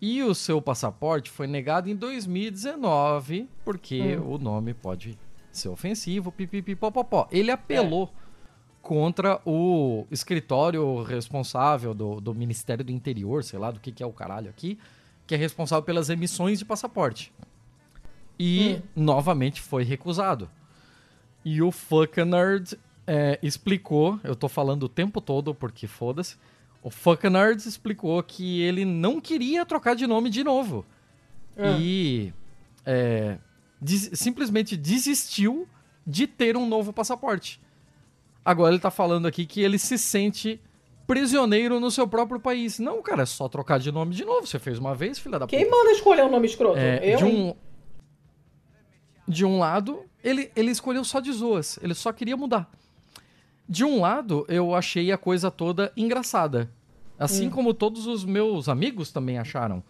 E o seu passaporte foi negado em 2019, porque hum. o nome pode ser ofensivo, pipipipopopó. Ele apelou é. contra o escritório responsável do, do Ministério do Interior, sei lá do que, que é o caralho aqui, que é responsável pelas emissões de passaporte. E, hum. novamente, foi recusado. E o Fuckenerd é, explicou, eu tô falando o tempo todo porque foda-se, O Fuckanard explicou que ele não queria trocar de nome de novo. Ah. E é, des- simplesmente desistiu de ter um novo passaporte. Agora ele tá falando aqui que ele se sente prisioneiro no seu próprio país. Não, cara, é só trocar de nome de novo. Você fez uma vez, filha da Quem puta. manda escolher um nome escroto? É, eu? de, um, de um lado, ele, ele escolheu só de zoas. Ele só queria mudar. De um lado, eu achei a coisa toda engraçada. Assim como todos os meus amigos também acharam.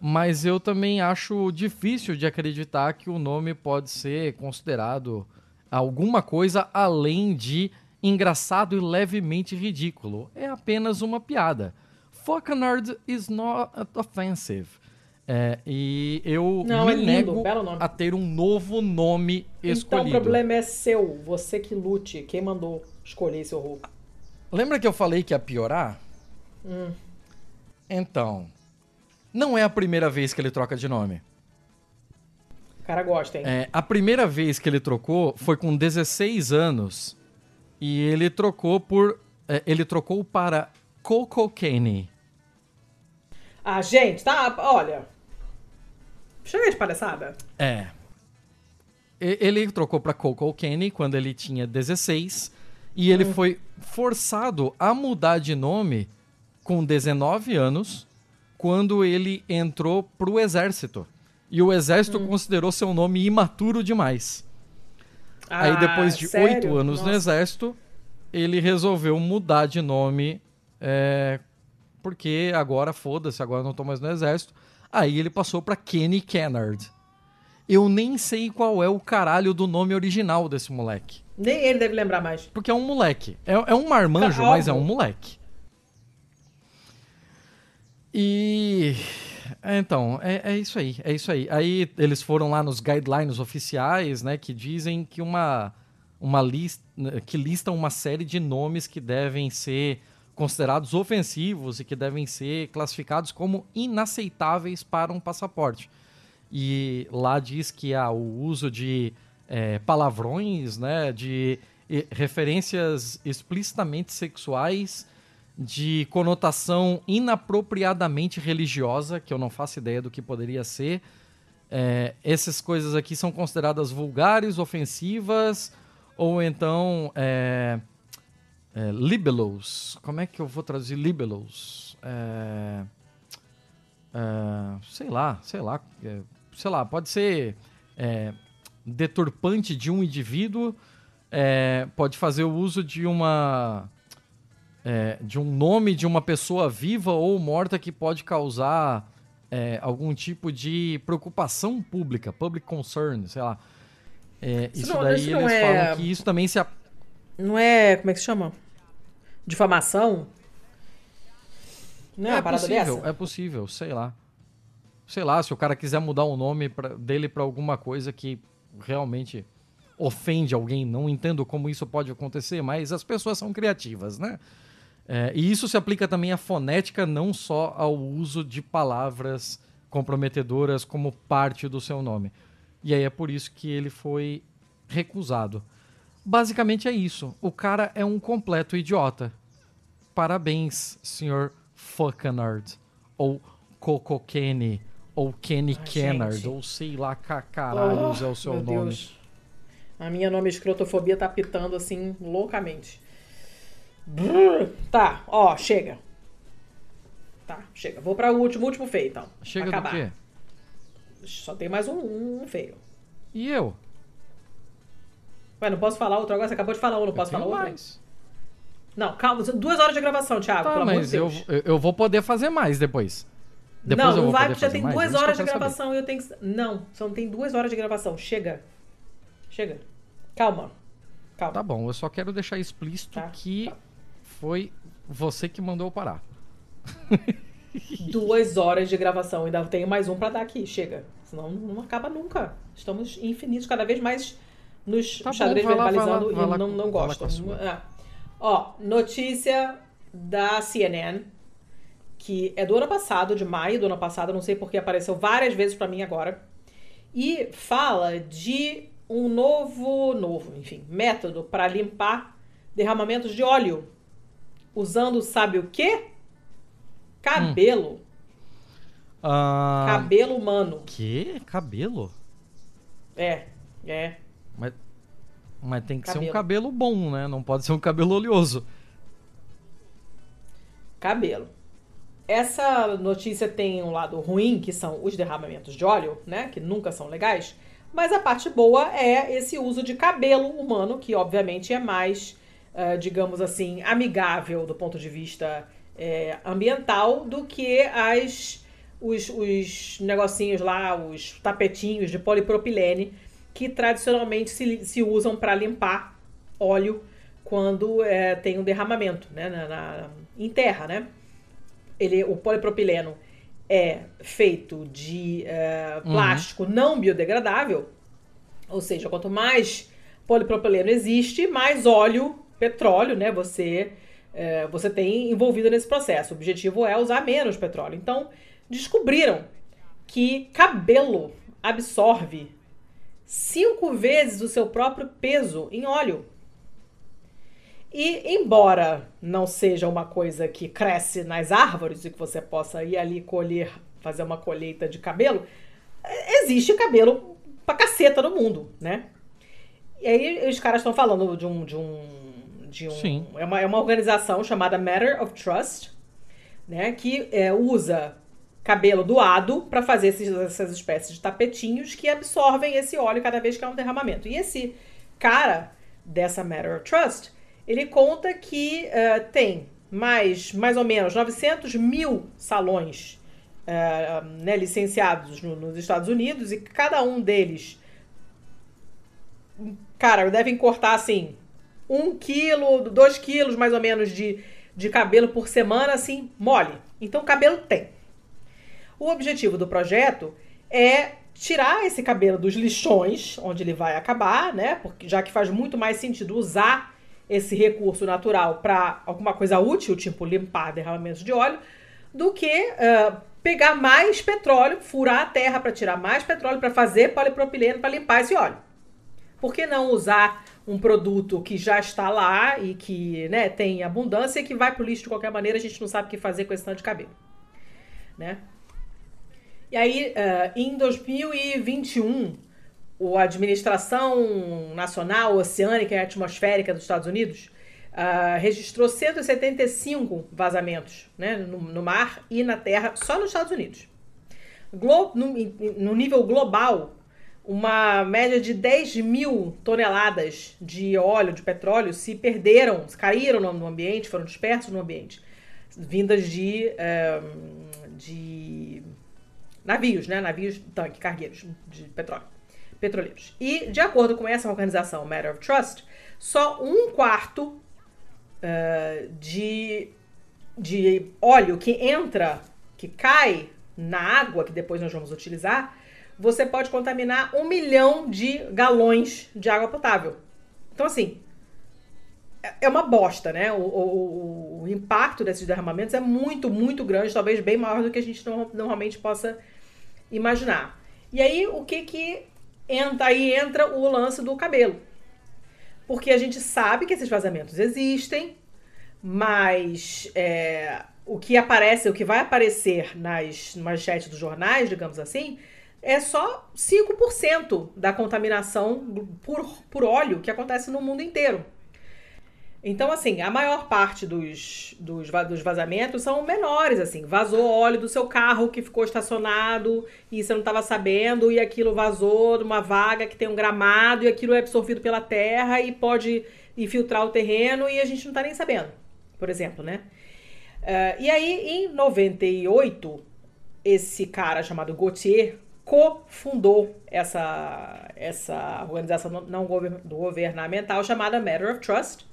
Mas eu também acho difícil de acreditar que o nome pode ser considerado alguma coisa além de engraçado e levemente ridículo. É apenas uma piada. Fuckanard is not offensive. É, e eu Não, me é lindo, nego a ter um novo nome Então escolhido. o problema é seu. Você que lute. Quem mandou escolher esse horror? Lembra que eu falei que ia piorar? Hum. Então, não é a primeira vez que ele troca de nome. O cara gosta, hein? É, a primeira vez que ele trocou foi com 16 anos e ele trocou por é, ele trocou para Coco Kenny. Ah, gente, tá. Olha. Chega de palhaçada. É. Ele trocou para Coco Kenny quando ele tinha 16 e ele foi forçado a mudar de nome com 19 anos quando ele entrou pro exército. E o exército considerou seu nome imaturo demais. Aí Ah, depois de oito anos no Nossa. exército, ele resolveu mudar de nome, é, porque agora foda-se, agora eu não tô mais no exército. Aí ele passou pra Kenny Kennard. Eu nem sei qual é o caralho do nome original desse moleque. Nem ele deve lembrar mais. Porque é um moleque. É, é um marmanjo, Calma. mas é um moleque. E. é, Então, é, é isso aí, é isso aí. Aí eles foram lá nos guidelines oficiais, né, que dizem que uma, uma lista. que listam uma série de nomes que devem ser considerados ofensivos e que devem ser classificados como inaceitáveis para um passaporte. E lá diz que há o uso de é, palavrões, né, de referências explicitamente sexuais, de conotação inapropriadamente religiosa, que eu não faço ideia do que poderia ser. É, essas coisas aqui são consideradas vulgares, ofensivas, ou então é, é, libelos. Como é que eu vou traduzir libelos? É, é, sei lá, sei lá, é, sei lá, pode ser é, deturpante de um indivíduo, pode fazer o uso de uma é, de um nome de uma pessoa viva ou morta que pode causar é, algum tipo de preocupação pública, public concern, sei lá. É, Isso isso, não- daí isso eles é- falam que isso também se Não é. Como é que se chama? Difamação? Não é, uma parada possível, dessa? é possível, sei lá. Sei lá, se o cara quiser mudar o nome pra- dele pra alguma coisa que realmente ofende alguém, não entendo como isso pode acontecer, mas as pessoas são criativas, né? É, e isso se aplica também à fonética, não só ao uso de palavras comprometedoras como parte do seu nome. E aí é por isso que ele foi recusado. Basicamente é isso. O cara é um completo idiota. Parabéns, senhor Fuckanard. Ou Coco Kenny. Ou Kenny Ai, Kennard. gente. Ou sei lá, ca- caralhos Oh, é o seu nome. Deus. A minha nome escrotofobia tá pitando assim loucamente. Brrr. Tá, ó, chega. Tá, chega. Vou para o último, último feio, então. pra Chega do acabar. quê? Só tem mais um, um feio. E eu? Ué, não posso falar outro agora? Você acabou de falar um, não posso falar outro? mais. Não, calma. Duas horas de gravação, Thiago, Tá, pelo amor mas de eu, Deus. eu, eu vou poder fazer mais depois. Depois não, não vai, porque já tem mais? duas horas de quero saber. gravação e eu tenho que. Não, só tem duas horas de gravação. Chega. Chega. Calma. Calma. Tá bom, eu só quero deixar explícito Tá, que tá. Foi você que mandou eu parar. Duas horas de gravação. Ainda tenho mais um pra dar aqui. Chega. Senão não acaba nunca. Estamos infinitos, cada vez mais nos Tá bom, xadrez lá, verbalizando lá e não, não lá gosto. com a sua. É. Ó, notícia da CNN, que é do ano passado, de maio do ano passado, não sei porque apareceu várias vezes pra mim agora. E fala de um novo, novo, enfim, método para limpar derramamentos de óleo. Usando, sabe o quê? cabelo. Ah, Cabelo humano. Que? Cabelo? É, é. Mas, mas tem que ser um Cabelo. cabelo bom, né? Não pode ser um cabelo oleoso. Cabelo. Essa notícia tem um lado ruim, que são os derramamentos de óleo, né? Que nunca são legais. Mas a parte boa é esse uso de cabelo humano, que obviamente é mais, digamos assim, amigável do ponto de vista eh, ambiental do que as os, os negocinhos lá, os tapetinhos de polipropilene que tradicionalmente se, se usam para limpar óleo quando eh, tem um derramamento né, na, na- em terra, né? Ele, o polipropileno é feito de eh, plástico não biodegradável, ou seja, quanto mais polipropileno existe, mais óleo, petróleo, né? Você eh, você tem envolvido nesse processo. O objetivo é usar menos petróleo. Então descobriram que cabelo absorve cinco vezes o seu próprio peso em óleo. E embora não seja uma coisa que cresce nas árvores e que você possa ir ali colher, fazer uma colheita de cabelo, é- existe cabelo pra caceta no mundo, né? E aí os caras estão falando de um. De um, de um Sim. É, uma, é uma organização chamada Matter of Trust, né? Que é, usa cabelo doado para fazer esses- essas espécies de tapetinhos que absorvem esse óleo cada vez que há um derramamento. E esse cara dessa Matter of Trust, ele conta que eh, tem mais, mais ou menos 900 mil salões eh, né, licenciados no- nos Estados Unidos e cada um deles, cara, devem cortar assim um quilo, dois quilos mais ou menos de, de cabelo por semana, assim, mole. Então, cabelo tem. O objetivo do projeto é tirar esse cabelo dos lixões, onde ele vai acabar, né? Porque já que faz muito mais sentido usar esse recurso natural para alguma coisa útil, tipo limpar derramamentos de óleo, do que ah, pegar mais petróleo, furar a terra para tirar mais petróleo para fazer polipropileno para limpar esse óleo. Por que não usar um produto que já está lá e que né, tem abundância e que vai pro lixo de qualquer maneira, a gente não sabe o que fazer com esse tanto de cabelo. Né? E aí, eh, em 2021, o- a Administração Nacional Oceânica e Atmosférica dos Estados Unidos ah, registrou 175 vazamentos né, no, no mar e na terra só nos Estados Unidos. Glo- no, no nível global, uma média de 10 mil toneladas de óleo, de petróleo, se perderam, caíram no ambiente, foram dispersos no ambiente, vindas de, eh, de navios, né? Navios tanque, cargueiros de petróleo, petroleiros. E, de acordo com essa organização, Matter of Trust, só um quarto eh, de, de óleo que entra, que cai na água, que depois nós vamos utilizar, você pode contaminar um milhão de galões de água potável. Então, assim, é- é uma bosta, né? O, o- o impacto desses derramamentos é muito, muito grande, talvez bem maior do que a gente no- normalmente possa imaginar. E aí, o que que entra aí entra o lance do cabelo. Porque a gente sabe que esses vazamentos existem, mas é, o que aparece, o que vai aparecer nas manchetes dos jornais, digamos assim, é só 5% da contaminação por, por óleo que acontece no mundo inteiro. Então, assim, a maior parte dos, dos, dos vazamentos são menores, assim. Vazou óleo do seu carro que ficou estacionado e você não estava sabendo, e aquilo vazou de uma vaga que tem um gramado, e aquilo é absorvido pela terra e pode infiltrar o terreno e a gente não está nem sabendo, por exemplo, né? Eh, e aí, em 98, esse cara chamado Gauthier cofundou essa, essa organização não- não govern- governamental chamada Matter of Trust.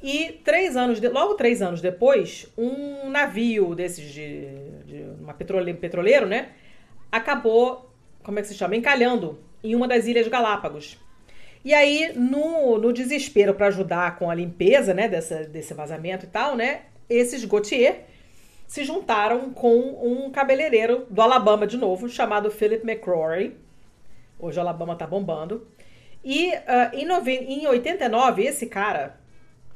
E três anos, de- logo três anos depois, um navio desses de, de uma petrole, petroleiro, né, acabou, como é que se chama, encalhando em uma das ilhas Galápagos. E aí, no, no desespero para ajudar com a limpeza, né, dessa, desse vazamento e tal, né, esses Gautier se juntaram com um cabeleireiro do Alabama de novo, chamado Philip McCrory. Hoje o Alabama tá bombando. E ah, em, em 89, esse cara,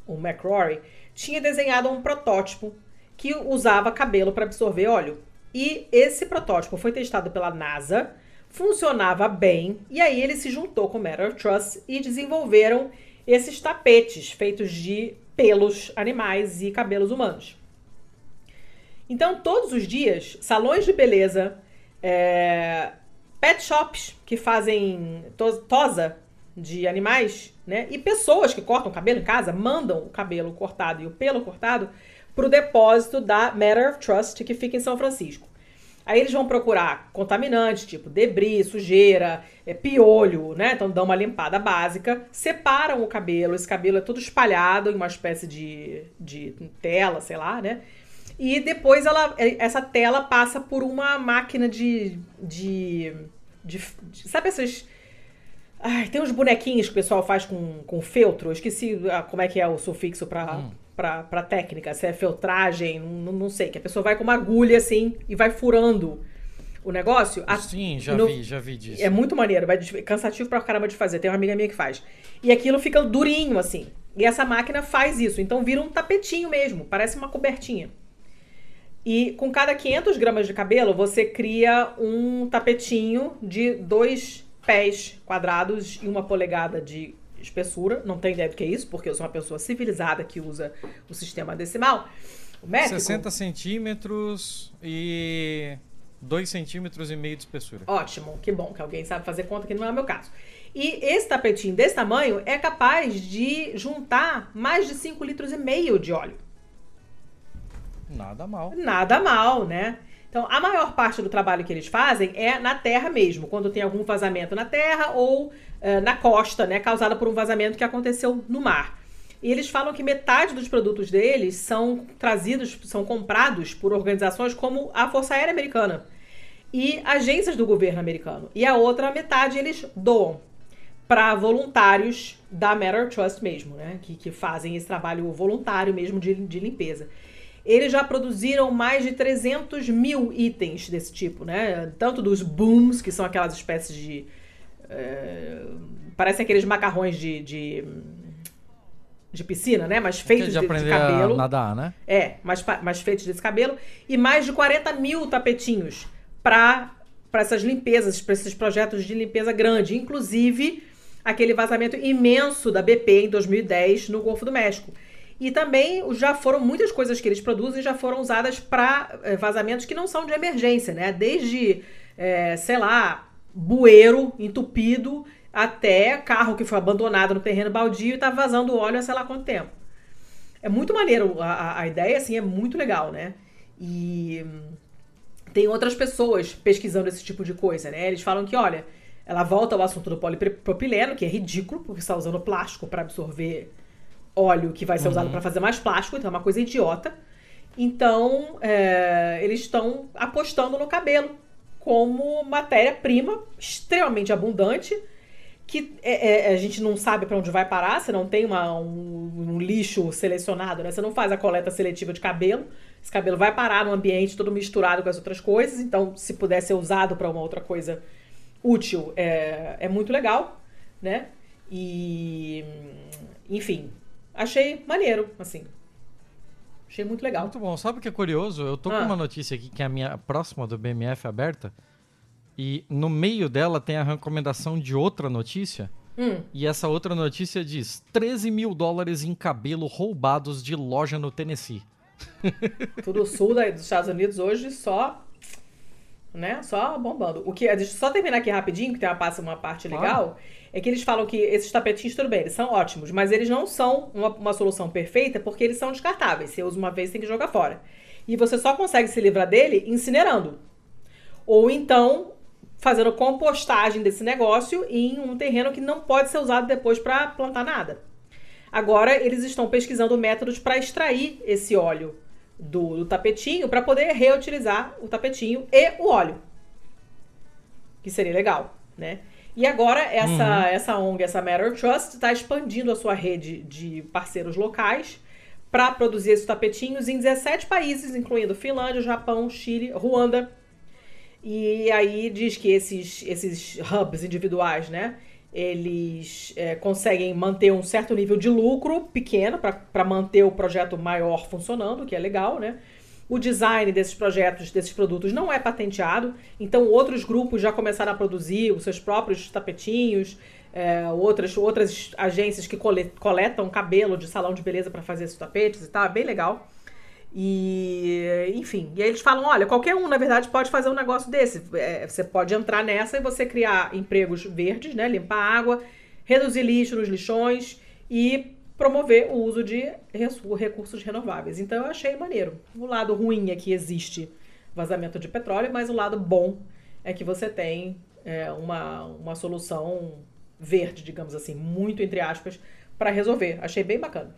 o McCrory, tinha desenhado um protótipo que usava cabelo para absorver óleo. E esse protótipo foi testado pela NASA, funcionava bem, e aí ele se juntou com o Matter Trust e desenvolveram esses tapetes feitos de pelos animais e cabelos humanos. Então, todos os dias, salões de beleza, é, pet shops que fazem to tosa de animais, né? E pessoas que cortam cabelo em casa mandam o cabelo cortado e o pelo cortado para o depósito da Matter of Trust que fica em São Francisco. Aí eles vão procurar contaminantes, tipo debris, sujeira, é, piolho, né? Então dão uma limpada básica, separam o cabelo, esse cabelo é todo espalhado em uma espécie de, de tela, sei lá, né? E depois ela, essa tela passa por uma máquina de. de, de, de sabe essas. Ai, tem uns bonequinhos que o pessoal faz com, com feltro. Eu esqueci ah, como é que é o sufixo para hum. Pra, pra técnica, se é feltragem, não, não sei, que a pessoa vai com uma agulha assim e vai furando o negócio. Sim, já no... vi, já vi disso. É muito maneiro, vai cansativo pra caramba de fazer. Tem uma amiga minha que faz. E aquilo fica durinho assim. E essa máquina faz isso, então vira um tapetinho mesmo, parece uma cobertinha. E com cada 500 gramas de cabelo, você cria um tapetinho de dois pés quadrados e uma polegada de espessura. Não tenho ideia do que é isso, porque eu sou uma pessoa civilizada que usa o sistema decimal. O métrico, 60 centímetros e 2 centímetros e meio de espessura. Ótimo, que bom que alguém sabe fazer conta, que não é o meu caso. E esse tapetinho desse tamanho é capaz de juntar mais de 5 litros e meio de óleo. Nada mal. Nada mal, né? Então, a maior parte do trabalho que eles fazem é na terra mesmo, quando tem algum vazamento na terra ou uh, na costa, né, causada por um vazamento que aconteceu no mar. E eles falam que metade dos produtos deles são trazidos, são comprados por organizações como a Força Aérea Americana e agências do governo americano. E a outra metade eles doam para voluntários da Matter Trust mesmo, né? Que, que fazem esse trabalho voluntário mesmo de, de limpeza. Eles já produziram mais de 300 mil itens desse tipo, né? Tanto dos booms, que são aquelas espécies de. É, parecem aqueles macarrões de, de, de piscina, né? Mas feitos de, de, de cabelo. A nadar, né? É, mas, mas feitos desse cabelo. E mais de 40 mil tapetinhos para essas limpezas, para esses projetos de limpeza grande. Inclusive aquele vazamento imenso da BP em 2010 no Golfo do México. E também já foram muitas coisas que eles produzem já foram usadas para eh, vazamentos que não são de emergência, né? Desde, é, sei lá, bueiro entupido até carro que foi abandonado no terreno baldio e tá vazando óleo há sei lá quanto tempo. É muito maneiro, a, a ideia assim é muito legal, né? E tem outras pessoas pesquisando esse tipo de coisa, né? Eles falam que, olha, ela volta ao assunto do polipropileno, que é ridículo, porque está usando plástico para absorver óleo que vai ser usado uhum. para fazer mais plástico, então é uma coisa idiota. Então, é, eles estão apostando no cabelo como matéria-prima extremamente abundante, que é, é, a gente não sabe para onde vai parar, você não tem uma, um, um, lixo selecionado, né? Você não faz a coleta seletiva de cabelo. Esse cabelo vai parar no ambiente todo misturado com as outras coisas, então se puder ser usado para uma outra coisa útil, é, é muito legal, né? E, enfim, achei maneiro, assim. Achei muito legal. Muito bom. Sabe o que é curioso? Eu tô ah. com uma notícia aqui que é a minha próxima do BMF aberta. E no meio dela tem a recomendação de outra notícia. Hum. E essa outra notícia diz: 13 mil dólares em cabelo roubados de loja no Tennessee. Tudo sul dos Estados Unidos hoje só. Né? Só bombando. O que, deixa eu só terminar aqui rapidinho, que tem uma, uma parte legal. Ah é que eles falam que esses tapetinhos, tudo bem, eles são ótimos, mas eles não são uma, uma solução perfeita porque eles são descartáveis. Você usa uma vez, tem que jogar fora. E você só consegue se livrar dele incinerando. Ou então fazendo compostagem desse negócio em um terreno que não pode ser usado depois para plantar nada. Agora eles estão pesquisando métodos para extrair esse óleo do, do tapetinho para poder reutilizar o tapetinho e o óleo. Que seria legal, né? E agora essa, uhum. essa ONG, essa Matter Trust, está expandindo a sua rede de parceiros locais para produzir esses tapetinhos em 17 países, incluindo Finlândia, Japão, Chile, Ruanda. E aí diz que esses, esses hubs individuais, né? Eles é, conseguem manter um certo nível de lucro pequeno para manter o projeto maior funcionando, que é legal, né? O design desses projetos, desses produtos, não é patenteado, então outros grupos já começaram a produzir os seus próprios tapetinhos, é, outras, outras agências que coletam cabelo de salão de beleza para fazer esses tapetes e tal, é bem legal. E, enfim, e aí eles falam: olha, qualquer um, na verdade, pode fazer um negócio desse. É, você pode entrar nessa e você criar empregos verdes, né? Limpar água, reduzir lixo nos lixões e promover o uso de recursos renováveis. Então eu achei maneiro. O lado ruim é que existe vazamento de petróleo, mas o lado bom é que você tem é, uma, uma solução verde, digamos assim, muito entre aspas, para resolver. Achei bem bacana.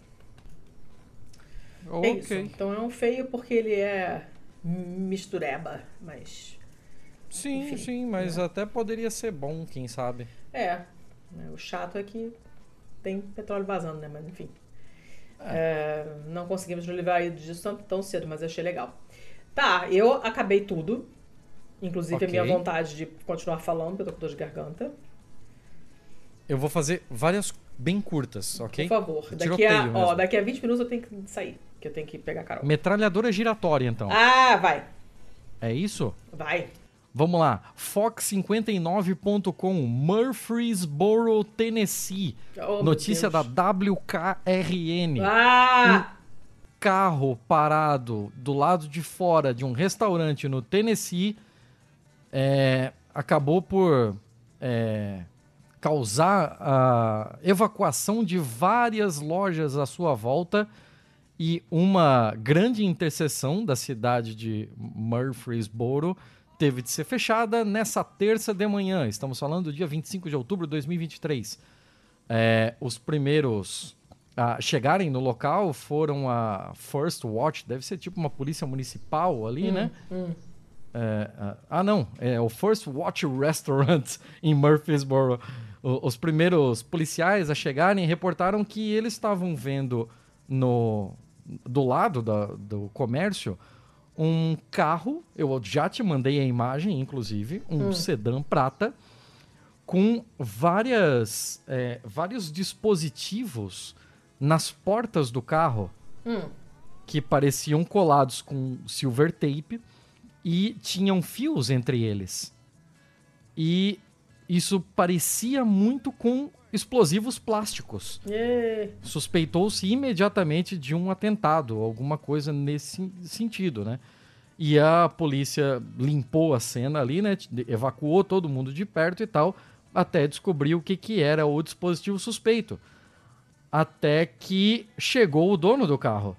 Okay. É isso. Então é um feio porque ele é mistureba, mas. Sim, enfim, sim, mas é. até poderia ser bom, quem sabe. É. Né, o chato é que tem petróleo vazando, né? Mas enfim. É. É, não conseguimos nos livrar disso tão, tão cedo, mas achei legal. Tá, eu acabei tudo. Inclusive okay. a minha vontade de continuar falando, porque eu tô com dor de garganta. Eu vou fazer várias bem curtas, ok? Por favor. Daqui a, ó, daqui a 20 minutos eu tenho que sair, que eu tenho que pegar a Carol. Metralhadora giratória, então. Ah, vai. É isso? Vai. Vamos lá. Fox59.com, Murfreesboro, Tennessee. Oh, Notícia da WKRN. Ah! Um carro parado do lado de fora de um restaurante no Tennessee é, acabou por é, causar a evacuação de várias lojas à sua volta e uma grande interseção da cidade de Murfreesboro teve de ser fechada nessa terça de manhã. Estamos falando do dia 25 de outubro de 2023. É, os primeiros a chegarem no local foram a First Watch, deve ser tipo uma polícia municipal ali, hum, né? Hum. É, ah, não, é o First Watch Restaurant em Murfreesboro. O, os primeiros policiais a chegarem reportaram que eles estavam vendo no do lado da, do comércio um carro, eu já te mandei a imagem, inclusive, um hum. sedã prata, com várias, é, vários dispositivos nas portas do carro hum. que pareciam colados com silver tape e tinham fios entre eles. E isso parecia muito com explosivos plásticos. Yeah. Suspeitou-se imediatamente de um atentado, alguma coisa nesse sentido, né? E a polícia limpou a cena ali, né? Evacuou todo mundo de perto e tal, até descobrir o que, que era o dispositivo suspeito. Até que chegou o dono do carro.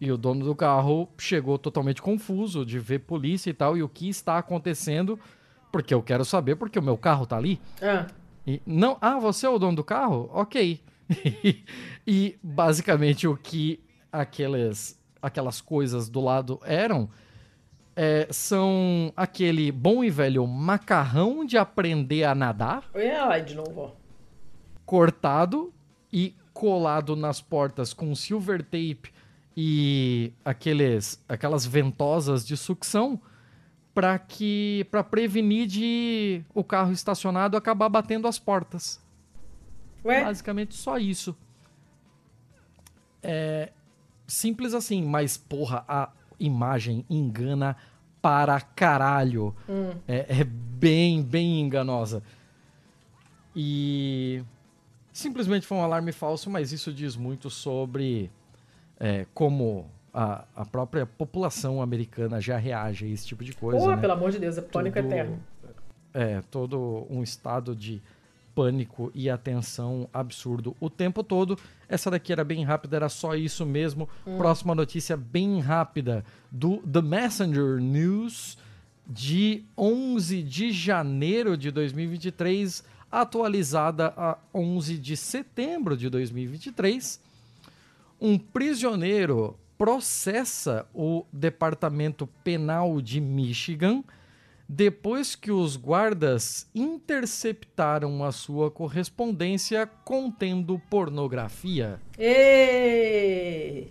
E o dono do carro chegou totalmente confuso de ver polícia e tal, e o que está acontecendo, porque eu quero saber, porque o meu carro tá ali. Ah. E, não, ah, você é o dono do carro? Ok. e basicamente o que aquelas, aquelas coisas do lado eram é, são aquele bom e velho macarrão de aprender a nadar. É, de novo. Cortado e colado nas portas com silver tape e aqueles, aquelas ventosas de sucção para que para prevenir de o carro estacionado acabar batendo as portas. Ué? Basicamente só isso. É simples assim, mas porra, a imagem engana para caralho. Hum. É, é bem, bem enganosa. E simplesmente foi um alarme falso, mas isso diz muito sobre é, como a, a própria população americana já reage a esse tipo de coisa. Porra, né? pelo amor de Deus, é pânico Tudo, eterno. É, todo um estado de pânico e atenção absurdo o tempo todo. Essa daqui era bem rápida, era só isso mesmo. Hum. Próxima notícia bem rápida do The Messenger News de 11 de janeiro de 2023, atualizada a 11 de setembro de 2023. Um prisioneiro processa o Departamento Penal de Michigan depois que os guardas interceptaram a sua correspondência contendo pornografia. Ei!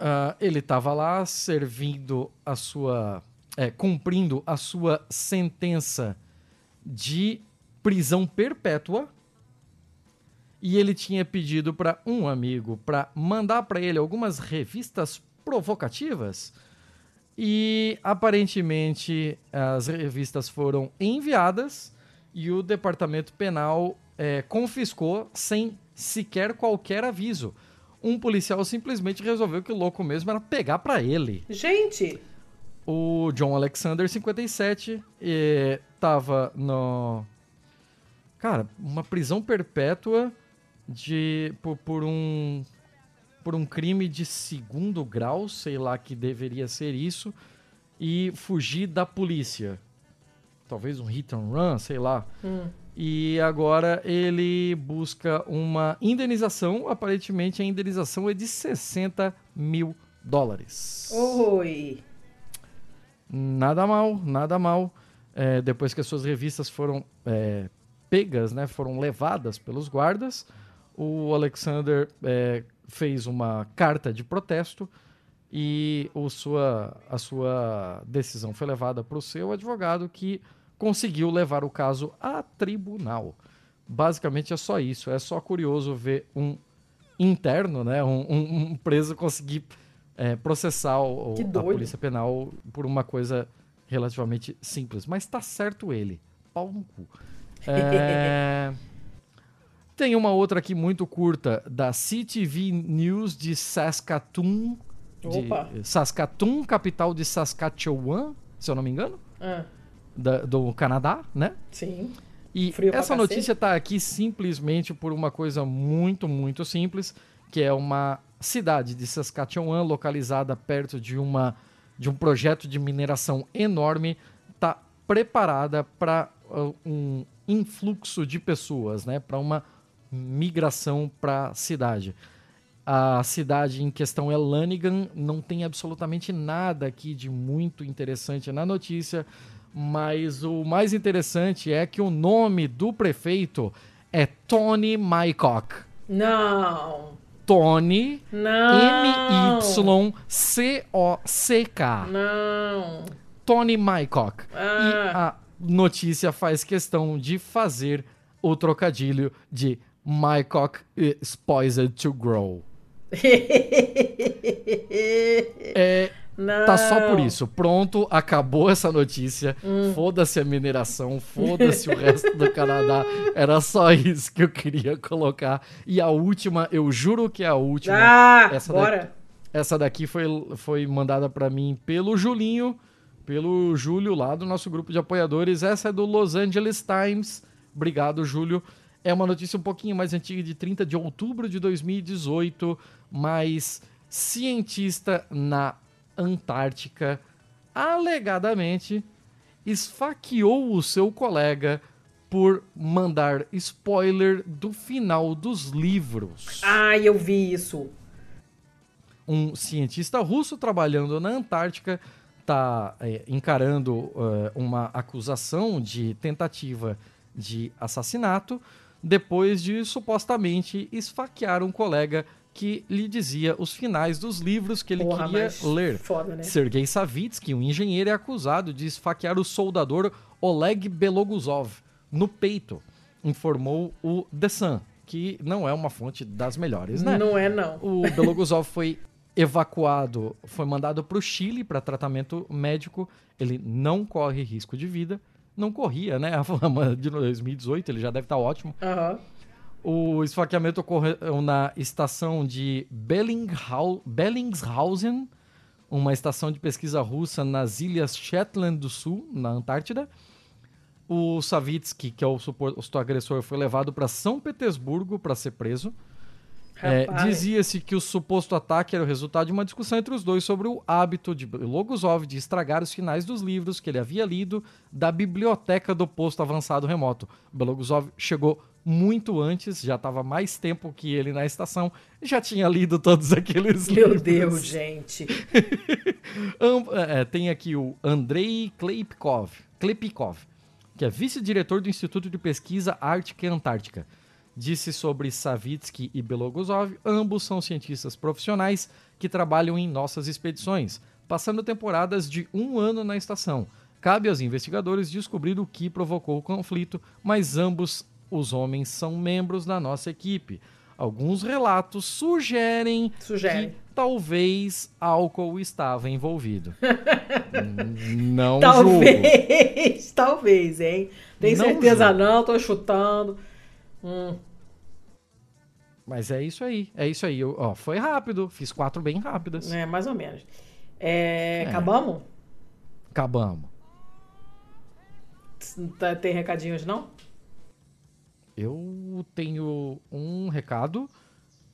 Uh, ele estava lá servindo a sua. É, cumprindo a sua sentença de prisão perpétua e ele tinha pedido para um amigo para mandar para ele algumas revistas provocativas. E aparentemente as revistas foram enviadas e o departamento penal é, confiscou sem sequer qualquer aviso. Um policial simplesmente resolveu que o louco mesmo era pegar pra ele. Gente, O John Alexander, 57, eh, tava no. Cara, uma prisão perpétua de por, por um por um crime de segundo grau, sei lá que deveria ser isso, e fugir da polícia. Talvez um hit and run, sei lá. E agora ele busca uma indenização. Aparentemente a indenização é de 60 mil dólares. oi. Nada mal, nada mal. É, depois que as suas revistas foram é, pegas, né, foram levadas pelos guardas, o Alexander é, fez uma carta de protesto e o sua, a sua decisão foi levada para o seu advogado que conseguiu levar o caso a tribunal. Basicamente é só isso. É só curioso ver um interno, né, um, um- um preso conseguir é, processar o, a polícia penal por uma coisa relativamente simples. Mas tá certo ele. Pau no cu. É, Tem uma outra aqui muito curta da CTV News de Saskatoon. De Opa. Saskatoon, capital de Saskatchewan, se eu não me engano, Ah, da- do Canadá, né? sim. E Frio essa notícia tá aqui simplesmente por uma coisa muito, muito simples, que é uma cidade de Saskatchewan localizada perto de uma de um projeto de mineração enorme, tá preparada para um influxo de pessoas, né, para uma migração para a cidade. A cidade em questão é Lanigan, não tem absolutamente nada aqui de muito interessante na notícia, mas o mais interessante é que o nome do prefeito é Tony Mycock. Não. Tony. M-Y-C-O-C-K. Não. Tony Mycock. E Ah. a notícia faz questão de fazer o trocadilho de Mycock is poised to grow. É, Não. Tá só por isso. Pronto, acabou essa notícia. Hum. Foda-se a mineração, foda-se o resto do Canadá. Era só isso que eu queria colocar. E a última, eu juro que é a última. Ah, essa bora. Daqui, essa daqui foi, foi mandada pra mim pelo Julinho, pelo Júlio lá do nosso grupo de apoiadores. Essa é do Los Angeles Times. Obrigado, Júlio. É uma notícia um pouquinho mais antiga, de 30 de outubro de 2018, mas cientista na Antártica alegadamente esfaqueou o seu colega por mandar spoiler do final dos livros. Ai, eu vi isso. Um cientista russo trabalhando na Antártica está encarando eh, uma acusação de tentativa de assassinato depois de supostamente esfaquear um colega que lhe dizia os finais dos livros que ele Porra, queria ler. Foda, né? Sergei Savitsky, um engenheiro, é acusado de esfaquear o soldador Oleg Beloguzov no peito, informou o The Sun, que não é uma fonte das melhores, né? Não é, não. O Beloguzov foi evacuado, foi mandado para o Chile para tratamento médico. Ele não corre risco de vida. Não corria, né? A fama de 2018, ele já deve estar ótimo. Aham. O esfaqueamento ocorreu na estação de Bellinghau- Bellingshausen, uma estação de pesquisa russa nas ilhas Shetland do Sul, na Antártida. O Savitsky, que é o suposto agressor, foi levado para São Petersburgo para ser preso. É. Dizia-se que o suposto ataque era o resultado de uma discussão entre os dois sobre o hábito de Logosov de estragar os finais dos livros que ele havia lido da biblioteca do posto avançado remoto. Beloguzov chegou muito antes, já estava mais tempo que ele na estação, já tinha lido todos aqueles Meu livros. Deus, gente. Am- é, tem aqui o Andrei Klepikov, Klepikov, que é vice-diretor do Instituto de Pesquisa Ártica e Antártica. Disse sobre Savitsky e Beloguzov, ambos são cientistas profissionais que trabalham em nossas expedições, passando temporadas de um ano na estação. Cabe aos investigadores descobrir o que provocou o conflito, mas ambos os homens são membros da nossa equipe. Alguns relatos sugerem Sugere. que talvez álcool estava envolvido. Não julgo. Talvez, talvez, hein? Tem Não certeza julgo. não, tô chutando. Hum, Mas é isso aí, é isso aí. Eu, ó, foi rápido, fiz quatro bem rápidas. é, mais ou menos. É, É. Acabamos? Acabamos. Tá- Tem recadinhos, não? Eu tenho um recado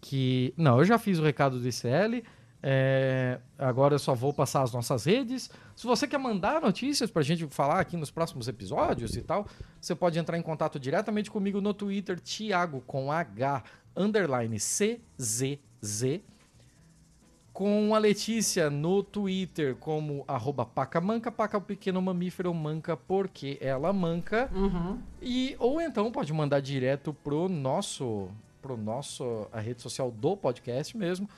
que. Não, eu já fiz o recado do ICL. É, agora eu só vou passar as nossas redes. Se você quer mandar notícias pra gente falar aqui nos próximos episódios e tal, você pode entrar em contato diretamente comigo no Twitter, Thiago com H underline CZZ. Com a Letícia no Twitter como arroba pacamanca, paca o pequeno mamífero manca porque ela manca. Uhum. E ou então pode mandar direto pro nosso pro nosso a rede social do podcast mesmo,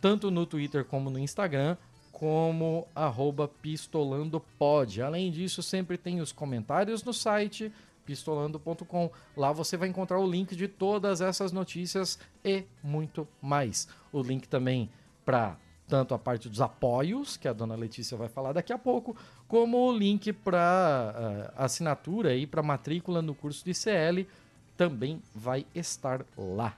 tanto no Twitter como no Instagram, como pistolandopod. Além disso, sempre tem os comentários no site pistolando.com. Lá você vai encontrar o link de todas essas notícias e muito mais. O link também para tanto a parte dos apoios, que a dona Letícia vai falar daqui a pouco, como o link para assinatura e para matrícula no curso de CL também vai estar lá.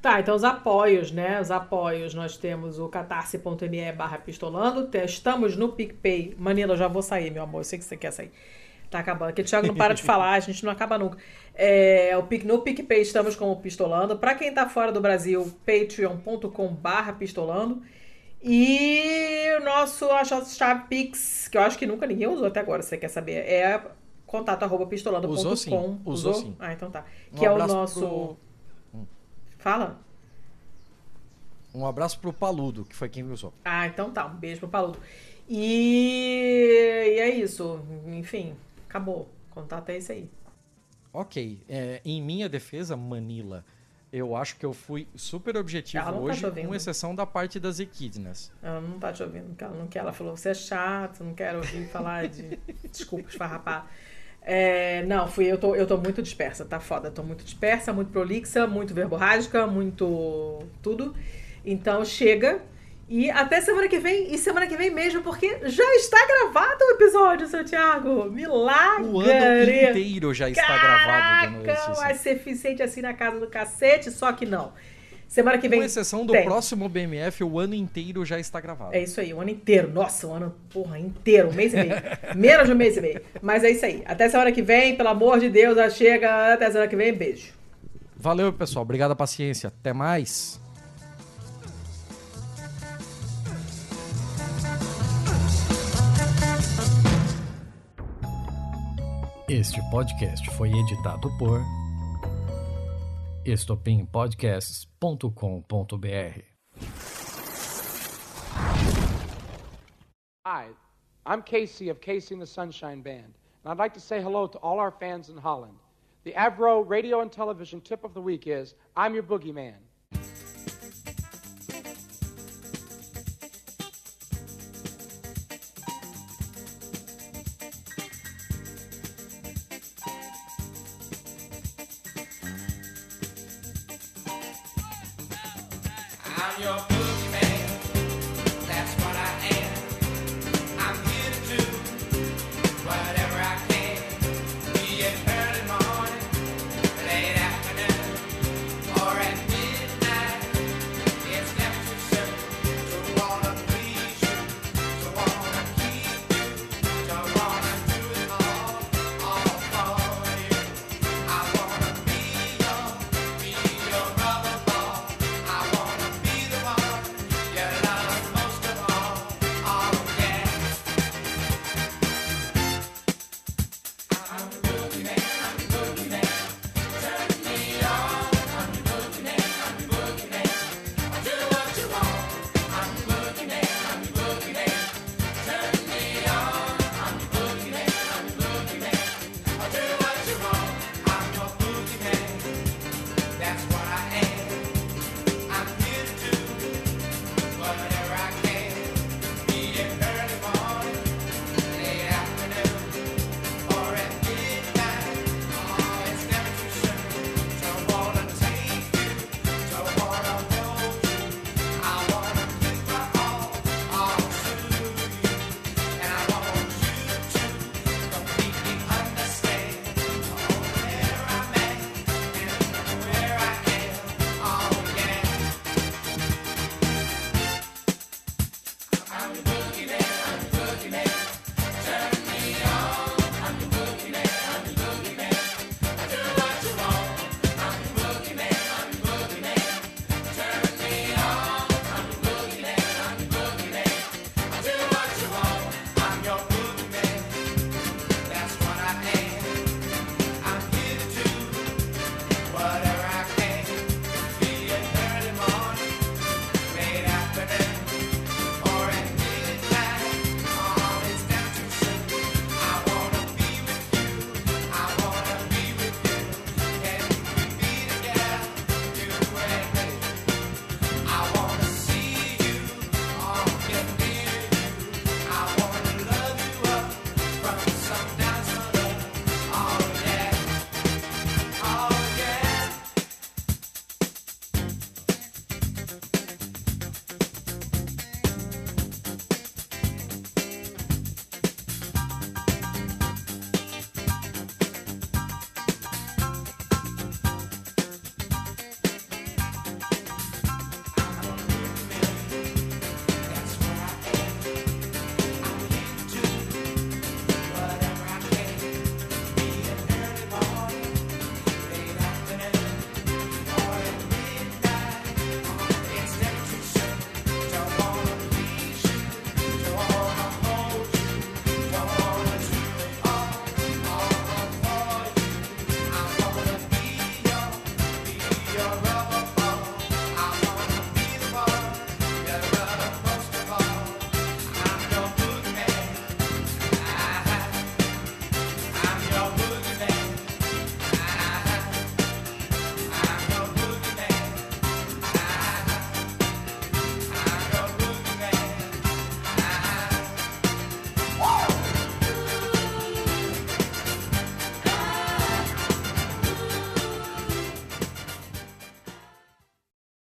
Tá, então os apoios, né? Os apoios, nós temos o catarse.me barra pistolando, estamos no PicPay. Manila, eu já vou sair, meu amor, eu sei que você quer sair. Tá acabando, porque o Thiago não para de falar, a gente não acaba nunca. É, o Pic- no PicPay estamos como Pistolando. Pra quem tá fora do Brasil, patreon.com barra pistolando. E o nosso, a nossa chave Pix, que eu acho que nunca ninguém usou até agora, se você quer saber, é contato arroba pistolando.com. Usou sim, usou sim. Ah, então tá. Um Que é o nosso... pro- Fala. Um abraço pro Paludo, que foi quem me usou. Ah, então tá. Um beijo pro Paludo. E, e é isso. Enfim, acabou. O contato é esse aí. Ok, é, em minha defesa, Manila, eu acho que eu fui super objetivo tá hoje, com exceção da parte das equidnas. Ela não tá te ouvindo, porque ela não quer. Ela falou, você é chato, não quero ouvir falar de. Desculpa, esfarrapar. É, não, fui, eu tô, eu tô muito dispersa, tá foda. Tô muito dispersa, muito prolixa, muito verborrágica, muito tudo. Então chega. E até semana que vem, e semana que vem mesmo, porque já está gravado o episódio, seu Thiago. Milagre! O ano inteiro já está gravado, dona Caraca, vai ser eficiente assim na casa do cacete, só que não. Semana que vem. Com exceção do tem. próximo BMF, o ano inteiro já está gravado. É isso aí, o ano inteiro. Nossa, o ano, porra, inteiro, um mês e meio. Menos de um mês e meio. Mas é isso aí. Até semana que vem, pelo amor de Deus, já chega. Até semana que vem, beijo. Valeu, pessoal. Obrigado a paciência. Até mais. Este podcast foi editado por estopimpodcasts.com.br. Hi, I'm Casey of Casey and the Sunshine Band, and I'd like to say hello to all our fans in Holland. The Avro radio and television tip of the week is I'm your boogeyman.